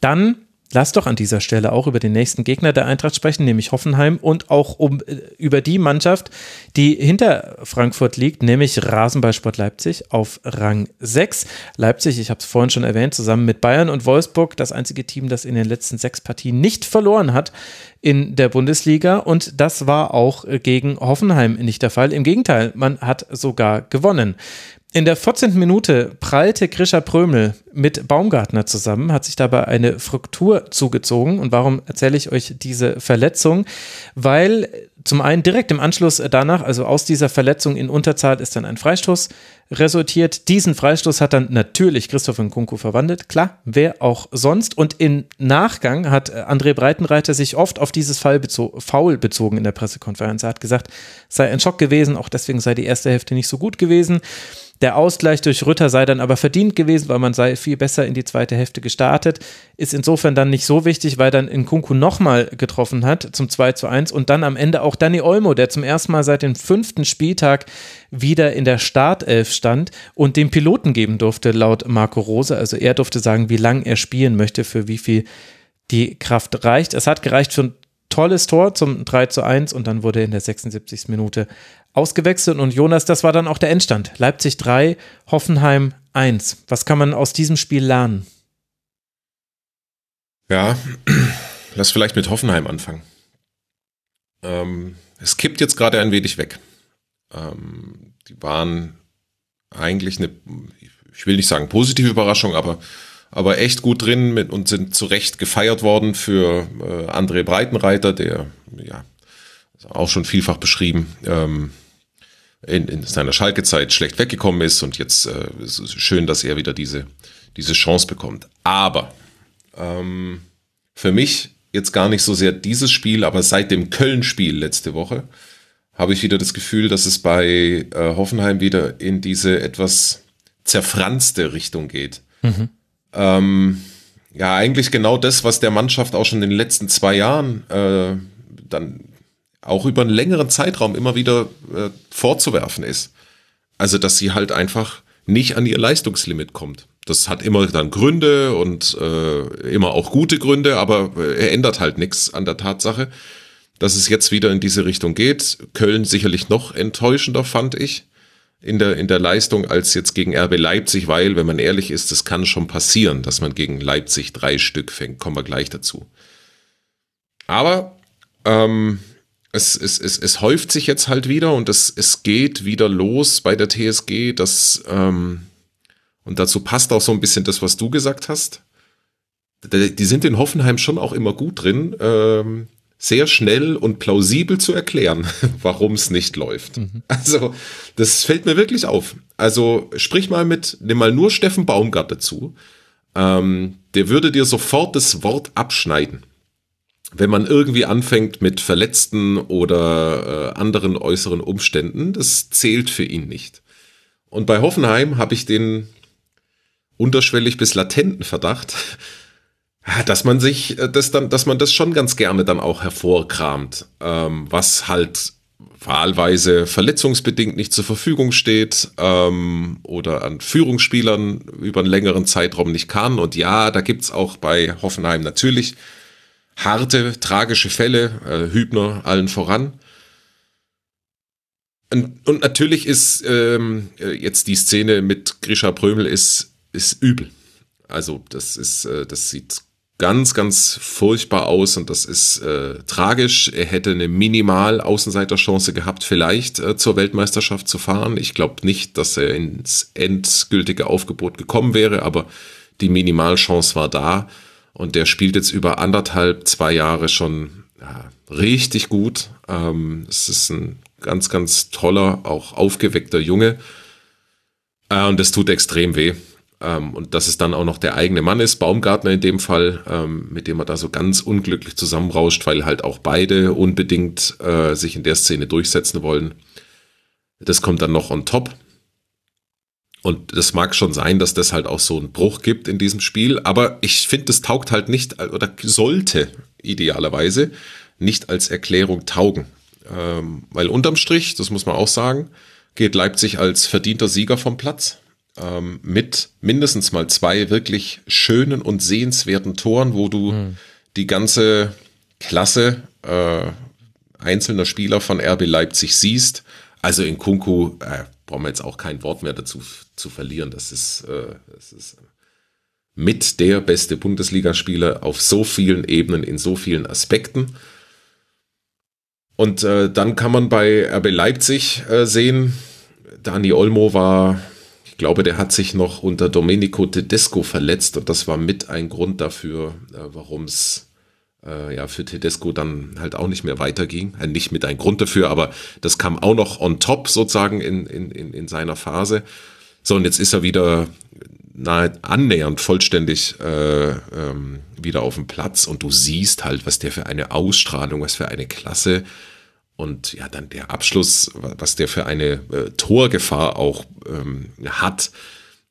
Dann Lass doch an dieser Stelle auch über den nächsten Gegner der Eintracht sprechen, nämlich Hoffenheim und auch um, äh, über die Mannschaft, die hinter Frankfurt liegt, nämlich Rasenballsport Leipzig auf Rang 6. Leipzig, ich habe es vorhin schon erwähnt, zusammen mit Bayern und Wolfsburg, das einzige Team, das in den letzten sechs Partien nicht verloren hat in der Bundesliga und das war auch gegen Hoffenheim nicht der Fall. Im Gegenteil, man hat sogar gewonnen. In der 14. Minute prallte Grisha Prömel mit Baumgartner zusammen, hat sich dabei eine Fraktur zugezogen. Und warum erzähle ich euch diese Verletzung? Weil zum einen direkt im Anschluss danach, also aus dieser Verletzung in Unterzahl, ist dann ein Freistoß resultiert. Diesen Freistoß hat dann natürlich Christoph Nkunku verwandelt. Klar, wer auch sonst. Und im Nachgang hat André Breitenreiter sich oft auf dieses Fall bezo Foul bezogen in der Pressekonferenz. Er hat gesagt, es sei ein Schock gewesen, auch deswegen sei die erste Hälfte nicht so gut gewesen. Der Ausgleich durch Rütter sei dann aber verdient gewesen, weil man sei viel besser in die zweite Hälfte gestartet. Ist insofern dann nicht so wichtig, weil dann Nkunku nochmal getroffen hat zum 2 zu 1 und dann am Ende auch Danny Olmo, der zum ersten Mal seit dem fünften Spieltag wieder in der Startelf stand und den Piloten geben durfte, laut Marco Rose. Also er durfte sagen, wie lange er spielen möchte, für wie viel die Kraft reicht. Es hat gereicht für ein tolles Tor zum 3 zu 1 und dann wurde in der 76. Minute ausgewechselt und Jonas, das war dann auch der Endstand. Leipzig 3, Hoffenheim 1. Was kann man aus diesem Spiel lernen? Ja, lass vielleicht mit Hoffenheim anfangen. Ähm, es kippt jetzt gerade ein wenig weg. Ähm, die waren eigentlich eine, ich will nicht sagen positive Überraschung, aber, aber echt gut drin mit, und sind zu Recht gefeiert worden für äh, André Breitenreiter, der ja auch schon vielfach beschrieben, ähm, in, in seiner Schalke-Zeit schlecht weggekommen ist und jetzt äh, ist schön, dass er wieder diese, diese Chance bekommt. Aber ähm, für mich jetzt gar nicht so sehr dieses Spiel, aber seit dem Köln-Spiel letzte Woche habe ich wieder das Gefühl, dass es bei äh, Hoffenheim wieder in diese etwas zerfranste Richtung geht. Mhm. Ähm, ja, eigentlich genau das, was der Mannschaft auch schon in den letzten zwei Jahren äh, dann auch über einen längeren Zeitraum immer wieder äh, vorzuwerfen ist. Also, dass sie halt einfach nicht an ihr Leistungslimit kommt. Das hat immer dann Gründe und äh, immer auch gute Gründe, aber äh, er ändert halt nichts an der Tatsache, dass es jetzt wieder in diese Richtung geht. Köln sicherlich noch enttäuschender, fand ich, in der, in der Leistung als jetzt gegen RB Leipzig, weil, wenn man ehrlich ist, das kann schon passieren, dass man gegen Leipzig drei Stück fängt. Kommen wir gleich dazu. Aber ähm, es, es, es, es häuft sich jetzt halt wieder und es, es geht wieder los bei der TSG, dass, ähm, und dazu passt auch so ein bisschen das, was du gesagt hast. Die sind in Hoffenheim schon auch immer gut drin, ähm, sehr schnell und plausibel zu erklären, warum es nicht läuft. Mhm. Also, das fällt mir wirklich auf. Also, sprich mal mit, nimm mal nur Steffen Baumgart dazu. Ähm, der würde dir sofort das Wort abschneiden wenn man irgendwie anfängt mit Verletzten oder äh, anderen äußeren Umständen, das zählt für ihn nicht. Und bei Hoffenheim habe ich den unterschwellig bis latenten Verdacht, dass man sich äh, das dann, dass man das schon ganz gerne dann auch hervorkramt, ähm, was halt wahlweise verletzungsbedingt nicht zur Verfügung steht ähm, oder an Führungsspielern über einen längeren Zeitraum nicht kann. Und ja, da gibt's auch bei Hoffenheim natürlich harte, tragische Fälle, äh, Hübner allen voran. Und, und natürlich ist ähm, äh, jetzt die Szene mit Grisha Prömel ist, ist übel. Also das ist, äh, das sieht ganz, ganz furchtbar aus und das ist äh, tragisch. Er hätte eine minimal Außenseiterchance gehabt, vielleicht äh, zur Weltmeisterschaft zu fahren. Ich glaube nicht, dass er ins endgültige Aufgebot gekommen wäre, aber die Minimalchance war da. Und der spielt jetzt über anderthalb, zwei Jahre schon ja, richtig gut. Ähm, es ist ein ganz, ganz toller, auch aufgeweckter Junge. Äh, und das tut extrem weh. Ähm, und dass es dann auch noch der eigene Mann ist, Baumgartner in dem Fall, ähm, mit dem er da so ganz unglücklich zusammenrauscht, weil halt auch beide unbedingt äh, sich in der Szene durchsetzen wollen. Das kommt dann noch on top. Und das mag schon sein, dass das halt auch so einen Bruch gibt in diesem Spiel, aber ich finde, das taugt halt nicht oder sollte idealerweise nicht als Erklärung taugen. Ähm, weil unterm Strich, das muss man auch sagen, geht Leipzig als verdienter Sieger vom Platz ähm, mit mindestens mal zwei wirklich schönen und sehenswerten Toren, wo du mhm. die ganze Klasse äh, einzelner Spieler von RB Leipzig siehst. Also in Kunku äh, brauchen wir jetzt auch kein Wort mehr dazu zu verlieren. Das ist, äh, das ist mit der beste Bundesligaspieler auf so vielen Ebenen, in so vielen Aspekten. Und äh, dann kann man bei RB Leipzig äh, sehen, Dani Olmo war glaube, der hat sich noch unter Domenico Tedesco verletzt und das war mit ein Grund dafür, äh, warum es äh, ja für Tedesco dann halt auch nicht mehr weiterging. Äh, nicht mit ein Grund dafür, aber das kam auch noch on top sozusagen in, in, in, in seiner Phase. So, und jetzt ist er wieder nahe annähernd vollständig äh, ähm, wieder auf dem Platz und du siehst halt, was der für eine Ausstrahlung, was für eine Klasse und ja, dann der Abschluss, was der für eine äh, Torgefahr auch ähm, hat,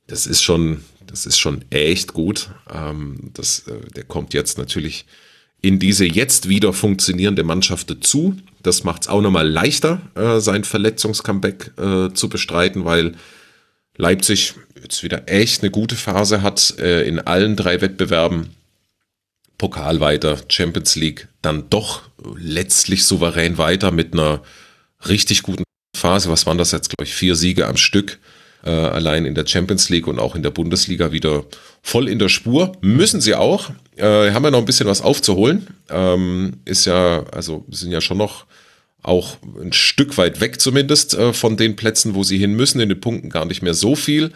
das ist schon, das ist schon echt gut. Ähm, das, äh, der kommt jetzt natürlich in diese jetzt wieder funktionierende Mannschaft dazu. Das macht es auch nochmal leichter, äh, sein Verletzungscomeback äh, zu bestreiten, weil Leipzig jetzt wieder echt eine gute Phase hat äh, in allen drei Wettbewerben Pokal weiter, Champions League dann doch letztlich souverän weiter mit einer richtig guten Phase. Was waren das jetzt, glaube ich, vier Siege am Stück. Äh, allein in der Champions League und auch in der Bundesliga wieder voll in der Spur. Müssen sie auch. Äh, haben ja noch ein bisschen was aufzuholen. Ähm, ist ja, also sind ja schon noch auch ein Stück weit weg zumindest äh, von den Plätzen, wo sie hin müssen. In den Punkten gar nicht mehr so viel.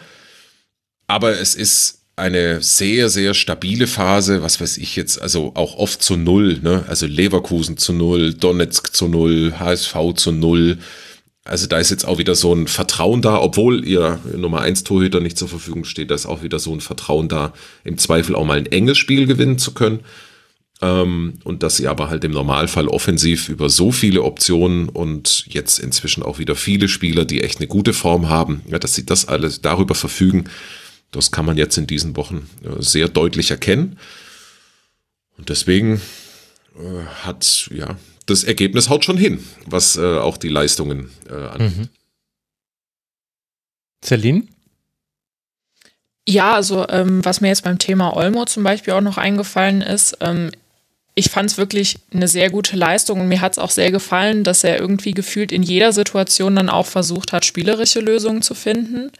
Aber es ist eine sehr, sehr stabile Phase, was weiß ich jetzt, also auch oft zu Null, ne? also Leverkusen zu Null, Donetsk zu Null, HSV zu Null. Also da ist jetzt auch wieder so ein Vertrauen da, obwohl ihr Nummer 1 Torhüter nicht zur Verfügung steht, da ist auch wieder so ein Vertrauen da, im Zweifel auch mal ein enges Spiel gewinnen zu können. Ähm, und dass sie aber halt im Normalfall offensiv über so viele Optionen und jetzt inzwischen auch wieder viele Spieler, die echt eine gute Form haben, ja, dass sie das alles darüber verfügen, das kann man jetzt in diesen Wochen äh, sehr deutlich erkennen. Und deswegen äh, hat ja das Ergebnis haut schon hin, was äh, auch die Leistungen äh, angeht. Mhm. Celine? Ja, also ähm, was mir jetzt beim Thema Olmo zum Beispiel auch noch eingefallen ist, ähm, ich fand es wirklich eine sehr gute Leistung und mir hat es auch sehr gefallen, dass er irgendwie gefühlt in jeder Situation dann auch versucht hat, spielerische Lösungen zu finden.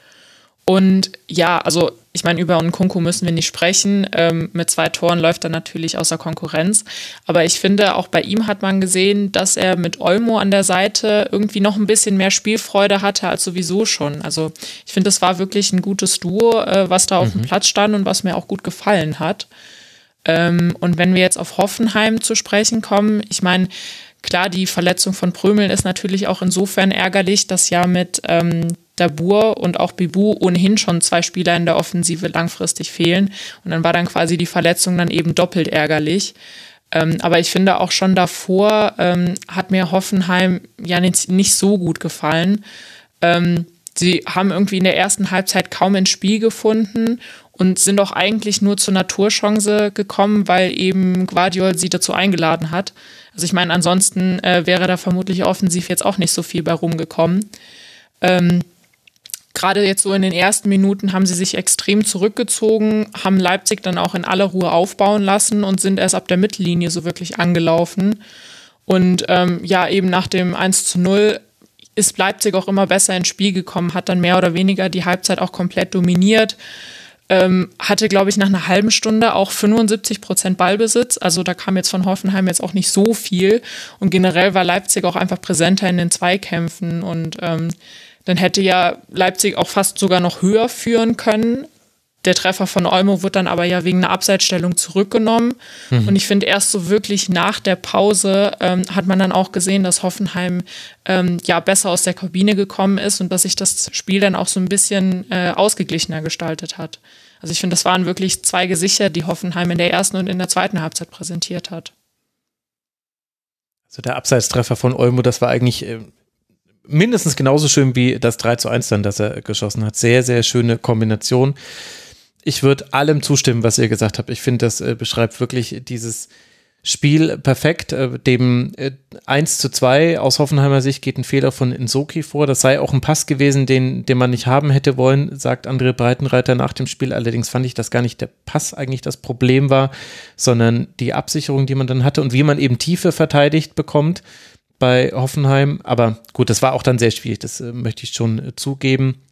Und ja, also ich meine, über Nkunku müssen wir nicht sprechen. Ähm, mit zwei Toren läuft er natürlich außer Konkurrenz. Aber ich finde, auch bei ihm hat man gesehen, dass er mit Olmo an der Seite irgendwie noch ein bisschen mehr Spielfreude hatte als sowieso schon. Also ich finde, es war wirklich ein gutes Duo, äh, was da auf mhm. dem Platz stand und was mir auch gut gefallen hat. Ähm, und wenn wir jetzt auf Hoffenheim zu sprechen kommen, ich meine, Klar, die Verletzung von Prömeln ist natürlich auch insofern ärgerlich, dass ja mit ähm, Dabur und auch Bibu ohnehin schon zwei Spieler in der Offensive langfristig fehlen. Und dann war dann quasi die Verletzung dann eben doppelt ärgerlich. Ähm, aber ich finde auch schon davor ähm, hat mir Hoffenheim ja nicht, nicht so gut gefallen. Ähm, sie haben irgendwie in der ersten Halbzeit kaum ins Spiel gefunden und sind auch eigentlich nur zur Naturchance gekommen, weil eben Guardiol sie dazu eingeladen hat. Also ich meine, ansonsten äh, wäre da vermutlich offensiv jetzt auch nicht so viel bei rumgekommen. Ähm, Gerade jetzt so in den ersten Minuten haben sie sich extrem zurückgezogen, haben Leipzig dann auch in aller Ruhe aufbauen lassen und sind erst ab der Mittellinie so wirklich angelaufen. Und ähm, ja, eben nach dem 1 zu 0 ist Leipzig auch immer besser ins Spiel gekommen, hat dann mehr oder weniger die Halbzeit auch komplett dominiert. Ähm, hatte, glaube ich, nach einer halben Stunde auch 75 Prozent Ballbesitz. Also da kam jetzt von Hoffenheim jetzt auch nicht so viel. Und generell war Leipzig auch einfach präsenter in den Zweikämpfen. Und ähm, dann hätte ja Leipzig auch fast sogar noch höher führen können. Der Treffer von Olmo wird dann aber ja wegen einer Abseitsstellung zurückgenommen. Mhm. Und ich finde, erst so wirklich nach der Pause ähm, hat man dann auch gesehen, dass Hoffenheim ähm, ja besser aus der Kabine gekommen ist und dass sich das Spiel dann auch so ein bisschen äh, ausgeglichener gestaltet hat. Also ich finde, das waren wirklich zwei Gesichter, die Hoffenheim in der ersten und in der zweiten Halbzeit präsentiert hat. Also der Abseitstreffer von Olmo, das war eigentlich äh, mindestens genauso schön wie das 3 zu 1 dann, das er geschossen hat. Sehr, sehr schöne Kombination. Ich würde allem zustimmen, was ihr gesagt habt. Ich finde, das äh, beschreibt wirklich dieses Spiel perfekt. Äh, dem äh, 1 zu 2 aus Hoffenheimer Sicht geht ein Fehler von Insoki vor. Das sei auch ein Pass gewesen, den, den man nicht haben hätte wollen, sagt André Breitenreiter nach dem Spiel. Allerdings fand ich, dass gar nicht der Pass eigentlich das Problem war, sondern die Absicherung, die man dann hatte und wie man eben Tiefe verteidigt bekommt bei Hoffenheim. Aber gut, das war auch dann sehr schwierig, das äh, möchte ich schon äh, zugeben.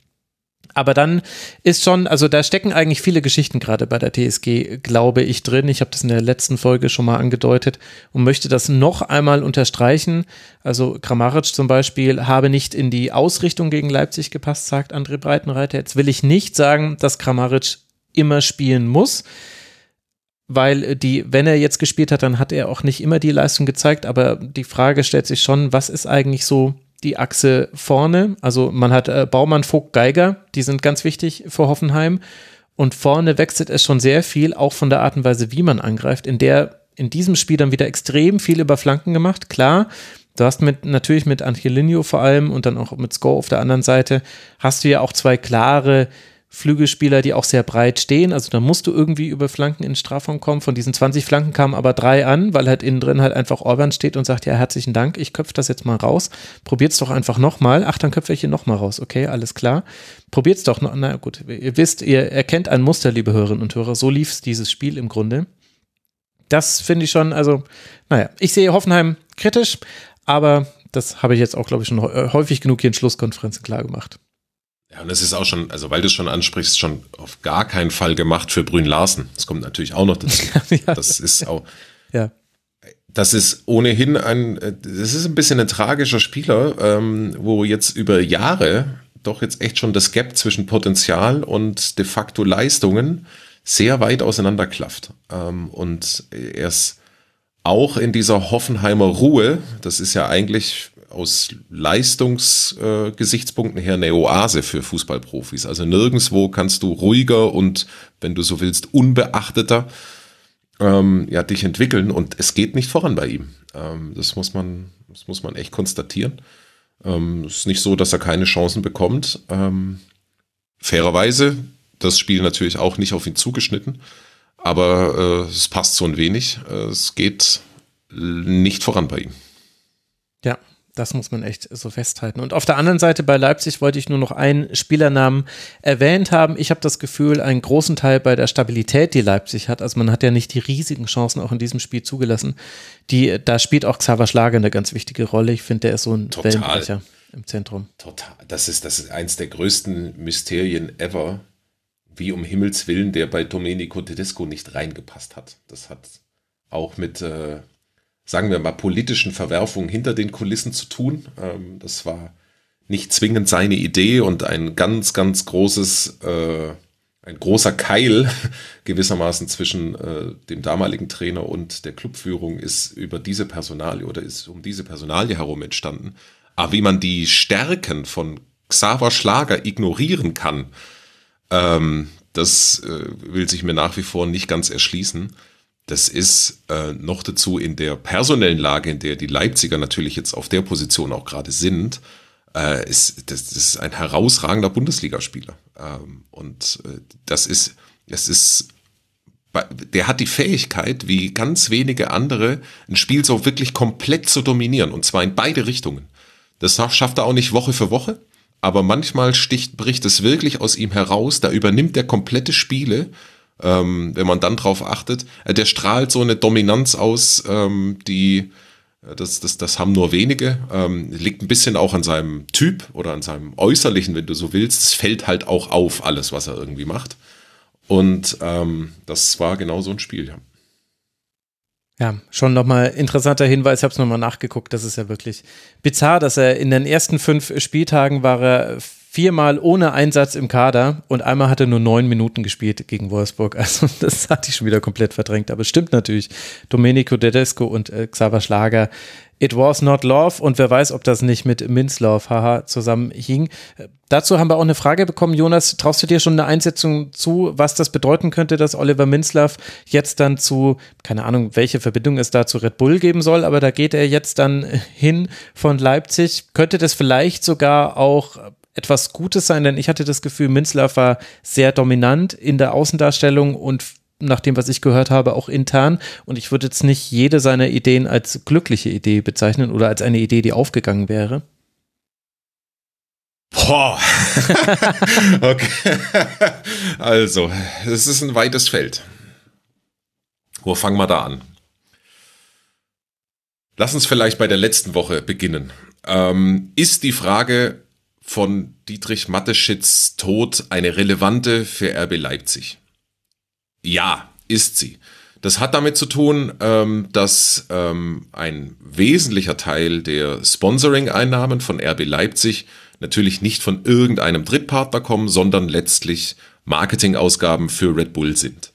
Aber dann ist schon, also da stecken eigentlich viele Geschichten gerade bei der TSG, glaube ich, drin. Ich habe das in der letzten Folge schon mal angedeutet und möchte das noch einmal unterstreichen. Also Kramaric zum Beispiel habe nicht in die Ausrichtung gegen Leipzig gepasst, sagt André Breitenreiter. Jetzt will ich nicht sagen, dass Kramaric immer spielen muss, weil die, wenn er jetzt gespielt hat, dann hat er auch nicht immer die Leistung gezeigt. Aber die Frage stellt sich schon, was ist eigentlich so die Achse vorne. Also man hat äh, Baumann, Vogt, Geiger, die sind ganz wichtig für Hoffenheim. Und vorne wechselt es schon sehr viel, auch von der Art und Weise, wie man angreift, in der in diesem Spiel dann wieder extrem viel über Flanken gemacht. Klar, du hast mit, natürlich mit Angelino vor allem und dann auch mit Score auf der anderen Seite, hast du ja auch zwei klare Flügelspieler, die auch sehr breit stehen. Also da musst du irgendwie über Flanken in den Strafraum kommen. Von diesen 20 Flanken kamen aber drei an, weil halt innen drin halt einfach Orban steht und sagt, ja, herzlichen Dank, ich köpfe das jetzt mal raus. Probiert's doch einfach nochmal. Ach, dann köpfe ich hier nochmal raus. Okay, alles klar. Probiert's doch noch. Na gut, ihr wisst, ihr erkennt ein Muster, liebe Hörerinnen und Hörer. So lief's dieses Spiel im Grunde. Das finde ich schon, also, naja, ich sehe Hoffenheim kritisch, aber das habe ich jetzt auch, glaube ich, schon häufig genug hier in Schlusskonferenzen klar gemacht. Ja, und es ist auch schon, also weil du es schon ansprichst, schon auf gar keinen Fall gemacht für Brün Larsen. Das kommt natürlich auch noch dazu. ja. Das ist auch. Ja. Das ist ohnehin ein, das ist ein bisschen ein tragischer Spieler, ähm, wo jetzt über Jahre doch jetzt echt schon das Gap zwischen Potenzial und de facto Leistungen sehr weit auseinanderklafft. Ähm, und er ist auch in dieser Hoffenheimer Ruhe, das ist ja eigentlich aus Leistungsgesichtspunkten äh, her eine Oase für Fußballprofis. Also nirgendwo kannst du ruhiger und, wenn du so willst, unbeachteter ähm, ja, dich entwickeln und es geht nicht voran bei ihm. Ähm, das, muss man, das muss man echt konstatieren. Ähm, es ist nicht so, dass er keine Chancen bekommt. Ähm, fairerweise, das Spiel natürlich auch nicht auf ihn zugeschnitten, aber äh, es passt so ein wenig. Äh, es geht nicht voran bei ihm. Ja, das muss man echt so festhalten. Und auf der anderen Seite bei Leipzig wollte ich nur noch einen Spielernamen erwähnt haben. Ich habe das Gefühl, einen großen Teil bei der Stabilität, die Leipzig hat. Also man hat ja nicht die riesigen Chancen auch in diesem Spiel zugelassen. Die, da spielt auch Xaver Schlager eine ganz wichtige Rolle. Ich finde, der ist so ein Total. Wellenbrecher im Zentrum. Total. Das ist, das ist eins der größten Mysterien ever. Wie um Himmels Willen der bei Domenico Tedesco nicht reingepasst hat. Das hat auch mit äh, sagen wir mal, politischen Verwerfungen hinter den Kulissen zu tun. Ähm, das war nicht zwingend seine Idee und ein ganz, ganz großes, äh, ein großer Keil gewissermaßen zwischen äh, dem damaligen Trainer und der Clubführung ist über diese Personalie oder ist um diese Personalie herum entstanden. Aber wie man die Stärken von Xaver Schlager ignorieren kann, ähm, das äh, will sich mir nach wie vor nicht ganz erschließen. Das ist äh, noch dazu in der personellen Lage, in der die Leipziger natürlich jetzt auf der Position auch gerade sind, äh, ist, das, das, ist ein herausragender Bundesligaspieler. Ähm, und äh, das ist, das ist, der hat die Fähigkeit, wie ganz wenige andere, ein Spiel so wirklich komplett zu dominieren, und zwar in beide Richtungen. Das schafft er auch nicht Woche für Woche, aber manchmal sticht, bricht es wirklich aus ihm heraus, da übernimmt er komplette Spiele ähm, wenn man dann drauf achtet. Äh, der strahlt so eine Dominanz aus, ähm, die äh, das, das, das haben nur wenige. Ähm, liegt ein bisschen auch an seinem Typ oder an seinem Äußerlichen, wenn du so willst. Es fällt halt auch auf, alles, was er irgendwie macht. Und ähm, das war genau so ein Spiel, ja. Ja, schon nochmal interessanter Hinweis, ich habe es nochmal nachgeguckt, das ist ja wirklich bizarr, dass er in den ersten fünf Spieltagen war er viermal ohne Einsatz im Kader und einmal hat er nur neun Minuten gespielt gegen Wolfsburg. Also das hatte ich schon wieder komplett verdrängt. Aber es stimmt natürlich. Domenico Tedesco und äh, Xaver Schlager. It was not love und wer weiß, ob das nicht mit Minzlauf, haha, zusammenhing. Äh, dazu haben wir auch eine Frage bekommen. Jonas, traust du dir schon eine Einsetzung zu, was das bedeuten könnte, dass Oliver Minzlaff jetzt dann zu, keine Ahnung, welche Verbindung es da zu Red Bull geben soll, aber da geht er jetzt dann hin von Leipzig. Könnte das vielleicht sogar auch etwas Gutes sein, denn ich hatte das Gefühl, Minzlaff war sehr dominant in der Außendarstellung und nach dem, was ich gehört habe, auch intern. Und ich würde jetzt nicht jede seiner Ideen als glückliche Idee bezeichnen oder als eine Idee, die aufgegangen wäre. Boah. okay. Also, es ist ein weites Feld. Wo fangen wir da an? Lass uns vielleicht bei der letzten Woche beginnen. Ähm, ist die Frage, von Dietrich Matteschitz Tod eine relevante für RB Leipzig? Ja, ist sie. Das hat damit zu tun, ähm, dass ähm, ein wesentlicher Teil der Sponsoring-Einnahmen von RB Leipzig natürlich nicht von irgendeinem Drittpartner kommen, sondern letztlich Marketingausgaben für Red Bull sind.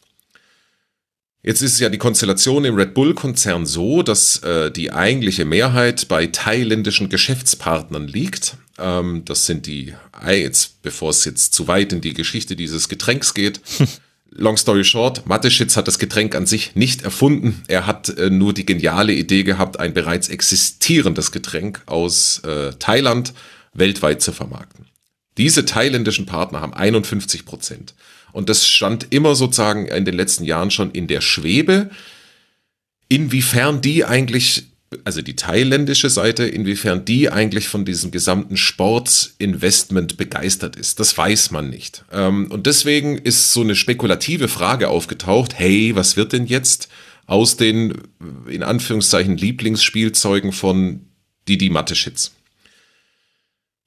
Jetzt ist ja die Konstellation im Red Bull-Konzern so, dass äh, die eigentliche Mehrheit bei thailändischen Geschäftspartnern liegt. Ähm, das sind die, jetzt, bevor es jetzt zu weit in die Geschichte dieses Getränks geht. Long story short, Mateschitz hat das Getränk an sich nicht erfunden. Er hat äh, nur die geniale Idee gehabt, ein bereits existierendes Getränk aus äh, Thailand weltweit zu vermarkten. Diese thailändischen Partner haben 51 Prozent. Und das stand immer sozusagen in den letzten Jahren schon in der Schwebe, inwiefern die eigentlich also die thailändische Seite, inwiefern die eigentlich von diesem gesamten Sportinvestment begeistert ist, das weiß man nicht. Ähm, und deswegen ist so eine spekulative Frage aufgetaucht, hey, was wird denn jetzt aus den, in Anführungszeichen, Lieblingsspielzeugen von Didi Mateschitz?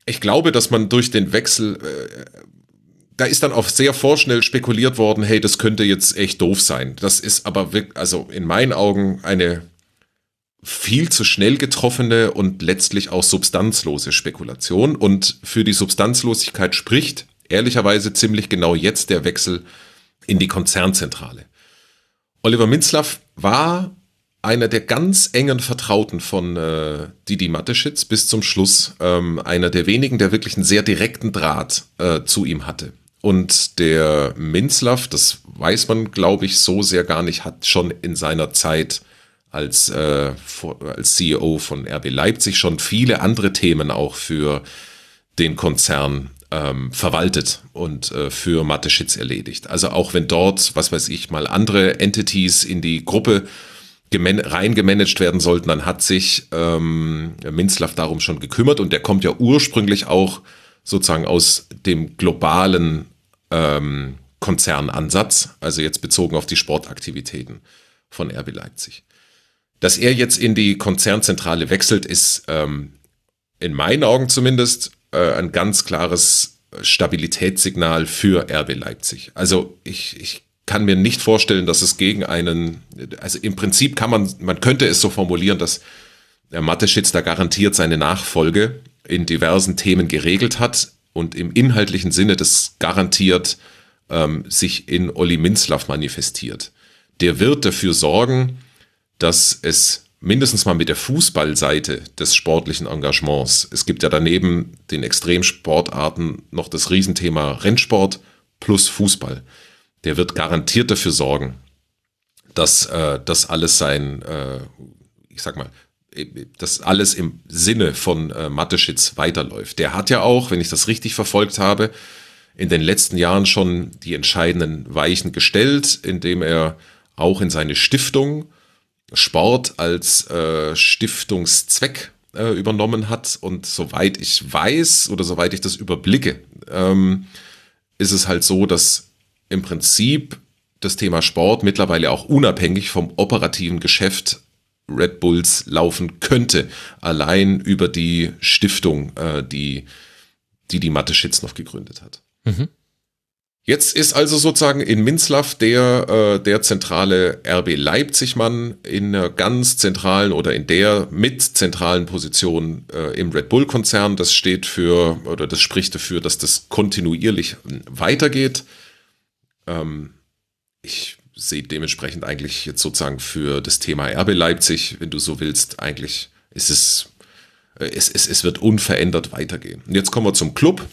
Ich glaube, dass man durch den Wechsel, äh, da ist dann auch sehr vorschnell spekuliert worden, hey, das könnte jetzt echt doof sein. Das ist aber wirklich, also in meinen Augen eine viel zu schnell getroffene und letztlich auch substanzlose Spekulation. Und für die Substanzlosigkeit spricht ehrlicherweise ziemlich genau jetzt der Wechsel in die Konzernzentrale. Oliver Minzlaff war einer der ganz engen Vertrauten von äh, Didi Mateschitz bis zum Schluss, ähm, einer der wenigen, der wirklich einen sehr direkten Draht äh, zu ihm hatte. Und der Minzlaff, das weiß man, glaube ich, so sehr gar nicht, hat schon in seiner Zeit als, äh, als CEO von RB Leipzig schon viele andere Themen auch für den Konzern ähm, verwaltet und äh, für Mateschitz erledigt. Also auch wenn dort, was weiß ich, mal andere Entities in die Gruppe reingemanagt werden sollten, dann hat sich ähm, Minzlaff darum schon gekümmert und der kommt ja ursprünglich auch sozusagen aus dem globalen ähm, Konzernansatz, also jetzt bezogen auf die Sportaktivitäten von RB Leipzig. Dass er jetzt in die Konzernzentrale wechselt, ist ähm, in meinen Augen zumindest äh, ein ganz klares Stabilitätssignal für RB Leipzig. Also ich, ich kann mir nicht vorstellen, dass es gegen einen, also im Prinzip kann man, man könnte es so formulieren, dass der Mateschitz da garantiert seine Nachfolge in diversen Themen geregelt hat und im inhaltlichen Sinne das garantiert ähm, sich in Olli Minzlaff manifestiert. Der wird dafür sorgen, dass es mindestens mal mit der Fußballseite des sportlichen Engagements, es gibt ja daneben den Extremsportarten noch das Riesenthema Rennsport plus Fußball, der wird garantiert dafür sorgen, dass äh, das alles sein, äh, ich sag mal, dass alles im Sinne von äh, Mateschitz weiterläuft. Der hat ja auch, wenn ich das richtig verfolgt habe, in den letzten Jahren schon die entscheidenden Weichen gestellt, indem er auch in seine Stiftung Sport als äh, Stiftungszweck äh, übernommen hat. Und soweit ich weiß oder soweit ich das überblicke, ähm, ist es halt so, dass im Prinzip das Thema Sport mittlerweile auch unabhängig vom operativen Geschäft Red Bulls laufen könnte, allein über die Stiftung, äh, die die, die Mathe Schitz noch gegründet hat. Mhm. Jetzt ist also sozusagen in Minzlaff der, äh, der zentrale RB Leipzig-Mann in einer ganz zentralen oder in der mit zentralen Position äh, im Red Bull-Konzern. Das steht für oder das spricht dafür, dass das kontinuierlich weitergeht. Ähm, ich sehe dementsprechend eigentlich jetzt sozusagen für das Thema RB Leipzig, wenn du so willst, eigentlich ist es, äh, es, es, es wird unverändert weitergehen. Und jetzt kommen wir zum Club.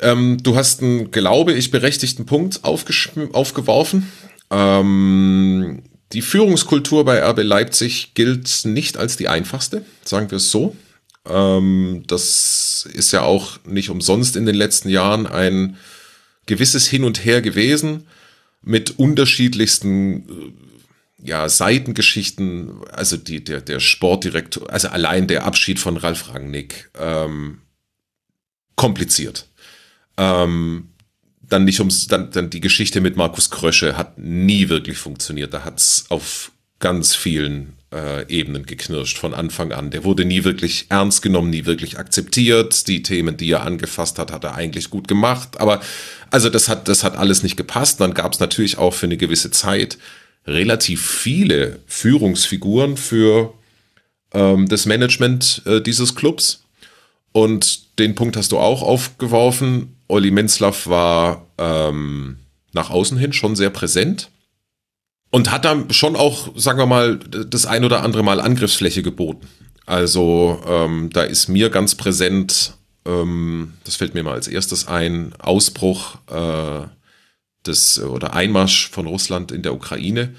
Ähm, du hast einen, glaube ich, berechtigten Punkt aufgeworfen. Ähm, die Führungskultur bei RB Leipzig gilt nicht als die einfachste, sagen wir es so. Ähm, das ist ja auch nicht umsonst in den letzten Jahren ein gewisses Hin und Her gewesen mit unterschiedlichsten äh, ja, Seitengeschichten, also die, der, der Sportdirektor, also allein der Abschied von Ralf Rangnick, ähm, kompliziert. Ähm, dann nicht ums, dann, dann die Geschichte mit Markus Krösche hat nie wirklich funktioniert. Da hat's auf ganz vielen äh, Ebenen geknirscht von Anfang an. Der wurde nie wirklich ernst genommen, nie wirklich akzeptiert. Die Themen, die er angefasst hat, hat er eigentlich gut gemacht. Aber also das hat, das hat alles nicht gepasst. Dann gab es natürlich auch für eine gewisse Zeit relativ viele Führungsfiguren für ähm, das Management äh, dieses Clubs. Und den Punkt hast du auch aufgeworfen. Olli Menzlaff war ähm, nach außen hin schon sehr präsent und hat dann schon auch, sagen wir mal, das ein oder andere Mal Angriffsfläche geboten. Also ähm, da ist mir ganz präsent, ähm, das fällt mir mal als erstes ein, Ausbruch äh, des oder Einmarsch von Russland in der Ukraine.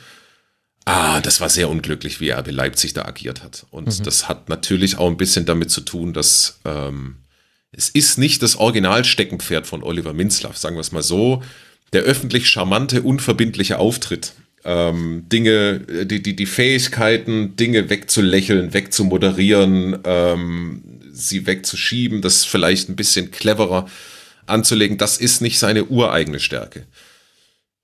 Ah, das war sehr unglücklich, wie RB Leipzig da agiert hat. Und mhm. das hat natürlich auch ein bisschen damit zu tun, dass ähm, es ist nicht das Originalsteckenpferd von Oliver Minzlaff, sagen wir es mal so. Der öffentlich charmante, unverbindliche Auftritt. Ähm, Dinge, die, die, die Fähigkeiten, Dinge wegzulächeln, wegzumoderieren, ähm, sie wegzuschieben, das vielleicht ein bisschen cleverer anzulegen, das ist nicht seine ureigene Stärke.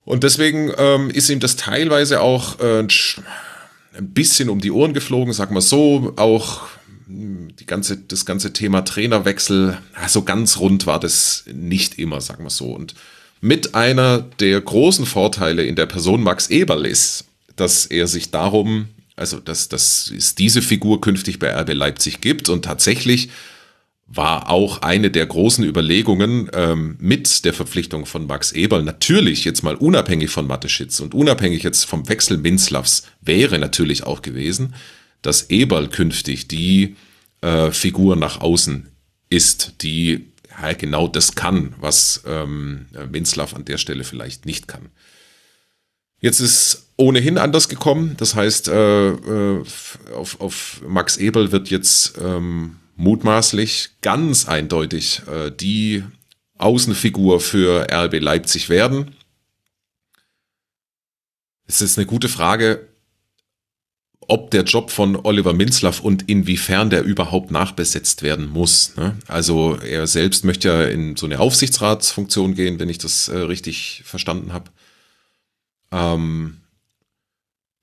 Und deswegen ähm, ist ihm das teilweise auch äh, ein bisschen um die Ohren geflogen, sag mal so, auch die ganze, das ganze Thema Trainerwechsel, so ganz rund war das nicht immer, sagen wir so. Und mit einer der großen Vorteile in der Person Max Eberl ist, dass er sich darum, also dass, dass es diese Figur künftig bei RB Leipzig gibt und tatsächlich war auch eine der großen Überlegungen ähm, mit der Verpflichtung von Max Eberl, natürlich jetzt mal unabhängig von Mateschitz und unabhängig jetzt vom Wechsel Minzlavs, wäre natürlich auch gewesen, dass Eberl künftig die äh, Figur nach außen ist, die ja, genau das kann, was ähm, Minzlaff an der Stelle vielleicht nicht kann. Jetzt ist ohnehin anders gekommen. Das heißt, äh, äh, auf, auf Max Eberl wird jetzt ähm, mutmaßlich ganz eindeutig äh, die Außenfigur für RB Leipzig werden. Es ist eine gute Frage, ob der Job von Oliver Minzlaff und inwiefern der überhaupt nachbesetzt werden muss. Ne? Also er selbst möchte ja in so eine Aufsichtsratsfunktion gehen, wenn ich das äh, richtig verstanden habe. Ähm,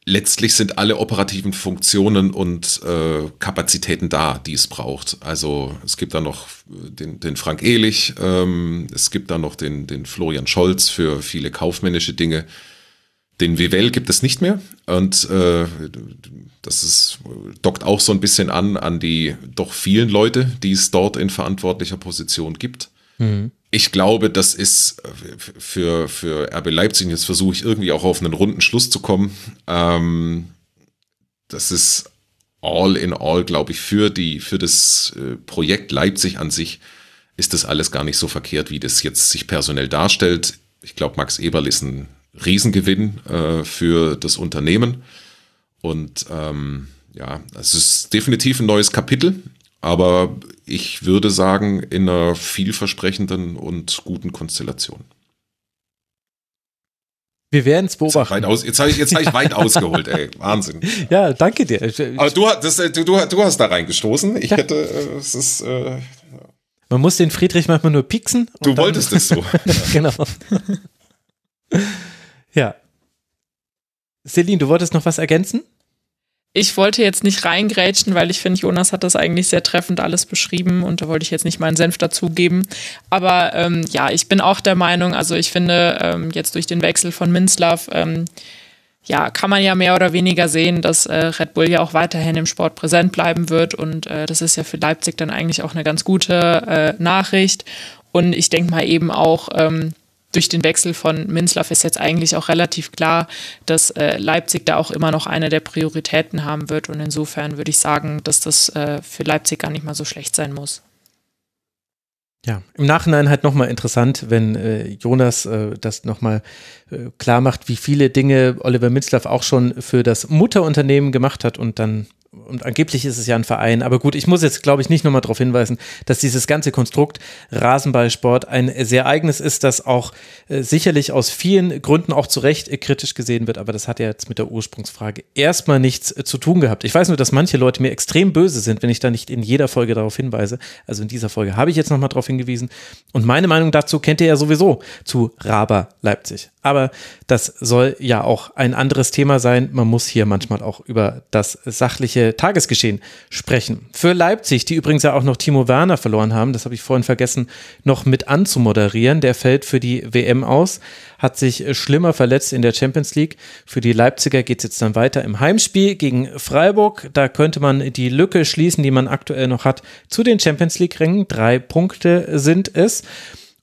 letztlich sind alle operativen Funktionen und äh, Kapazitäten da, die es braucht. Also es gibt da noch den, den Frank Ehlich, ähm, es gibt da noch den, den Florian Scholz für viele kaufmännische Dinge. Den Vivel gibt es nicht mehr und äh, das ist, dockt auch so ein bisschen an an die doch vielen Leute, die es dort in verantwortlicher Position gibt. Mhm. Ich glaube, das ist für, für RB Leipzig, jetzt versuche ich irgendwie auch auf einen runden Schluss zu kommen, ähm, das ist all in all, glaube ich, für, die, für das äh, Projekt Leipzig an sich ist das alles gar nicht so verkehrt, wie das jetzt sich personell darstellt. Ich glaube, Max Eberl ist ein Riesengewinn äh, für das Unternehmen. Und ähm, ja, es ist definitiv ein neues Kapitel, aber ich würde sagen, in einer vielversprechenden und guten Konstellation. Wir werden es beobachten. Jetzt, habe ich, jetzt hab ich weit ausgeholt, ey. Wahnsinn. Ja, danke dir. Aber du, das, du, du hast da reingestoßen. Ich ja. hätte, äh, es ist. Äh, Man muss den Friedrich manchmal nur pieksen. Du wolltest es so. genau. Ja. Celine, du wolltest noch was ergänzen? ich wollte jetzt nicht reingrätschen, weil ich finde, Jonas hat das eigentlich sehr treffend alles beschrieben und da wollte ich jetzt nicht meinen Senf dazugeben. Aber ähm, ja, ich bin auch der Meinung, also ich finde, ähm, jetzt durch den Wechsel von Minslav, ähm, ja, kann man ja mehr oder weniger sehen, dass äh, Red Bull ja auch weiterhin im Sport präsent bleiben wird und äh, das ist ja für Leipzig dann eigentlich auch eine ganz gute äh, Nachricht. Und ich denke mal eben auch, ähm, durch den Wechsel von Minzlaff ist jetzt eigentlich auch relativ klar, dass äh, Leipzig da auch immer noch eine der Prioritäten haben wird. Und insofern würde ich sagen, dass das äh, für Leipzig gar nicht mal so schlecht sein muss. Ja, im Nachhinein halt nochmal interessant, wenn äh, Jonas äh, das nochmal äh, klar macht, wie viele Dinge Oliver Minzlaff auch schon für das Mutterunternehmen gemacht hat und dann und angeblich ist es ja ein Verein, aber gut, ich muss jetzt, glaube ich, nicht nochmal darauf hinweisen, dass dieses ganze Konstrukt Rasenballsport ein sehr eigenes ist, das auch äh, sicherlich aus vielen Gründen auch zu Recht äh, kritisch gesehen wird, aber das hat ja jetzt mit der Ursprungsfrage erstmal nichts äh, zu tun gehabt. Ich weiß nur, dass manche Leute mir extrem böse sind, wenn ich da nicht in jeder Folge darauf hinweise. Also in dieser Folge habe ich jetzt nochmal darauf hingewiesen. Und meine Meinung dazu kennt ihr ja sowieso zu Raber Leipzig. Aber das soll ja auch ein anderes Thema sein. Man muss hier manchmal auch über das sachliche Tagesgeschehen sprechen. Für Leipzig, die übrigens ja auch noch Timo Werner verloren haben, das habe ich vorhin vergessen, noch mit anzumoderieren. Der fällt für die WM aus, hat sich schlimmer verletzt in der Champions League. Für die Leipziger geht es jetzt dann weiter im Heimspiel gegen Freiburg. Da könnte man die Lücke schließen, die man aktuell noch hat, zu den Champions League-Rängen. Drei Punkte sind es.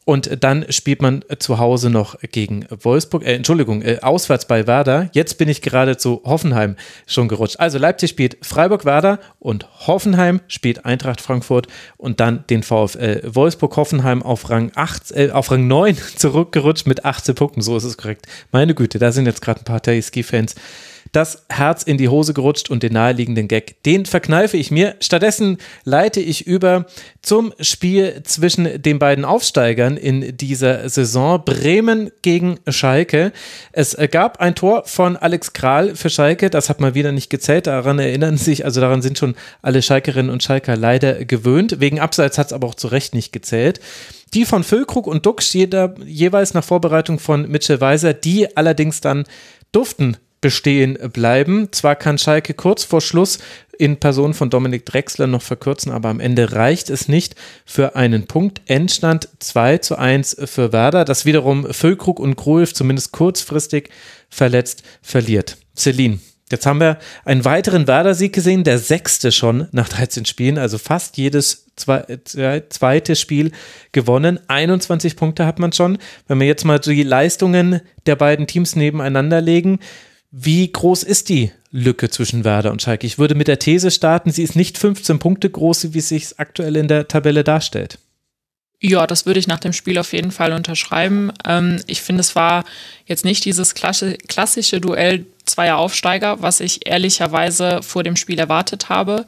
Und dann spielt man zu Hause noch gegen Wolfsburg, äh, Entschuldigung, äh, auswärts bei Werder. Jetzt bin ich gerade zu Hoffenheim schon gerutscht. Also Leipzig spielt Freiburg-Werder und Hoffenheim spielt Eintracht Frankfurt und dann den VfL Wolfsburg-Hoffenheim auf Rang 8, äh, auf Rang 9 zurückgerutscht mit 18 Punkten. So ist es korrekt. Meine Güte, da sind jetzt gerade ein paar Ski-Fans das Herz in die Hose gerutscht und den naheliegenden Gag, den verkneife ich mir. Stattdessen leite ich über zum Spiel zwischen den beiden Aufsteigern in dieser Saison, Bremen gegen Schalke. Es gab ein Tor von Alex Kral für Schalke, das hat mal wieder nicht gezählt, daran erinnern sich, also daran sind schon alle Schalkerinnen und Schalker leider gewöhnt. Wegen Abseits hat es aber auch zu Recht nicht gezählt. Die von Füllkrug und Dux jeder, jeweils nach Vorbereitung von Mitchell Weiser, die allerdings dann durften bestehen bleiben. Zwar kann Schalke kurz vor Schluss in Person von Dominik Drexler noch verkürzen, aber am Ende reicht es nicht für einen Punkt. Endstand 2 zu 1 für Werder, das wiederum Füllkrug und Krulf zumindest kurzfristig verletzt verliert. Celine. Jetzt haben wir einen weiteren Werder-Sieg gesehen, der sechste schon nach 13 Spielen, also fast jedes zweite Spiel gewonnen. 21 Punkte hat man schon. Wenn wir jetzt mal die Leistungen der beiden Teams nebeneinander legen, wie groß ist die Lücke zwischen Werder und Schalke? Ich würde mit der These starten, sie ist nicht 15 Punkte groß, wie es sich aktuell in der Tabelle darstellt. Ja, das würde ich nach dem Spiel auf jeden Fall unterschreiben. Ähm, ich finde, es war jetzt nicht dieses klassische Duell zweier Aufsteiger, was ich ehrlicherweise vor dem Spiel erwartet habe.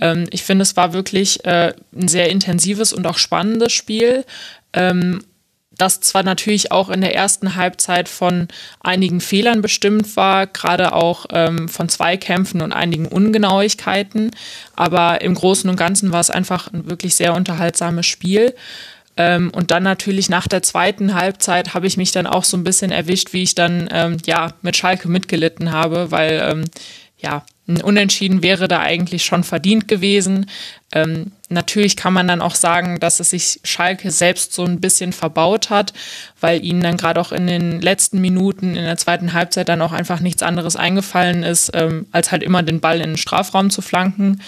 Ähm, ich finde, es war wirklich äh, ein sehr intensives und auch spannendes Spiel. Ähm, das zwar natürlich auch in der ersten Halbzeit von einigen Fehlern bestimmt war, gerade auch ähm, von Zweikämpfen und einigen Ungenauigkeiten, aber im Großen und Ganzen war es einfach ein wirklich sehr unterhaltsames Spiel. Ähm, und dann natürlich nach der zweiten Halbzeit habe ich mich dann auch so ein bisschen erwischt, wie ich dann ähm, ja mit Schalke mitgelitten habe, weil ähm, ja, ein Unentschieden wäre da eigentlich schon verdient gewesen. Ähm, natürlich kann man dann auch sagen, dass es sich Schalke selbst so ein bisschen verbaut hat, weil ihnen dann gerade auch in den letzten Minuten in der zweiten Halbzeit dann auch einfach nichts anderes eingefallen ist, ähm, als halt immer den Ball in den Strafraum zu flanken.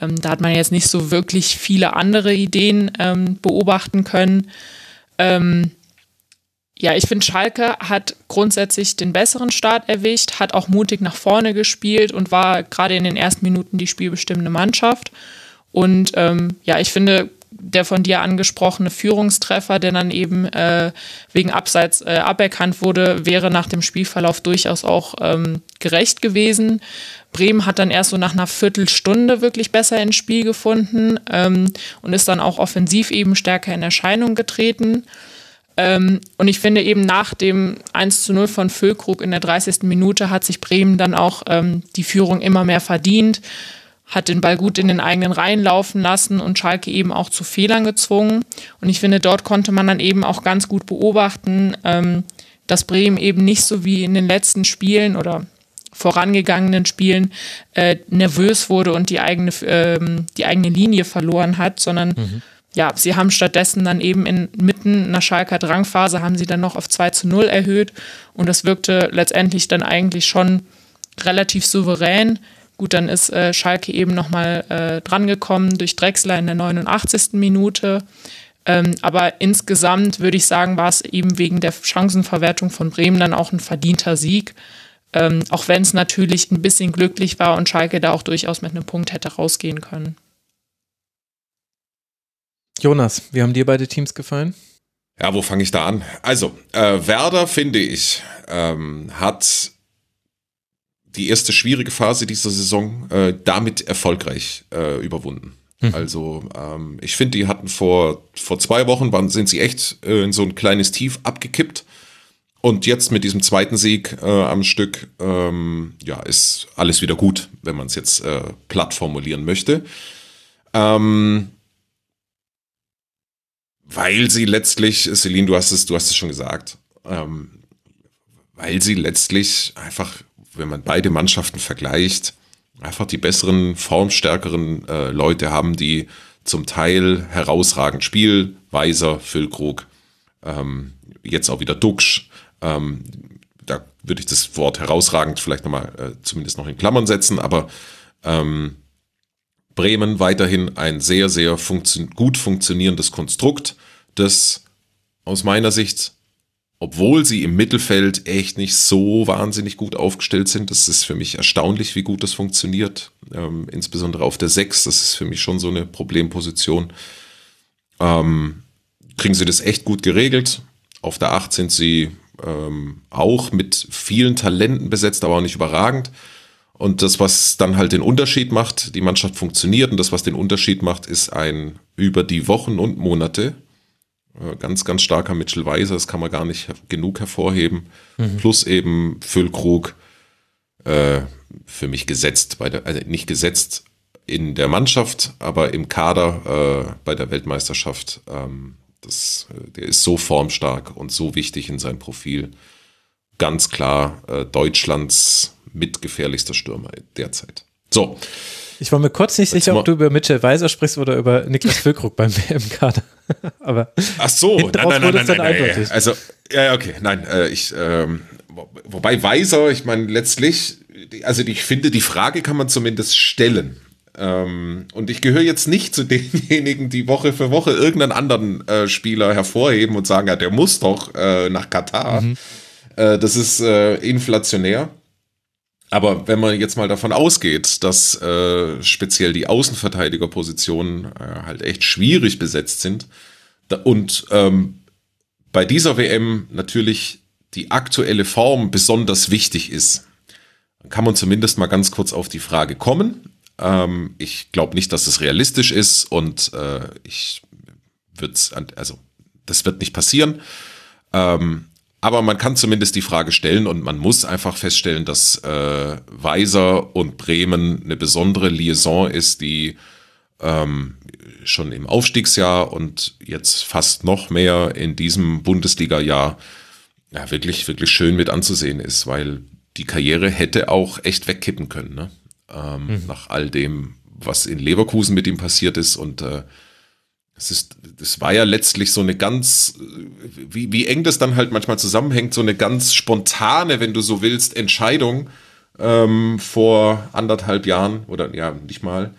Ähm, da hat man jetzt nicht so wirklich viele andere Ideen ähm, beobachten können. Ähm, ja, ich finde, Schalke hat grundsätzlich den besseren Start erwischt, hat auch mutig nach vorne gespielt und war gerade in den ersten Minuten die spielbestimmende Mannschaft. Und ähm, ja, ich finde, der von dir angesprochene Führungstreffer, der dann eben äh, wegen Abseits äh, aberkannt wurde, wäre nach dem Spielverlauf durchaus auch ähm, gerecht gewesen. Bremen hat dann erst so nach einer Viertelstunde wirklich besser ins Spiel gefunden ähm, und ist dann auch offensiv eben stärker in Erscheinung getreten. Ähm, und ich finde eben nach dem 1 zu 0 von Füllkrug in der 30. Minute hat sich Bremen dann auch ähm, die Führung immer mehr verdient, hat den Ball gut in den eigenen Reihen laufen lassen und Schalke eben auch zu Fehlern gezwungen. Und ich finde, dort konnte man dann eben auch ganz gut beobachten, ähm, dass Bremen eben nicht so wie in den letzten Spielen oder vorangegangenen Spielen äh, nervös wurde und die eigene, ähm, die eigene Linie verloren hat, sondern mhm. Ja, sie haben stattdessen dann eben inmitten einer Schalker Drangphase haben sie dann noch auf 2 zu 0 erhöht und das wirkte letztendlich dann eigentlich schon relativ souverän. Gut, dann ist äh, Schalke eben nochmal äh, drangekommen durch Drexler in der 89. Minute. Ähm, aber insgesamt würde ich sagen, war es eben wegen der Chancenverwertung von Bremen dann auch ein verdienter Sieg. Ähm, auch wenn es natürlich ein bisschen glücklich war und Schalke da auch durchaus mit einem Punkt hätte rausgehen können. Jonas, wie haben dir beide Teams gefallen? Ja, wo fange ich da an? Also, äh, Werder, finde ich, ähm, hat die erste schwierige Phase dieser Saison äh, damit erfolgreich äh, überwunden. Mhm. Also ähm, ich finde, die hatten vor, vor zwei Wochen, waren, sind sie echt äh, in so ein kleines Tief abgekippt. Und jetzt mit diesem zweiten Sieg äh, am Stück, ähm, ja, ist alles wieder gut, wenn man es jetzt äh, platt formulieren möchte. Ähm, weil sie letztlich, Celine, du hast es, du hast es schon gesagt, ähm, weil sie letztlich einfach wenn man beide Mannschaften vergleicht, einfach die besseren, formstärkeren äh, Leute haben, die zum Teil herausragend spielen. Weiser, Füllkrug, ähm, jetzt auch wieder Duxch. Ähm, da würde ich das Wort herausragend vielleicht nochmal äh, zumindest noch in Klammern setzen, aber ähm, Bremen weiterhin ein sehr, sehr funktio gut funktionierendes Konstrukt, das aus meiner Sicht obwohl sie im Mittelfeld echt nicht so wahnsinnig gut aufgestellt sind. Das ist für mich erstaunlich, wie gut das funktioniert. Ähm, insbesondere auf der 6, das ist für mich schon so eine Problemposition. Ähm, kriegen sie das echt gut geregelt. Auf der 8 sind sie ähm, auch mit vielen Talenten besetzt, aber auch nicht überragend. Und das, was dann halt den Unterschied macht, die Mannschaft funktioniert und das, was den Unterschied macht, ist ein über die Wochen und Monate äh, ganz, ganz starker Mitchell Weiser, das kann man gar nicht genug hervorheben. Mhm. Plus eben Füllkrug, äh, für mich gesetzt, bei der, also nicht gesetzt in der Mannschaft, aber im Kader äh, bei der Weltmeisterschaft. Ähm, das, äh, der ist so formstark und so wichtig in seinem Profil. Ganz klar äh, Deutschlands mitgefährlichster Stürmer derzeit. So. Ich war mir kurz nicht sicher, ob du über Mitchell Weiser sprichst oder über Niklas Füllkrug beim WM-Kader. Aber Ach so, nein, nein, nein, nein, nein, nein, Also, ja, okay, nein, äh, ich, ähm, wobei Weiser, ich meine, letztlich, also ich finde, die Frage kann man zumindest stellen. Ähm, und ich gehöre jetzt nicht zu denjenigen, die Woche für Woche irgendeinen anderen äh, Spieler hervorheben und sagen, ja, der muss doch äh, nach Katar. Mhm. Äh, das ist äh, inflationär. Aber wenn man jetzt mal davon ausgeht, dass äh, speziell die Außenverteidigerpositionen äh, halt echt schwierig besetzt sind da, und ähm, bei dieser WM natürlich die aktuelle Form besonders wichtig ist, dann kann man zumindest mal ganz kurz auf die Frage kommen. Ähm, ich glaube nicht, dass es realistisch ist und äh, ich würde also das wird nicht passieren. Ähm, aber man kann zumindest die Frage stellen und man muss einfach feststellen, dass äh, Weiser und Bremen eine besondere Liaison ist, die ähm, schon im Aufstiegsjahr und jetzt fast noch mehr in diesem Bundesliga-Jahr ja, wirklich, wirklich schön mit anzusehen ist, weil die Karriere hätte auch echt wegkippen können, ne? Ähm, mhm. nach all dem, was in Leverkusen mit ihm passiert ist und äh, es ist, das war ja letztlich so eine ganz, wie, wie eng das dann halt manchmal zusammenhängt, so eine ganz spontane, wenn du so willst, Entscheidung ähm, vor anderthalb Jahren oder ja, nicht mal,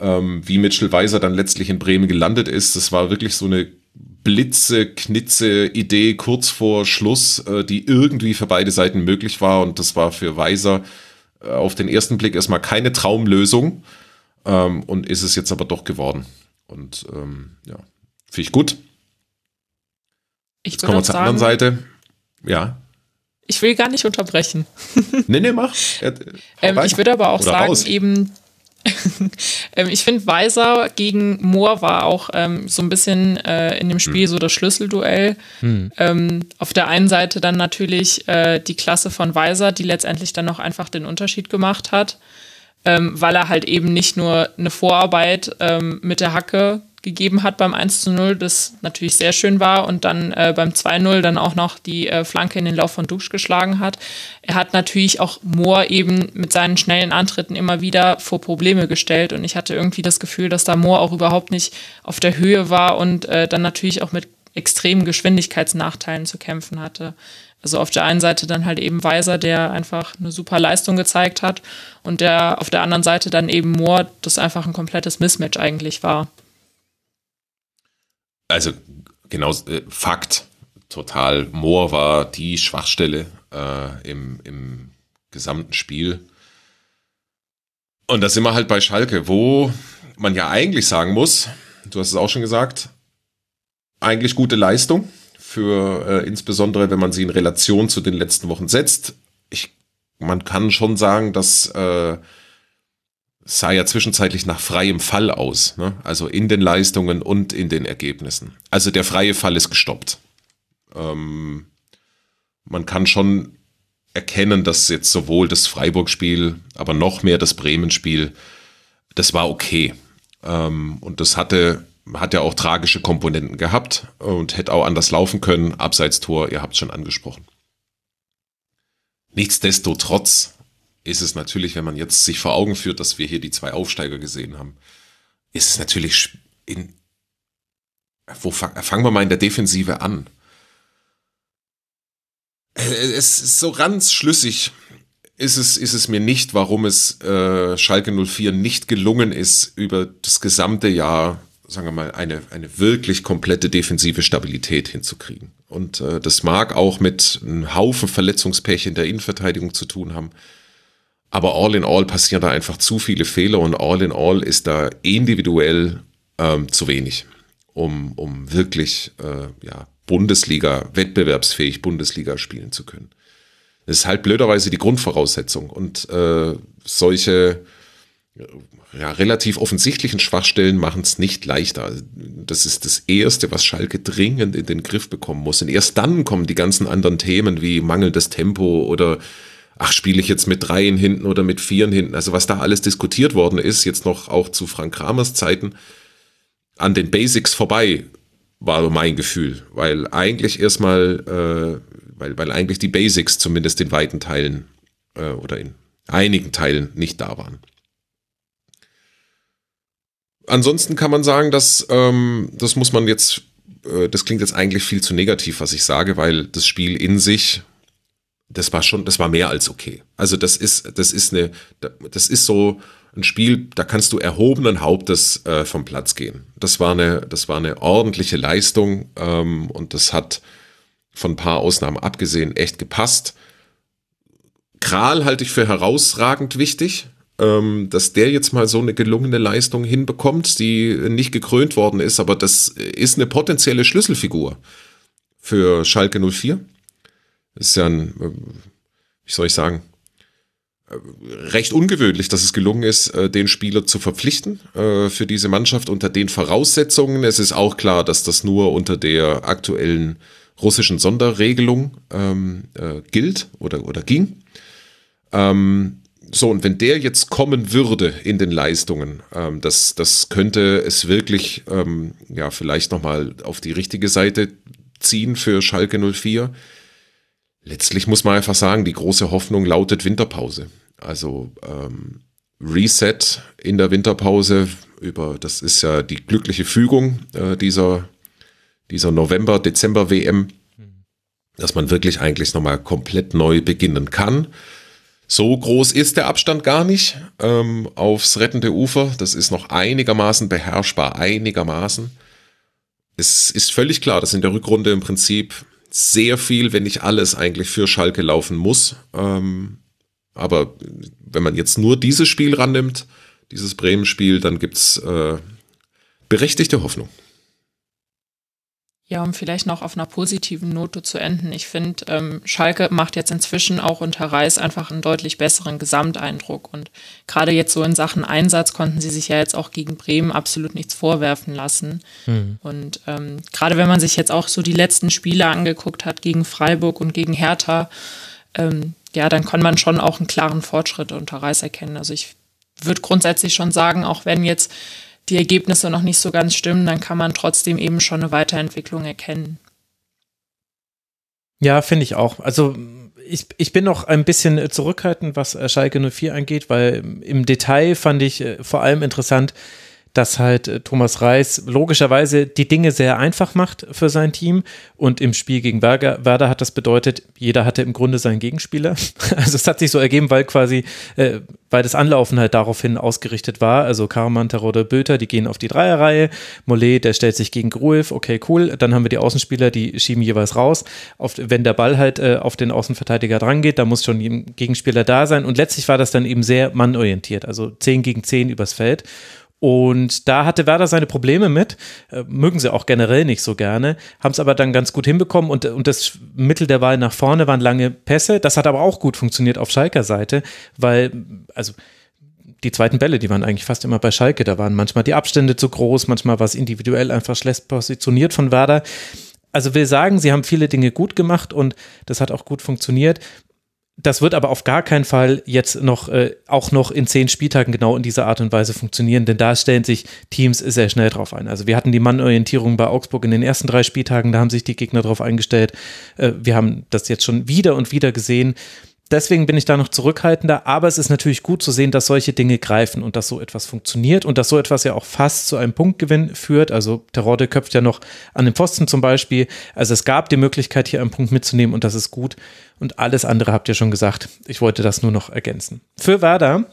ähm, wie Mitchell Weiser dann letztlich in Bremen gelandet ist. Das war wirklich so eine blitze, knitze Idee kurz vor Schluss, äh, die irgendwie für beide Seiten möglich war und das war für Weiser äh, auf den ersten Blick erstmal keine Traumlösung ähm, und ist es jetzt aber doch geworden. Und ähm, ja, finde ich gut. Ich Jetzt kommen wir zur sagen, anderen Seite. Ja. Ich will gar nicht unterbrechen. nee, nee, mach. ähm, ich würde aber auch Oder sagen, raus. eben, ähm, ich finde, Weiser gegen Moore war auch ähm, so ein bisschen äh, in dem Spiel hm. so das Schlüsselduell. Hm. Ähm, auf der einen Seite dann natürlich äh, die Klasse von Weiser, die letztendlich dann noch einfach den Unterschied gemacht hat ähm, weil er halt eben nicht nur eine Vorarbeit ähm, mit der Hacke gegeben hat beim 1 zu 0, das natürlich sehr schön war und dann äh, beim 2-0 dann auch noch die äh, Flanke in den Lauf von Duxch geschlagen hat. Er hat natürlich auch Moore eben mit seinen schnellen Antritten immer wieder vor Probleme gestellt und ich hatte irgendwie das Gefühl, dass da Moore auch überhaupt nicht auf der Höhe war und äh, dann natürlich auch mit extremen Geschwindigkeitsnachteilen zu kämpfen hatte. Also auf der einen Seite dann halt eben Weiser, der einfach eine super Leistung gezeigt hat und der auf der anderen Seite dann eben Moore, das einfach ein komplettes Mismatch eigentlich war. Also genau, äh, Fakt, total. Moore war die Schwachstelle äh, im, im gesamten Spiel. Und da sind wir halt bei Schalke, wo man ja eigentlich sagen muss, du hast es auch schon gesagt, eigentlich gute Leistung für äh, insbesondere, wenn man sie in Relation zu den letzten Wochen setzt. Ich, man kann schon sagen, dass äh, sah ja zwischenzeitlich nach freiem Fall aus, ne? also in den Leistungen und in den Ergebnissen. Also der freie Fall ist gestoppt. Ähm, man kann schon erkennen, dass jetzt sowohl das Freiburg-Spiel, aber noch mehr das Bremen-Spiel, das war okay. Ähm, und das hatte hat ja auch tragische Komponenten gehabt und hätte auch anders laufen können. Abseits-Tor, ihr habt es schon angesprochen. Nichtsdestotrotz ist es natürlich, wenn man jetzt sich vor Augen führt, dass wir hier die zwei Aufsteiger gesehen haben, ist es natürlich in, wo fangen wir mal in der Defensive an? Es ist so ganz schlüssig, ist es, ist es mir nicht, warum es äh, Schalke 04 nicht gelungen ist, über das gesamte Jahr sagen wir mal, eine, eine wirklich komplette defensive Stabilität hinzukriegen. Und äh, das mag auch mit einem Haufen Verletzungspech in der Innenverteidigung zu tun haben. Aber all in all passieren da einfach zu viele Fehler und all in all ist da individuell ähm, zu wenig, um, um wirklich äh, ja, Bundesliga, wettbewerbsfähig Bundesliga spielen zu können. Das ist halt blöderweise die Grundvoraussetzung. Und äh, solche ja, relativ offensichtlichen Schwachstellen machen es nicht leichter. Also, das ist das Erste, was Schalke dringend in den Griff bekommen muss. Und erst dann kommen die ganzen anderen Themen wie mangelndes Tempo oder ach, spiele ich jetzt mit dreien hinten oder mit vieren hinten. Also was da alles diskutiert worden ist, jetzt noch auch zu Frank Kramers Zeiten, an den Basics vorbei, war mein Gefühl. Weil eigentlich erstmal, äh, weil, weil eigentlich die Basics zumindest in weiten Teilen äh, oder in einigen Teilen nicht da waren. Ansonsten kann man sagen, dass ähm, das muss man jetzt, äh, das klingt jetzt eigentlich viel zu negativ, was ich sage, weil das Spiel in sich, das war schon, das war mehr als okay. Also das ist, das ist eine, das ist so ein Spiel, da kannst du erhobenen Hauptes äh, vom Platz gehen. Das war eine, das war eine ordentliche Leistung ähm, und das hat von ein paar Ausnahmen abgesehen echt gepasst. Kral halte ich für herausragend wichtig ähm, dass der jetzt mal so eine gelungene Leistung hinbekommt, die nicht gekrönt worden ist, aber das ist eine potenzielle Schlüsselfigur für Schalke 04. Das ist ja ein, äh, wie soll ich sagen, äh, recht ungewöhnlich, dass es gelungen ist, äh, den Spieler zu verpflichten für diese Mannschaft unter den Voraussetzungen. Es ist auch klar, dass das nur unter der aktuellen russischen Sonderregelung ähm, äh, gilt oder, oder ging. Ähm, so, und wenn der jetzt kommen würde in den Leistungen, ähm, das, das könnte es wirklich, ähm, ja, vielleicht nochmal auf die richtige Seite ziehen für Schalke 04. Letztlich muss man einfach sagen, die große Hoffnung lautet Winterpause. Also ähm, Reset in der Winterpause über, das ist ja die glückliche Fügung äh, dieser, dieser November-Dezember-WM, dass man wirklich eigentlich nochmal komplett neu beginnen kann. So groß ist der Abstand gar nicht ähm, aufs rettende Ufer. Das ist noch einigermaßen beherrschbar, einigermaßen. Es ist völlig klar, dass in der Rückrunde im Prinzip sehr viel, wenn nicht alles, eigentlich für Schalke laufen muss. Ähm, aber wenn man jetzt nur dieses Spiel rannimmt, dieses Bremen-Spiel, dann gibt's äh, berechtigte Hoffnung. Ja, um vielleicht noch auf einer positiven Note zu enden. Ich finde, ähm, Schalke macht jetzt inzwischen auch unter Reis einfach einen deutlich besseren Gesamteindruck. Und gerade jetzt so in Sachen Einsatz konnten sie sich ja jetzt auch gegen Bremen absolut nichts vorwerfen lassen. Mhm. Und ähm, gerade wenn man sich jetzt auch so die letzten Spiele angeguckt hat gegen Freiburg und gegen Hertha, ähm, ja, dann kann man schon auch einen klaren Fortschritt unter Reis erkennen. Also ich würde grundsätzlich schon sagen, auch wenn jetzt die Ergebnisse noch nicht so ganz stimmen, dann kann man trotzdem eben schon eine Weiterentwicklung erkennen. Ja, finde ich auch. Also ich, ich bin noch ein bisschen zurückhaltend, was äh, Schalke 04 angeht, weil im Detail fand ich äh, vor allem interessant, dass halt äh, Thomas Reis logischerweise die Dinge sehr einfach macht für sein Team. Und im Spiel gegen Werder, Werder hat das bedeutet, jeder hatte im Grunde seinen Gegenspieler. Also es hat sich so ergeben, weil quasi, äh, weil das Anlaufen halt daraufhin ausgerichtet war. Also Karaman, Terodde, Böter, die gehen auf die Dreierreihe. Mollet, der stellt sich gegen Gruev, okay, cool. Dann haben wir die Außenspieler, die schieben jeweils raus. Auf, wenn der Ball halt äh, auf den Außenverteidiger drangeht, da muss schon ein Gegenspieler da sein. Und letztlich war das dann eben sehr mannorientiert, also 10 gegen 10 übers Feld. Und da hatte Werder seine Probleme mit, äh, mögen sie auch generell nicht so gerne, haben es aber dann ganz gut hinbekommen und, und das Mittel der Wahl nach vorne waren lange Pässe. Das hat aber auch gut funktioniert auf Schalker Seite, weil, also die zweiten Bälle, die waren eigentlich fast immer bei Schalke. Da waren manchmal die Abstände zu groß, manchmal war es individuell einfach schlecht positioniert von Werder. Also will sagen, sie haben viele Dinge gut gemacht und das hat auch gut funktioniert. Das wird aber auf gar keinen Fall jetzt noch, äh, auch noch in zehn Spieltagen genau in dieser Art und Weise funktionieren, denn da stellen sich Teams sehr schnell drauf ein. Also wir hatten die Mannorientierung bei Augsburg in den ersten drei Spieltagen, da haben sich die Gegner drauf eingestellt. Äh, wir haben das jetzt schon wieder und wieder gesehen. Deswegen bin ich da noch zurückhaltender, aber es ist natürlich gut zu sehen, dass solche Dinge greifen und dass so etwas funktioniert und dass so etwas ja auch fast zu einem Punktgewinn führt. Also Terodde köpft ja noch an den Pfosten zum Beispiel. Also es gab die Möglichkeit, hier einen Punkt mitzunehmen und das ist gut. Und alles andere habt ihr schon gesagt. Ich wollte das nur noch ergänzen. Für Werder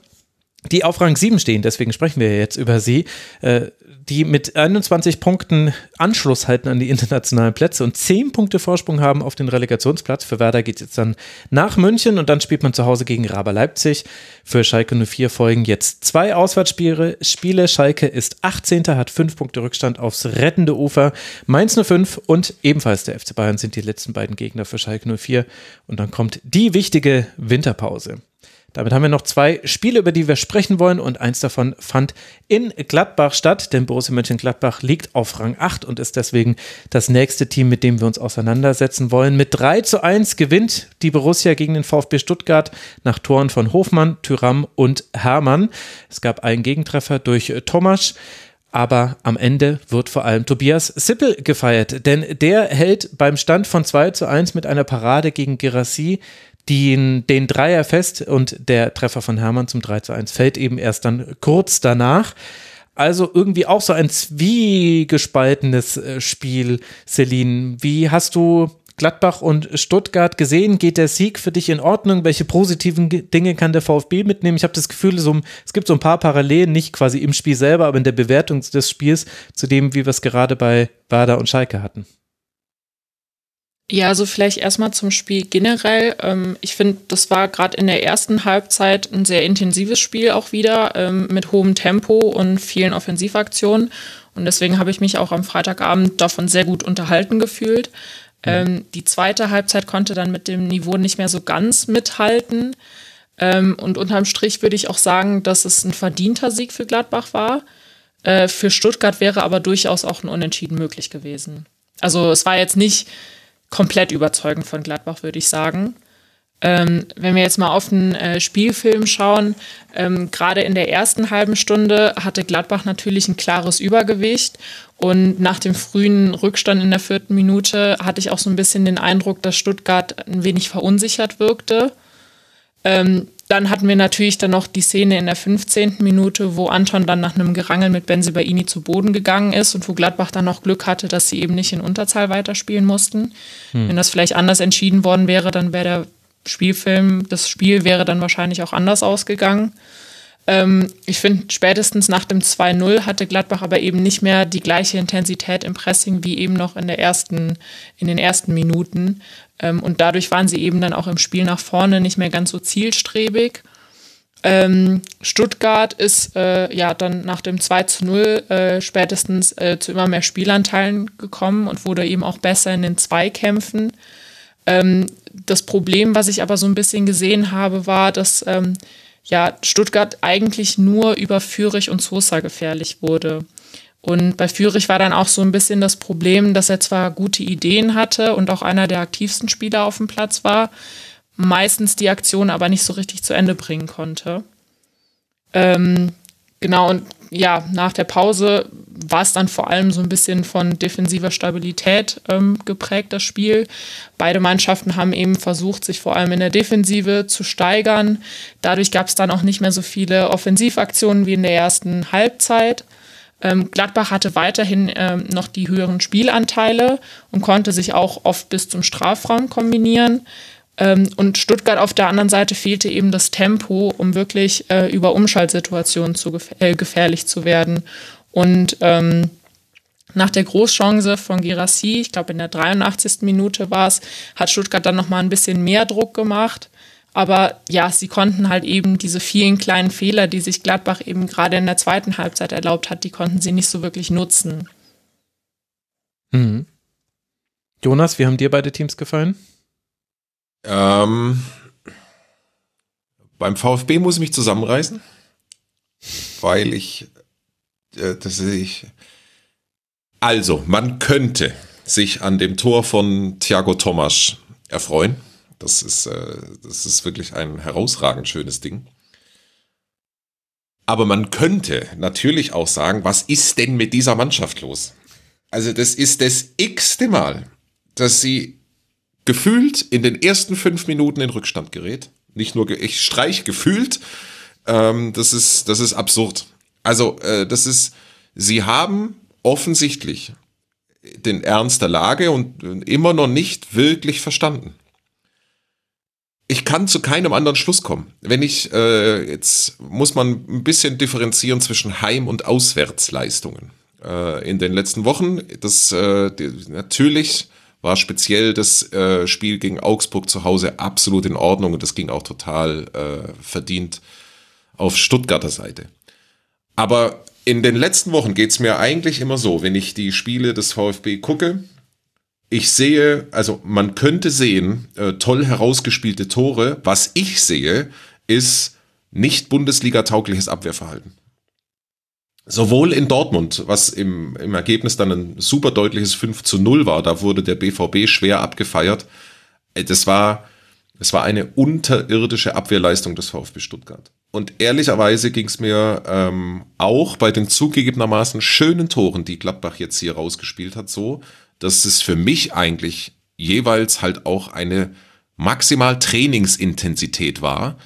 die auf Rang 7 stehen, deswegen sprechen wir jetzt über sie, äh, die mit 21 Punkten Anschluss halten an die internationalen Plätze und 10 Punkte Vorsprung haben auf den Relegationsplatz. Für Werder geht es jetzt dann nach München und dann spielt man zu Hause gegen Raber Leipzig. Für Schalke 04 folgen jetzt zwei Auswärtsspiele. Spiele. Schalke ist 18. hat 5 Punkte Rückstand aufs rettende Ufer. Mainz 05 und ebenfalls der FC Bayern sind die letzten beiden Gegner für Schalke 04. Und dann kommt die wichtige Winterpause. Damit haben wir noch zwei Spiele, über die wir sprechen wollen und eins davon fand in Gladbach statt, denn Borussia Mönchengladbach liegt auf Rang 8 und ist deswegen das nächste Team, mit dem wir uns auseinandersetzen wollen. Mit 3 zu 1 gewinnt die Borussia gegen den VfB Stuttgart nach Toren von Hofmann, Tyram und Hermann. Es gab einen Gegentreffer durch Thomas. Aber am Ende wird vor allem Tobias Sippel gefeiert, denn der hält beim Stand von 2 zu 1 mit einer Parade gegen Gerassi den, den Dreier fest und der Treffer von Hermann zum 3 zu 1 fällt eben erst dann kurz danach. Also irgendwie auch so ein zwiegespaltenes äh, Spiel, Celine. Wie hast du Gladbach und Stuttgart gesehen? Geht der Sieg für dich in Ordnung? Welche positiven Dinge kann der VfB mitnehmen? Ich habe das Gefühl, so, es gibt so ein paar Parallelen, nicht quasi im Spiel selber, aber in der Bewertung des Spiels zu dem, wie wir es gerade bei Werder und Schalke hatten. Ja, also vielleicht erstmal zum Spiel generell. Ähm, ich finde, das war gerade in der ersten Halbzeit ein sehr intensives Spiel auch wieder ähm, mit hohem Tempo und vielen Offensivaktionen. Und deswegen habe ich mich auch am Freitagabend davon sehr gut unterhalten gefühlt. Ähm, die zweite Halbzeit konnte dann mit dem Niveau nicht mehr so ganz mithalten. Ähm, und unterm Strich würde ich auch sagen, dass es ein verdienter Sieg für Gladbach war. Äh, für Stuttgart wäre aber durchaus auch ein Unentschieden möglich gewesen. Also es war jetzt nicht komplett überzeugend von Gladbach, würde ich sagen. Ähm, wenn wir jetzt mal auf den äh, Spielfilm schauen, ähm, gerade in der ersten halben Stunde hatte Gladbach natürlich ein klares Übergewicht und nach dem frühen Rückstand in der vierten Minute hatte ich auch so ein bisschen den Eindruck, dass Stuttgart ein wenig verunsichert wirkte. Ähm, dann hatten wir natürlich dann noch die Szene in der 15. Minute, wo Anton dann nach einem Gerangel mit Benzibaini zu Boden gegangen ist und wo Gladbach dann noch Glück hatte, dass sie eben nicht in Unterzahl weiterspielen mussten. Hm. Wenn das vielleicht anders entschieden worden wäre, dann wäre der Spielfilm, das Spiel wäre dann wahrscheinlich auch anders ausgegangen. Ähm, ich finde, spätestens nach dem 2-0 hatte Gladbach aber eben nicht mehr die gleiche Intensität im Pressing wie eben noch in, der ersten, in den ersten Minuten. Ähm, und dadurch waren sie eben dann auch im Spiel nach vorne nicht mehr ganz so zielstrebig. Ähm, Stuttgart ist äh, ja dann nach dem 2 zu 0 äh, spätestens äh, zu immer mehr Spielanteilen gekommen und wurde eben auch besser in den Zweikämpfen. Ähm, das Problem, was ich aber so ein bisschen gesehen habe, war, dass ähm, ja, Stuttgart eigentlich nur über Fürich und Sosa gefährlich wurde. Und bei Fürich war dann auch so ein bisschen das Problem, dass er zwar gute Ideen hatte und auch einer der aktivsten Spieler auf dem Platz war, meistens die Aktion aber nicht so richtig zu Ende bringen konnte. Ähm, genau, und ja, nach der Pause war es dann vor allem so ein bisschen von defensiver Stabilität ähm, geprägt, das Spiel. Beide Mannschaften haben eben versucht, sich vor allem in der Defensive zu steigern. Dadurch gab es dann auch nicht mehr so viele Offensivaktionen wie in der ersten Halbzeit. Ähm, Gladbach hatte weiterhin ähm, noch die höheren Spielanteile und konnte sich auch oft bis zum Strafraum kombinieren. Ähm, und Stuttgart auf der anderen Seite fehlte eben das Tempo, um wirklich äh, über Umschaltsituationen zu gef äh, gefährlich zu werden. Und ähm, nach der Großchance von Girassi, ich glaube in der 83. Minute war es, hat Stuttgart dann nochmal ein bisschen mehr Druck gemacht. Aber ja, sie konnten halt eben diese vielen kleinen Fehler, die sich Gladbach eben gerade in der zweiten Halbzeit erlaubt hat, die konnten sie nicht so wirklich nutzen. Mhm. Jonas, wie haben dir beide Teams gefallen? Ähm, beim VfB muss ich mich zusammenreißen, weil ich, äh, das ich, also man könnte sich an dem Tor von Thiago Thomas erfreuen. Das ist, äh, das ist wirklich ein herausragend schönes Ding. Aber man könnte natürlich auch sagen, was ist denn mit dieser Mannschaft los? Also das ist das x-te Mal, dass sie gefühlt in den ersten fünf Minuten in Rückstand gerät. Nicht nur, ich streich gefühlt. Ähm, das ist, das ist absurd. Also, äh, das ist, sie haben offensichtlich den Ernst der Lage und immer noch nicht wirklich verstanden. Ich kann zu keinem anderen Schluss kommen. Wenn ich, äh, jetzt muss man ein bisschen differenzieren zwischen Heim- und Auswärtsleistungen. Äh, in den letzten Wochen, das äh, die, natürlich war speziell das äh, Spiel gegen Augsburg zu Hause absolut in Ordnung und das ging auch total äh, verdient auf Stuttgarter Seite. Aber in den letzten Wochen geht es mir eigentlich immer so, wenn ich die Spiele des VfB gucke, ich sehe, also man könnte sehen, äh, toll herausgespielte Tore. Was ich sehe, ist nicht Bundesliga-taugliches Abwehrverhalten. Sowohl in Dortmund, was im, im Ergebnis dann ein super deutliches 5 zu 0 war, da wurde der BVB schwer abgefeiert. Äh, das war, das war eine unterirdische Abwehrleistung des VfB Stuttgart. Und ehrlicherweise ging es mir ähm, auch bei den zugegebenermaßen schönen Toren, die Gladbach jetzt hier rausgespielt hat, so, dass es für mich eigentlich jeweils halt auch eine maximal Trainingsintensität war,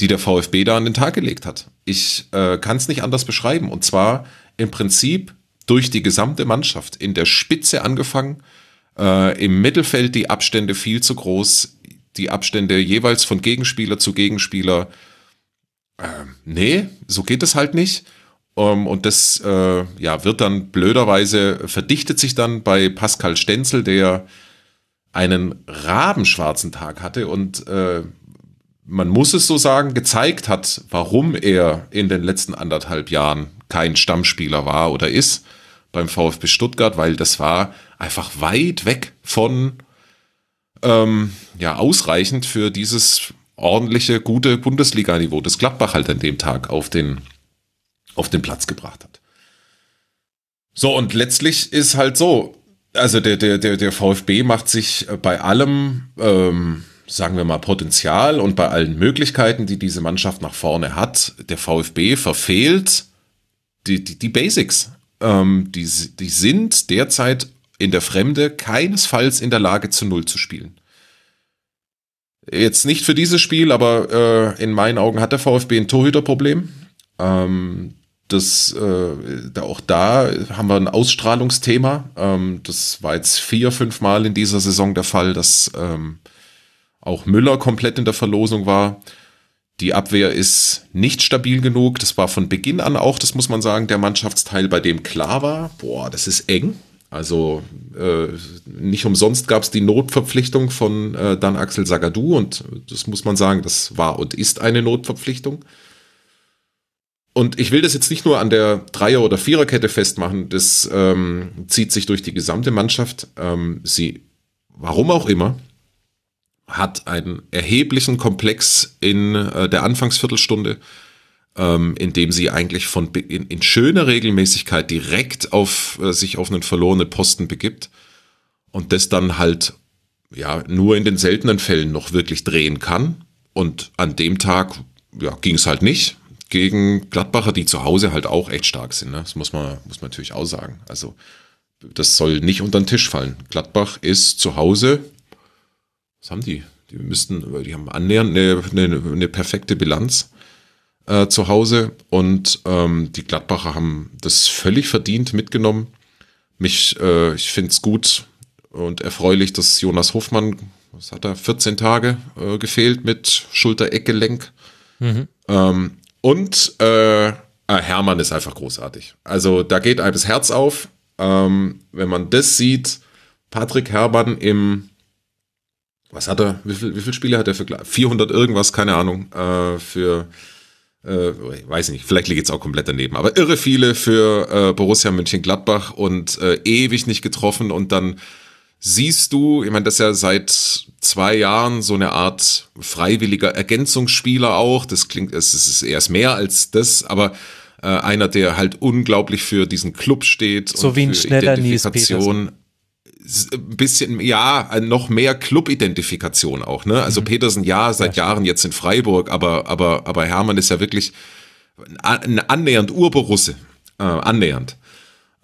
die der VfB da an den Tag gelegt hat. Ich äh, kann es nicht anders beschreiben. Und zwar im Prinzip durch die gesamte Mannschaft. In der Spitze angefangen, äh, im Mittelfeld die Abstände viel zu groß, die Abstände jeweils von Gegenspieler zu Gegenspieler. Äh, nee, so geht es halt nicht. Ähm, und das äh, ja, wird dann blöderweise, verdichtet sich dann bei Pascal Stenzel, der einen rabenschwarzen Tag hatte und äh, man muss es so sagen, gezeigt hat, warum er in den letzten anderthalb Jahren kein Stammspieler war oder ist beim VfB Stuttgart, weil das war einfach weit weg von ähm, ja ausreichend für dieses ordentliche, gute Bundesliga-Niveau, das Gladbach halt an dem Tag auf den, auf den Platz gebracht hat. So, und letztlich ist halt so, also der, der, der, der VfB macht sich bei allem ähm, sagen wir mal, Potenzial und bei allen Möglichkeiten, die diese Mannschaft nach vorne hat, der VfB verfehlt die, die, die Basics. Ähm, die, die sind derzeit in der Fremde keinesfalls in der Lage, zu Null zu spielen. Jetzt nicht für dieses Spiel, aber äh, in meinen Augen hat der VfB ein Torhüterproblem. Ähm, das, äh, auch da haben wir ein Ausstrahlungsthema. Ähm, das war jetzt vier, fünf Mal in dieser Saison der Fall, dass ähm, auch Müller komplett in der Verlosung war. Die Abwehr ist nicht stabil genug. Das war von Beginn an auch, das muss man sagen, der Mannschaftsteil, bei dem klar war, boah, das ist eng. Also äh, nicht umsonst gab es die Notverpflichtung von äh, dann Axel Sagadou und das muss man sagen, das war und ist eine Notverpflichtung. Und ich will das jetzt nicht nur an der Dreier- oder Viererkette festmachen, das ähm, zieht sich durch die gesamte Mannschaft. Ähm, sie, warum auch immer, hat einen erheblichen Komplex in äh, der Anfangsviertelstunde, ähm, in dem sie eigentlich von in, in schöner Regelmäßigkeit direkt auf äh, sich auf einen verlorenen Posten begibt und das dann halt ja nur in den seltenen Fällen noch wirklich drehen kann. Und an dem Tag ja, ging es halt nicht. Gegen Gladbacher, die zu Hause halt auch echt stark sind. Ne? Das muss man, muss man natürlich auch sagen. Also das soll nicht unter den Tisch fallen. Gladbach ist zu Hause, was haben die? Die müssten, die haben annähernd eine, eine, eine perfekte Bilanz äh, zu Hause und ähm, die Gladbacher haben das völlig verdient mitgenommen. Mich, äh, ich finde es gut und erfreulich, dass Jonas Hofmann, was hat er, 14 Tage äh, gefehlt mit Schulter-Eckgelenk. Mhm. Ähm, und äh, ah, Hermann ist einfach großartig. Also da geht einem das Herz auf, ähm, wenn man das sieht. Patrick Hermann im was hat er, wie viele wie viel Spiele hat er für 400 irgendwas, keine Ahnung, äh, für äh, weiß nicht, vielleicht liegt jetzt auch komplett daneben, aber irre viele für äh, Borussia Mönchengladbach und äh, ewig nicht getroffen und dann siehst du, ich meine, das ist ja seit zwei Jahren so eine Art freiwilliger Ergänzungsspieler auch, das klingt, es ist erst mehr als das, aber äh, einer, der halt unglaublich für diesen Club steht so und wie ein schneller Identifikation ein bisschen, ja, noch mehr Club-Identifikation auch, ne? Also mhm. Petersen, ja, seit ja, Jahren jetzt in Freiburg, aber, aber, aber Hermann ist ja wirklich ein annähernd Urborusse, äh, annähernd.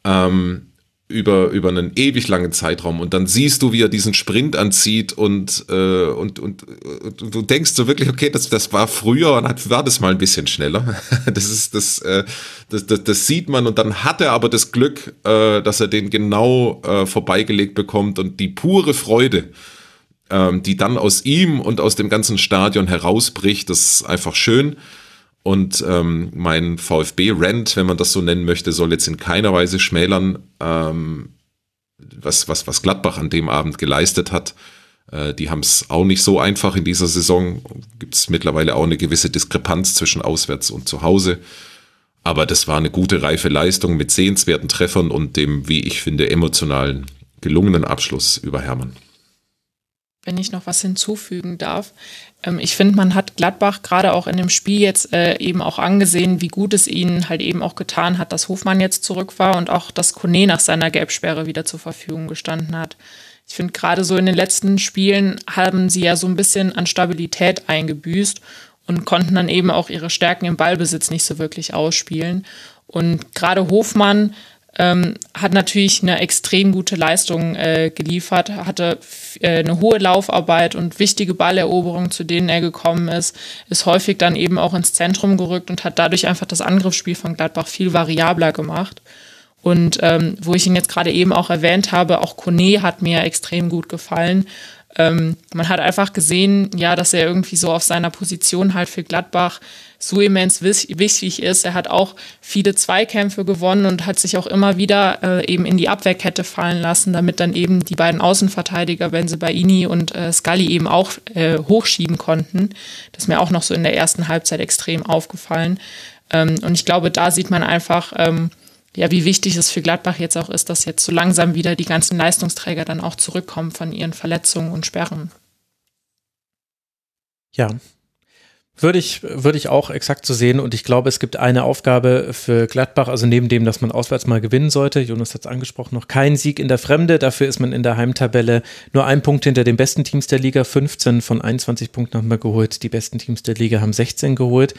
Ähm, über, über einen ewig langen Zeitraum und dann siehst du, wie er diesen Sprint anzieht und, äh, und, und, und du denkst so wirklich, okay, das, das war früher und hat, war das mal ein bisschen schneller. Das ist, das, äh, das, das, das sieht man und dann hat er aber das Glück, äh, dass er den genau äh, vorbeigelegt bekommt und die pure Freude, ähm, die dann aus ihm und aus dem ganzen Stadion herausbricht, das ist einfach schön. Und ähm, mein VfB-Rent, wenn man das so nennen möchte, soll jetzt in keiner Weise schmälern, ähm, was, was, was Gladbach an dem Abend geleistet hat. Äh, die haben es auch nicht so einfach in dieser Saison. Gibt es mittlerweile auch eine gewisse Diskrepanz zwischen auswärts und zu Hause. Aber das war eine gute, reife Leistung mit sehenswerten Treffern und dem, wie ich finde, emotionalen, gelungenen Abschluss über Hermann wenn ich noch was hinzufügen darf. Ähm, ich finde, man hat Gladbach gerade auch in dem Spiel jetzt äh, eben auch angesehen, wie gut es ihnen halt eben auch getan hat, dass Hofmann jetzt zurück war und auch, dass Kone nach seiner Gelbsperre wieder zur Verfügung gestanden hat. Ich finde, gerade so in den letzten Spielen haben sie ja so ein bisschen an Stabilität eingebüßt und konnten dann eben auch ihre Stärken im Ballbesitz nicht so wirklich ausspielen. Und gerade Hofmann ähm, hat natürlich eine extrem gute Leistung äh, geliefert, hatte äh, eine hohe Laufarbeit und wichtige Balleroberungen, zu denen er gekommen ist, ist häufig dann eben auch ins Zentrum gerückt und hat dadurch einfach das Angriffsspiel von Gladbach viel variabler gemacht. Und ähm, wo ich ihn jetzt gerade eben auch erwähnt habe, auch Kone hat mir extrem gut gefallen. Ähm, man hat einfach gesehen, ja, dass er irgendwie so auf seiner Position halt für Gladbach so immens wichtig ist. Er hat auch viele Zweikämpfe gewonnen und hat sich auch immer wieder äh, eben in die Abwehrkette fallen lassen, damit dann eben die beiden Außenverteidiger, Benzebaini und äh, Scully eben auch äh, hochschieben konnten. Das ist mir auch noch so in der ersten Halbzeit extrem aufgefallen. Ähm, und ich glaube, da sieht man einfach, ähm, ja, wie wichtig es für Gladbach jetzt auch ist, dass jetzt so langsam wieder die ganzen Leistungsträger dann auch zurückkommen von ihren Verletzungen und Sperren. Ja, würde ich, würde ich auch exakt so sehen. Und ich glaube, es gibt eine Aufgabe für Gladbach, also neben dem, dass man auswärts mal gewinnen sollte. Jonas hat es angesprochen, noch kein Sieg in der Fremde. Dafür ist man in der Heimtabelle nur ein Punkt hinter den besten Teams der Liga. 15 von 21 Punkten haben wir geholt. Die besten Teams der Liga haben 16 geholt.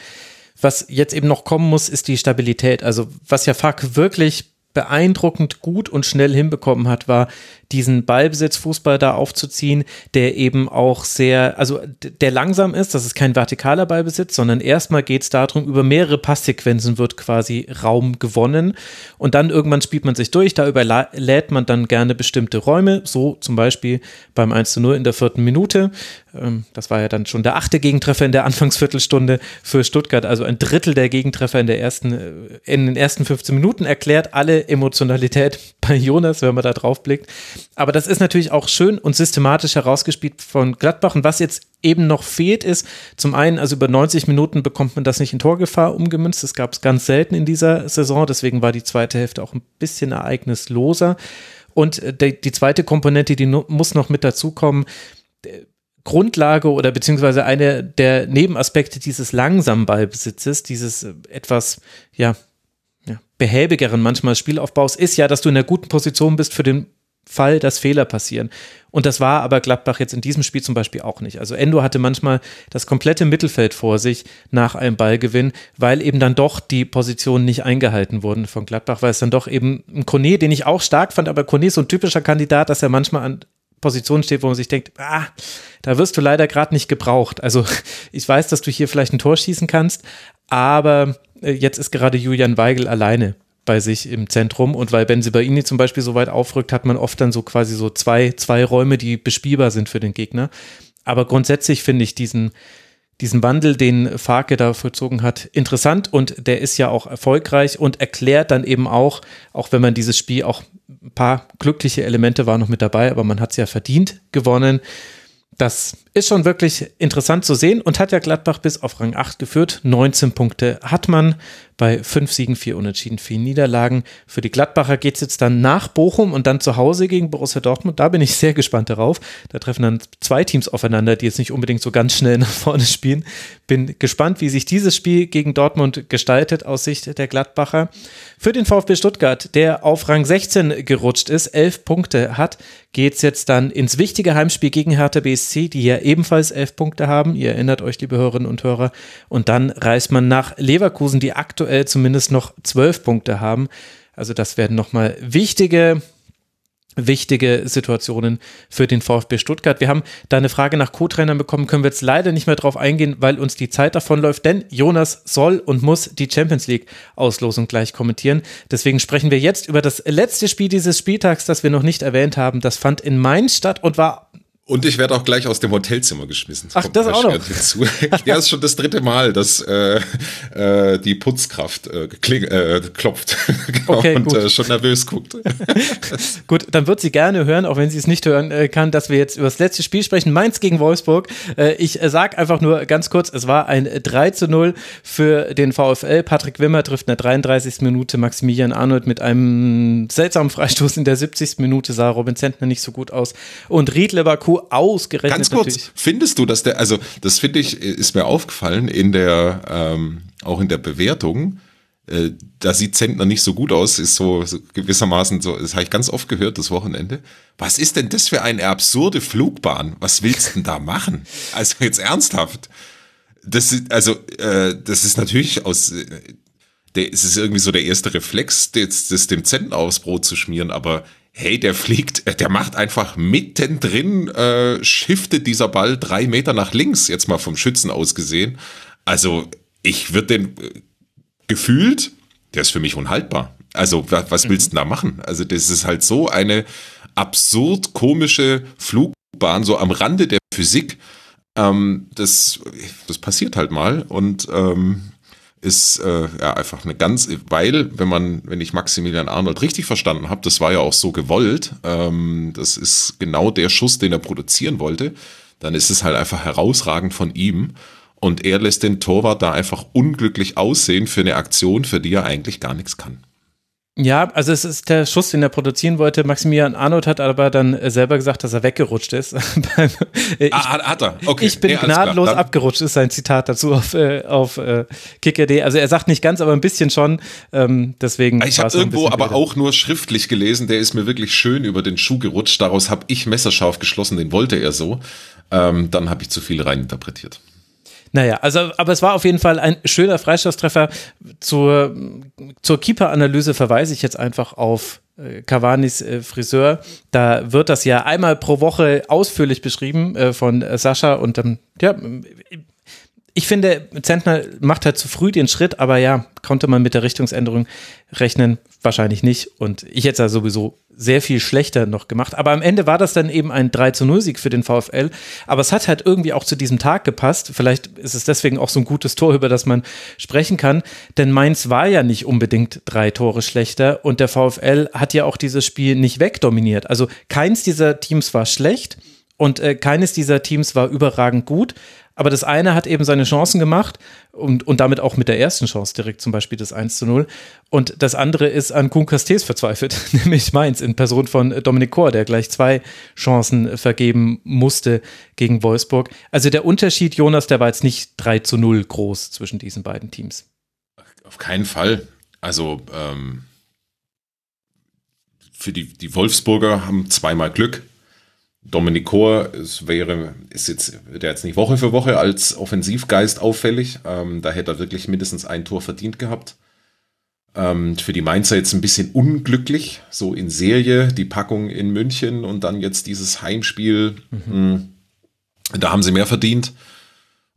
Was jetzt eben noch kommen muss, ist die Stabilität. Also was ja Fuck wirklich beeindruckend gut und schnell hinbekommen hat, war diesen Ballbesitzfußball da aufzuziehen, der eben auch sehr, also der langsam ist, das ist kein vertikaler Ballbesitz, sondern erstmal geht es darum, über mehrere Passsequenzen wird quasi Raum gewonnen und dann irgendwann spielt man sich durch, da überlädt man dann gerne bestimmte Räume, so zum Beispiel beim 1 zu 0 in der vierten Minute, ähm, das war ja dann schon der achte Gegentreffer in der Anfangsviertelstunde für Stuttgart, also ein Drittel der Gegentreffer in der ersten, äh, in den ersten 15 Minuten erklärt alle Emotionalität bei Jonas, wenn man da drauf blickt. Aber das ist natürlich auch schön und systematisch herausgespielt von Gladbach. Und was jetzt eben noch fehlt, ist zum einen, also über 90 Minuten bekommt man das nicht in Torgefahr umgemünzt. Das gab es ganz selten in dieser Saison. Deswegen war die zweite Hälfte auch ein bisschen ereignisloser. Und äh, die, zweite Komponente, die muss noch mit dazukommen. Grundlage oder beziehungsweise eine der Nebenaspekte dieses langsamen Ballbesitzes, dieses äh, etwas, ja, ja, behäbigeren manchmal Spielaufbaus, ist ja, dass du in einer guten Position bist für den Fall, dass Fehler passieren. Und das war aber Gladbach jetzt in diesem Spiel zum Beispiel auch nicht. Also Endo hatte manchmal das komplette Mittelfeld vor sich nach einem Ballgewinn, weil eben dann doch die Positionen nicht eingehalten wurden von Gladbach, weil es dann doch eben ein Kone, den ich auch stark fand, aber Kone ist so ein typischer Kandidat, dass er manchmal an Positionen steht, wo man sich denkt, ah, da wirst du leider gerade nicht gebraucht. Also ich weiß, dass du hier vielleicht ein Tor schießen kannst, aber äh, jetzt ist gerade Julian Weigel alleine bei sich im Zentrum und weil Benzibaini zum Beispiel so weit aufrückt, hat man oft dann so quasi so zwei, zwei Räume, die bespielbar sind für den Gegner. Aber grundsätzlich finde ich diesen, diesen Wandel, den Farke da vollzogen hat, interessant und der ist ja auch erfolgreich und erklärt dann eben auch, auch wenn man dieses Spiel auch ein paar glückliche Elemente waren noch mit dabei, aber man hat es ja verdient gewonnen, das ist schon wirklich interessant zu sehen und hat ja Gladbach bis auf Rang 8 geführt. 19 Punkte hat man bei 5 Siegen, 4 Unentschieden, 4 Niederlagen. Für die Gladbacher geht es jetzt dann nach Bochum und dann zu Hause gegen Borussia Dortmund. Da bin ich sehr gespannt darauf. Da treffen dann zwei Teams aufeinander, die jetzt nicht unbedingt so ganz schnell nach vorne spielen. Bin gespannt, wie sich dieses Spiel gegen Dortmund gestaltet aus Sicht der Gladbacher. Für den VfB Stuttgart, der auf Rang 16 gerutscht ist, 11 Punkte hat, geht es jetzt dann ins wichtige Heimspiel gegen Hertha BSC, die ja ebenfalls 11 Punkte haben. Ihr erinnert euch, liebe Hörerinnen und Hörer. Und dann reist man nach Leverkusen, die aktuell zumindest noch 12 Punkte haben. Also das werden nochmal wichtige wichtige Situationen für den VfB Stuttgart. Wir haben da eine Frage nach Co-Trainern bekommen, können wir jetzt leider nicht mehr drauf eingehen, weil uns die Zeit davonläuft, denn Jonas soll und muss die Champions League Auslosung gleich kommentieren. Deswegen sprechen wir jetzt über das letzte Spiel dieses Spieltags, das wir noch nicht erwähnt haben. Das fand in Mainz statt und war und ich werde auch gleich aus dem Hotelzimmer geschmissen. Ach, das auch noch. Hinzu. ja, ist schon das dritte Mal, dass äh, äh, die Putzkraft äh, kling, äh, klopft genau, okay, und äh, schon nervös guckt. gut, dann wird sie gerne hören, auch wenn sie es nicht hören äh, kann, dass wir jetzt über das letzte Spiel sprechen. Mainz gegen Wolfsburg. Ich äh, sag einfach nur ganz kurz, es war ein 3 zu 0 für den VfL. Patrick Wimmer trifft in der 33. Minute Maximilian Arnold mit einem seltsamen Freistoß in der 70. Minute, sah Robin Zentner nicht so gut aus. Und Riedle Baku Doku ausgerechnet. Ganz kurz, natürlich. findest du, dass der, also das finde ich, ist mir aufgefallen in der, ähm, auch in der Bewertung, äh, da sieht Zentner nicht so gut aus, ist so, so gewissermaßen so, das habe ich ganz oft gehört, das Wochenende. Was ist denn das für eine absurde Flugbahn? Was willst du denn da machen? Also jetzt ernsthaft. Das ist, also, äh, das ist natürlich aus, äh, der, es ist irgendwie so der erste Reflex, das, das dem Zentner aufs Brot zu schmieren, aber hey, der fliegt, äh, der macht einfach mittendrin, äh, shiftet dieser Ball drei Meter nach links, jetzt mal vom Schützen aus gesehen. Also ich würde den äh, gefühlt, der ist für mich unhaltbar. Also was, was willst du da machen? Also das ist halt so eine absurd komische Flugbahn, so am Rande der Physik. Ähm, das, das passiert halt mal und ähm, ist äh, ja einfach eine ganz, weil wenn man, wenn ich Maximilian Arnold richtig verstanden habe, das war ja auch so gewollt, ähm, das ist genau der Schuss, den er produzieren wollte, dann ist es halt einfach herausragend von ihm und er lässt den Torwart da einfach unglücklich aussehen für eine Aktion, für die er eigentlich gar nichts kann. Ja, also es ist der Schuss, den er produzieren wollte. Maximilian Arnold hat aber dann selber gesagt, dass er weggerutscht ist. ich, ah, hat er. Okay. Ich bin nee, gnadenlos abgerutscht, ist sein Zitat dazu auf, äh, auf äh, Kicker.de. Also er sagt nicht ganz, aber ein bisschen schon. Ähm, deswegen. Ich habe irgendwo aber wieder. auch nur schriftlich gelesen, der ist mir wirklich schön über den Schuh gerutscht. Daraus habe ich messerscharf geschlossen, den wollte er so. Ähm, dann habe ich zu viel reininterpretiert. Naja, also, aber es war auf jeden Fall ein schöner Freistoßtreffer. Zur, zur Keeper-Analyse verweise ich jetzt einfach auf äh, Cavanis äh, Friseur. Da wird das ja einmal pro Woche ausführlich beschrieben äh, von Sascha und ähm, ja, ich finde, Zentner macht halt zu früh den Schritt, aber ja, konnte man mit der Richtungsänderung rechnen? Wahrscheinlich nicht. Und ich hätte es ja sowieso sehr viel schlechter noch gemacht. Aber am Ende war das dann eben ein 3 zu 0 Sieg für den VfL. Aber es hat halt irgendwie auch zu diesem Tag gepasst. Vielleicht ist es deswegen auch so ein gutes Tor, über das man sprechen kann. Denn Mainz war ja nicht unbedingt drei Tore schlechter. Und der VfL hat ja auch dieses Spiel nicht wegdominiert. Also keins dieser Teams war schlecht. Und äh, keines dieser Teams war überragend gut. Aber das eine hat eben seine Chancen gemacht und, und damit auch mit der ersten Chance direkt zum Beispiel das 1 zu 0. Und das andere ist an Kuhn Castells verzweifelt, nämlich Mainz in Person von Dominik Kor, der gleich zwei Chancen vergeben musste gegen Wolfsburg. Also der Unterschied, Jonas, der war jetzt nicht 3 zu 0 groß zwischen diesen beiden Teams. Auf keinen Fall. Also ähm, für die, die Wolfsburger haben zweimal Glück. Dominik Kor es wäre, ist jetzt, der jetzt nicht Woche für Woche als Offensivgeist auffällig. Ähm, da hätte er wirklich mindestens ein Tor verdient gehabt. Ähm, für die Mainzer jetzt ein bisschen unglücklich, so in Serie, die Packung in München und dann jetzt dieses Heimspiel. Mhm. Da haben sie mehr verdient.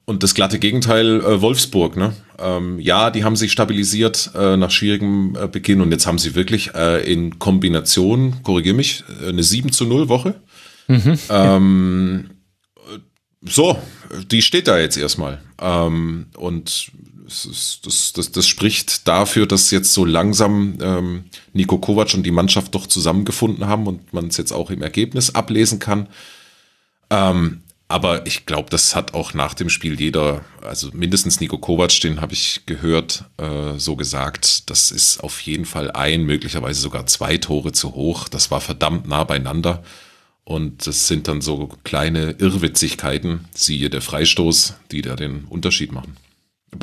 Und das glatte Gegenteil, äh, Wolfsburg, ne? Ähm, ja, die haben sich stabilisiert äh, nach schwierigem äh, Beginn und jetzt haben sie wirklich äh, in Kombination, korrigier mich, äh, eine 7 zu 0 Woche. Ähm, so, die steht da jetzt erstmal. Ähm, und das, das, das, das, spricht dafür, dass jetzt so langsam ähm, Nico Kovac und die Mannschaft doch zusammengefunden haben und man es jetzt auch im Ergebnis ablesen kann. Ähm, aber ich glaube, das hat auch nach dem Spiel jeder, also mindestens Nico Kovac, den habe ich gehört, äh, so gesagt, das ist auf jeden Fall ein, möglicherweise sogar zwei Tore zu hoch. Das war verdammt nah beieinander. Und das sind dann so kleine Irrwitzigkeiten, siehe der Freistoß, die da den Unterschied machen.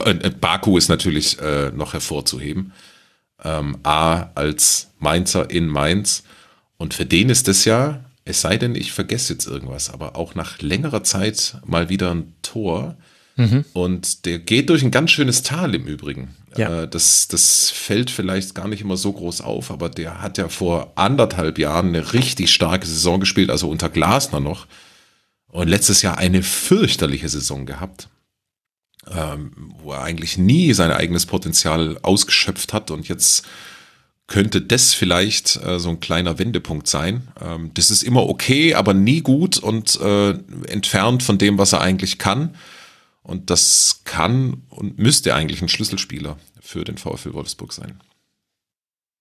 Äh, Baku ist natürlich äh, noch hervorzuheben. Ähm, A als Mainzer in Mainz. Und für den ist das ja es sei denn, ich vergesse jetzt irgendwas, aber auch nach längerer Zeit mal wieder ein Tor. Mhm. Und der geht durch ein ganz schönes Tal im Übrigen. Ja. Äh, das, das fällt vielleicht gar nicht immer so groß auf, aber der hat ja vor anderthalb Jahren eine richtig starke Saison gespielt, also unter Glasner noch. Und letztes Jahr eine fürchterliche Saison gehabt, ähm, wo er eigentlich nie sein eigenes Potenzial ausgeschöpft hat und jetzt könnte das vielleicht äh, so ein kleiner Wendepunkt sein. Ähm, das ist immer okay, aber nie gut und äh, entfernt von dem, was er eigentlich kann. Und das kann und müsste eigentlich ein Schlüsselspieler für den VfL Wolfsburg sein.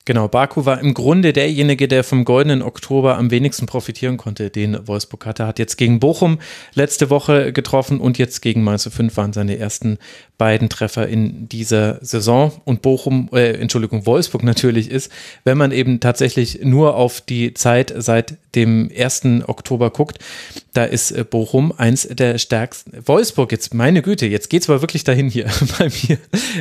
Genau, Baku war im Grunde derjenige, der vom goldenen Oktober am wenigsten profitieren konnte, den Wolfsburg hatte. Hat jetzt gegen Bochum letzte Woche getroffen und jetzt gegen Mainz 05 waren seine ersten beiden Treffer in dieser Saison. Und Bochum, äh, Entschuldigung, Wolfsburg natürlich ist, wenn man eben tatsächlich nur auf die Zeit seit dem 1. Oktober guckt, da ist äh, Bochum eins der stärksten. Wolfsburg, jetzt meine Güte, jetzt geht's aber wirklich dahin hier bei mir.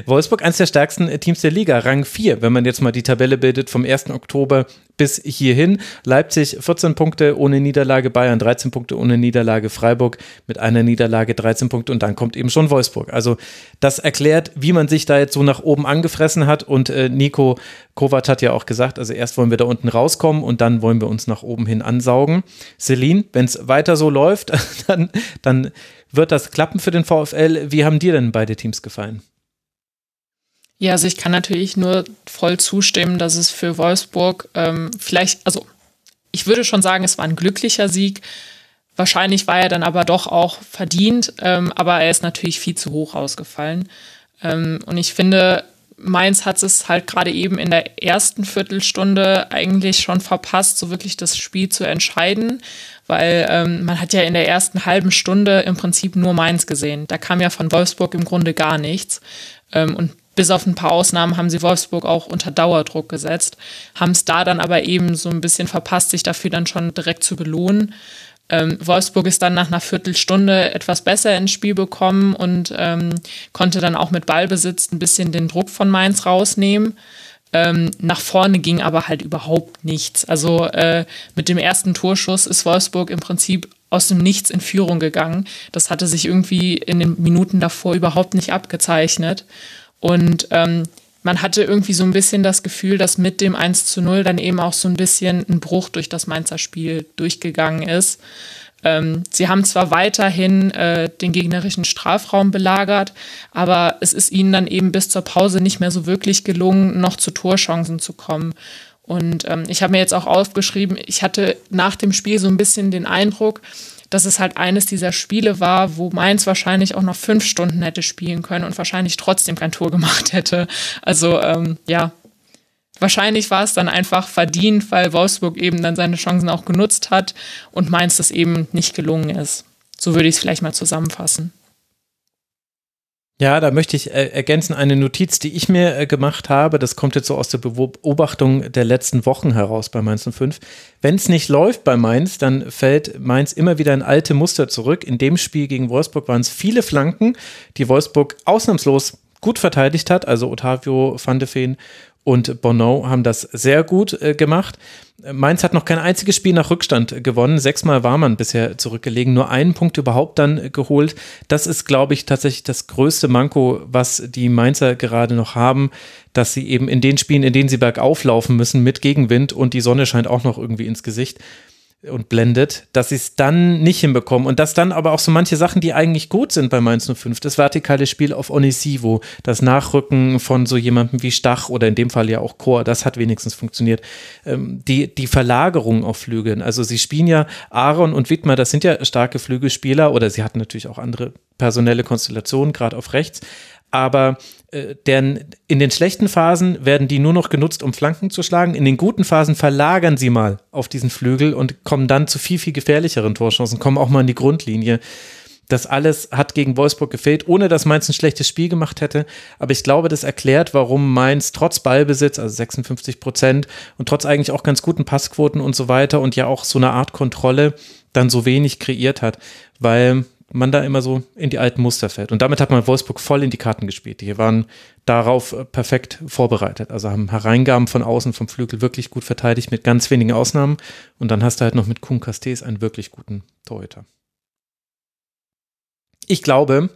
Wolfsburg eins der stärksten Teams der Liga, Rang 4, wenn man jetzt mal die Tabelle bildet vom 1. Oktober bis hierhin. Leipzig 14 Punkte ohne Niederlage, Bayern 13 Punkte ohne Niederlage, Freiburg mit einer Niederlage 13 Punkte und dann kommt eben schon Wolfsburg. Also das erklärt, wie man sich da jetzt so nach oben angefressen hat und äh, Nico Kovac hat ja auch gesagt, also erst wollen wir da unten rauskommen und dann wollen wir uns nach oben hin ansaugen. Celine, wenn es weiter so läuft, dann, dann wird das klappen für den VfL. Wie haben dir denn beide Teams gefallen? Ja, also ich kann natürlich nur voll zustimmen, dass es für Wolfsburg ähm, vielleicht, also ich würde schon sagen, es war ein glücklicher Sieg. Wahrscheinlich war er dann aber doch auch verdient, ähm, aber er ist natürlich viel zu hoch ausgefallen. Ähm, und ich finde, Mainz hat es halt gerade eben in der ersten Viertelstunde eigentlich schon verpasst, so wirklich das Spiel zu entscheiden, weil ähm, man hat ja in der ersten halben Stunde im Prinzip nur Mainz gesehen. Da kam ja von Wolfsburg im Grunde gar nichts. Ähm, und bis auf ein paar Ausnahmen haben sie Wolfsburg auch unter Dauerdruck gesetzt, haben es da dann aber eben so ein bisschen verpasst, sich dafür dann schon direkt zu belohnen. Ähm, Wolfsburg ist dann nach einer Viertelstunde etwas besser ins Spiel bekommen und ähm, konnte dann auch mit Ballbesitz ein bisschen den Druck von Mainz rausnehmen. Ähm, nach vorne ging aber halt überhaupt nichts. Also äh, mit dem ersten Torschuss ist Wolfsburg im Prinzip aus dem Nichts in Führung gegangen. Das hatte sich irgendwie in den Minuten davor überhaupt nicht abgezeichnet. Und ähm, man hatte irgendwie so ein bisschen das Gefühl, dass mit dem 1 zu 0 dann eben auch so ein bisschen ein Bruch durch das Mainzer Spiel durchgegangen ist. Ähm, sie haben zwar weiterhin äh, den gegnerischen Strafraum belagert, aber es ist ihnen dann eben bis zur Pause nicht mehr so wirklich gelungen, noch zu Torchancen zu kommen. Und ähm, ich habe mir jetzt auch aufgeschrieben, ich hatte nach dem Spiel so ein bisschen den Eindruck, dass es halt eines dieser Spiele war, wo Mainz wahrscheinlich auch noch fünf Stunden hätte spielen können und wahrscheinlich trotzdem kein Tor gemacht hätte. Also ähm, ja, wahrscheinlich war es dann einfach verdient, weil Wolfsburg eben dann seine Chancen auch genutzt hat und Mainz das eben nicht gelungen ist. So würde ich es vielleicht mal zusammenfassen. Ja, da möchte ich äh, ergänzen eine Notiz, die ich mir äh, gemacht habe. Das kommt jetzt so aus der Beobachtung der letzten Wochen heraus bei Mainz 05. Wenn es nicht läuft bei Mainz, dann fällt Mainz immer wieder in alte Muster zurück. In dem Spiel gegen Wolfsburg waren es viele Flanken, die Wolfsburg ausnahmslos gut verteidigt hat, also Otavio, Van de Feen und Bono haben das sehr gut äh, gemacht. Mainz hat noch kein einziges Spiel nach Rückstand gewonnen. Sechsmal war man bisher zurückgelegen, nur einen Punkt überhaupt dann geholt. Das ist, glaube ich, tatsächlich das größte Manko, was die Mainzer gerade noch haben, dass sie eben in den Spielen, in denen sie bergauf laufen müssen mit Gegenwind und die Sonne scheint auch noch irgendwie ins Gesicht, und blendet, dass sie es dann nicht hinbekommen. Und dass dann aber auch so manche Sachen, die eigentlich gut sind bei Mainz 05, das vertikale Spiel auf Onisivo, das Nachrücken von so jemandem wie Stach oder in dem Fall ja auch Chor, das hat wenigstens funktioniert. Ähm, die, die Verlagerung auf Flügeln, also sie spielen ja Aaron und Wittmer, das sind ja starke Flügelspieler oder sie hatten natürlich auch andere personelle Konstellationen, gerade auf rechts, aber äh, denn in den schlechten Phasen werden die nur noch genutzt, um Flanken zu schlagen. In den guten Phasen verlagern sie mal auf diesen Flügel und kommen dann zu viel, viel gefährlicheren Torchancen, kommen auch mal in die Grundlinie. Das alles hat gegen Wolfsburg gefehlt, ohne dass Mainz ein schlechtes Spiel gemacht hätte. Aber ich glaube, das erklärt, warum Mainz trotz Ballbesitz, also 56 Prozent und trotz eigentlich auch ganz guten Passquoten und so weiter und ja auch so eine Art Kontrolle dann so wenig kreiert hat. Weil man da immer so in die alten Muster fällt. Und damit hat man Wolfsburg voll in die Karten gespielt. Die waren darauf äh, perfekt vorbereitet. Also haben Hereingaben von außen vom Flügel wirklich gut verteidigt mit ganz wenigen Ausnahmen. Und dann hast du halt noch mit Kuhn Castells einen wirklich guten Torhüter. Ich glaube,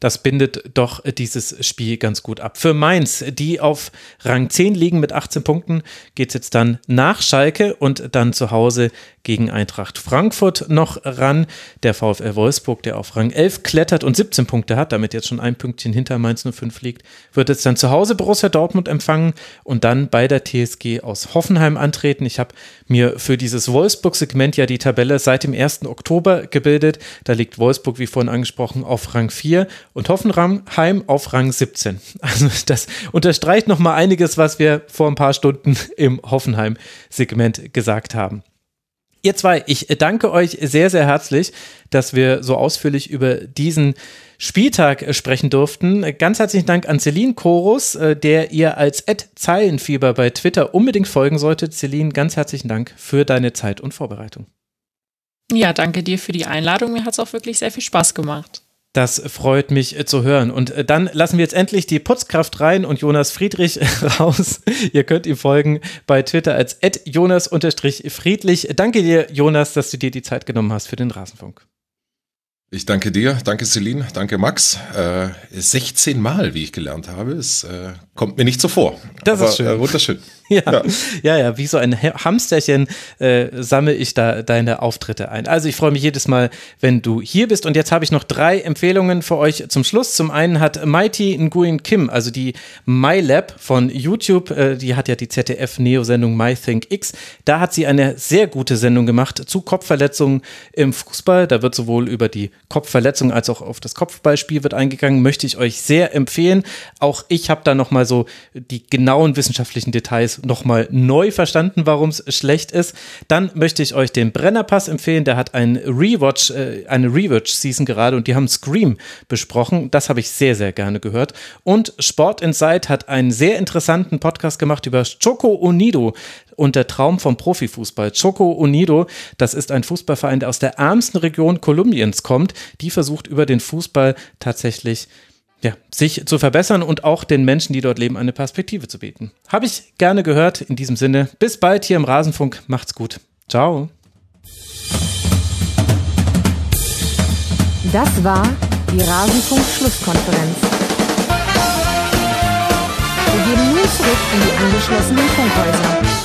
das bindet doch dieses Spiel ganz gut ab. Für Mainz, die auf Rang 10 liegen mit 18 Punkten, geht es jetzt dann nach Schalke und dann zu Hause gegen Eintracht Frankfurt noch ran. Der VfL Wolfsburg, der auf Rang 11 klettert und 17 Punkte hat, damit jetzt schon ein Pünktchen hinter Mainz 05 liegt, wird jetzt dann zu Hause Borussia Dortmund empfangen und dann bei der TSG aus Hoffenheim antreten. Ich habe mir für dieses Wolfsburg-Segment ja die Tabelle seit dem 1. Oktober gebildet. Da liegt Wolfsburg, wie vorhin angesprochen, auf Rang 4 und Hoffenheim auf Rang 17. Also das unterstreicht nochmal einiges, was wir vor ein paar Stunden im Hoffenheim-Segment gesagt haben. Ihr zwei, ich danke euch sehr, sehr herzlich, dass wir so ausführlich über diesen Spieltag sprechen durften. Ganz herzlichen Dank an Celine Chorus, äh, der ihr als Zeilenfieber bei Twitter unbedingt folgen solltet. Celine, ganz herzlichen Dank für deine Zeit und Vorbereitung. Ja, danke dir für die Einladung. Mir hat es auch wirklich sehr viel Spaß gemacht. Das freut mich äh, zu hören. Und äh, dann lassen wir jetzt endlich die Putzkraft rein und Jonas Friedrich raus. Ihr könnt ihm folgen bei Twitter als jonas-friedlich. Danke dir, Jonas, dass du dir die Zeit genommen hast für den Rasenfunk. Ich danke dir, danke Celine, danke Max. Äh, 16 Mal, wie ich gelernt habe, es äh, kommt mir nicht so vor. Das Aber, ist schön. Äh, wunderschön. Ja, ja, ja, ja, wie so ein Hamsterchen äh, sammle ich da deine Auftritte ein. Also ich freue mich jedes Mal, wenn du hier bist. Und jetzt habe ich noch drei Empfehlungen für euch zum Schluss. Zum einen hat Mighty Nguyen Kim, also die MyLab von YouTube, äh, die hat ja die ZDF-Neo-Sendung MyThinkX. Da hat sie eine sehr gute Sendung gemacht zu Kopfverletzungen im Fußball. Da wird sowohl über die Kopfverletzung als auch auf das Kopfballspiel wird eingegangen. Möchte ich euch sehr empfehlen. Auch ich habe da nochmal so die genauen wissenschaftlichen Details nochmal neu verstanden, warum es schlecht ist. Dann möchte ich euch den Brennerpass empfehlen. Der hat ein Rewatch, äh, eine Rewatch-Season gerade und die haben Scream besprochen. Das habe ich sehr, sehr gerne gehört. Und Sport Insight hat einen sehr interessanten Podcast gemacht über Choco Unido und der Traum vom Profifußball. Choco Unido, das ist ein Fußballverein, der aus der ärmsten Region Kolumbiens kommt. Die versucht über den Fußball tatsächlich ja, sich zu verbessern und auch den Menschen, die dort leben, eine Perspektive zu bieten. Habe ich gerne gehört. In diesem Sinne, bis bald hier im Rasenfunk. Macht's gut. Ciao. Das war die Rasenfunk-Schlusskonferenz. Wir gehen nun zurück in die angeschlossenen Funkhäuser.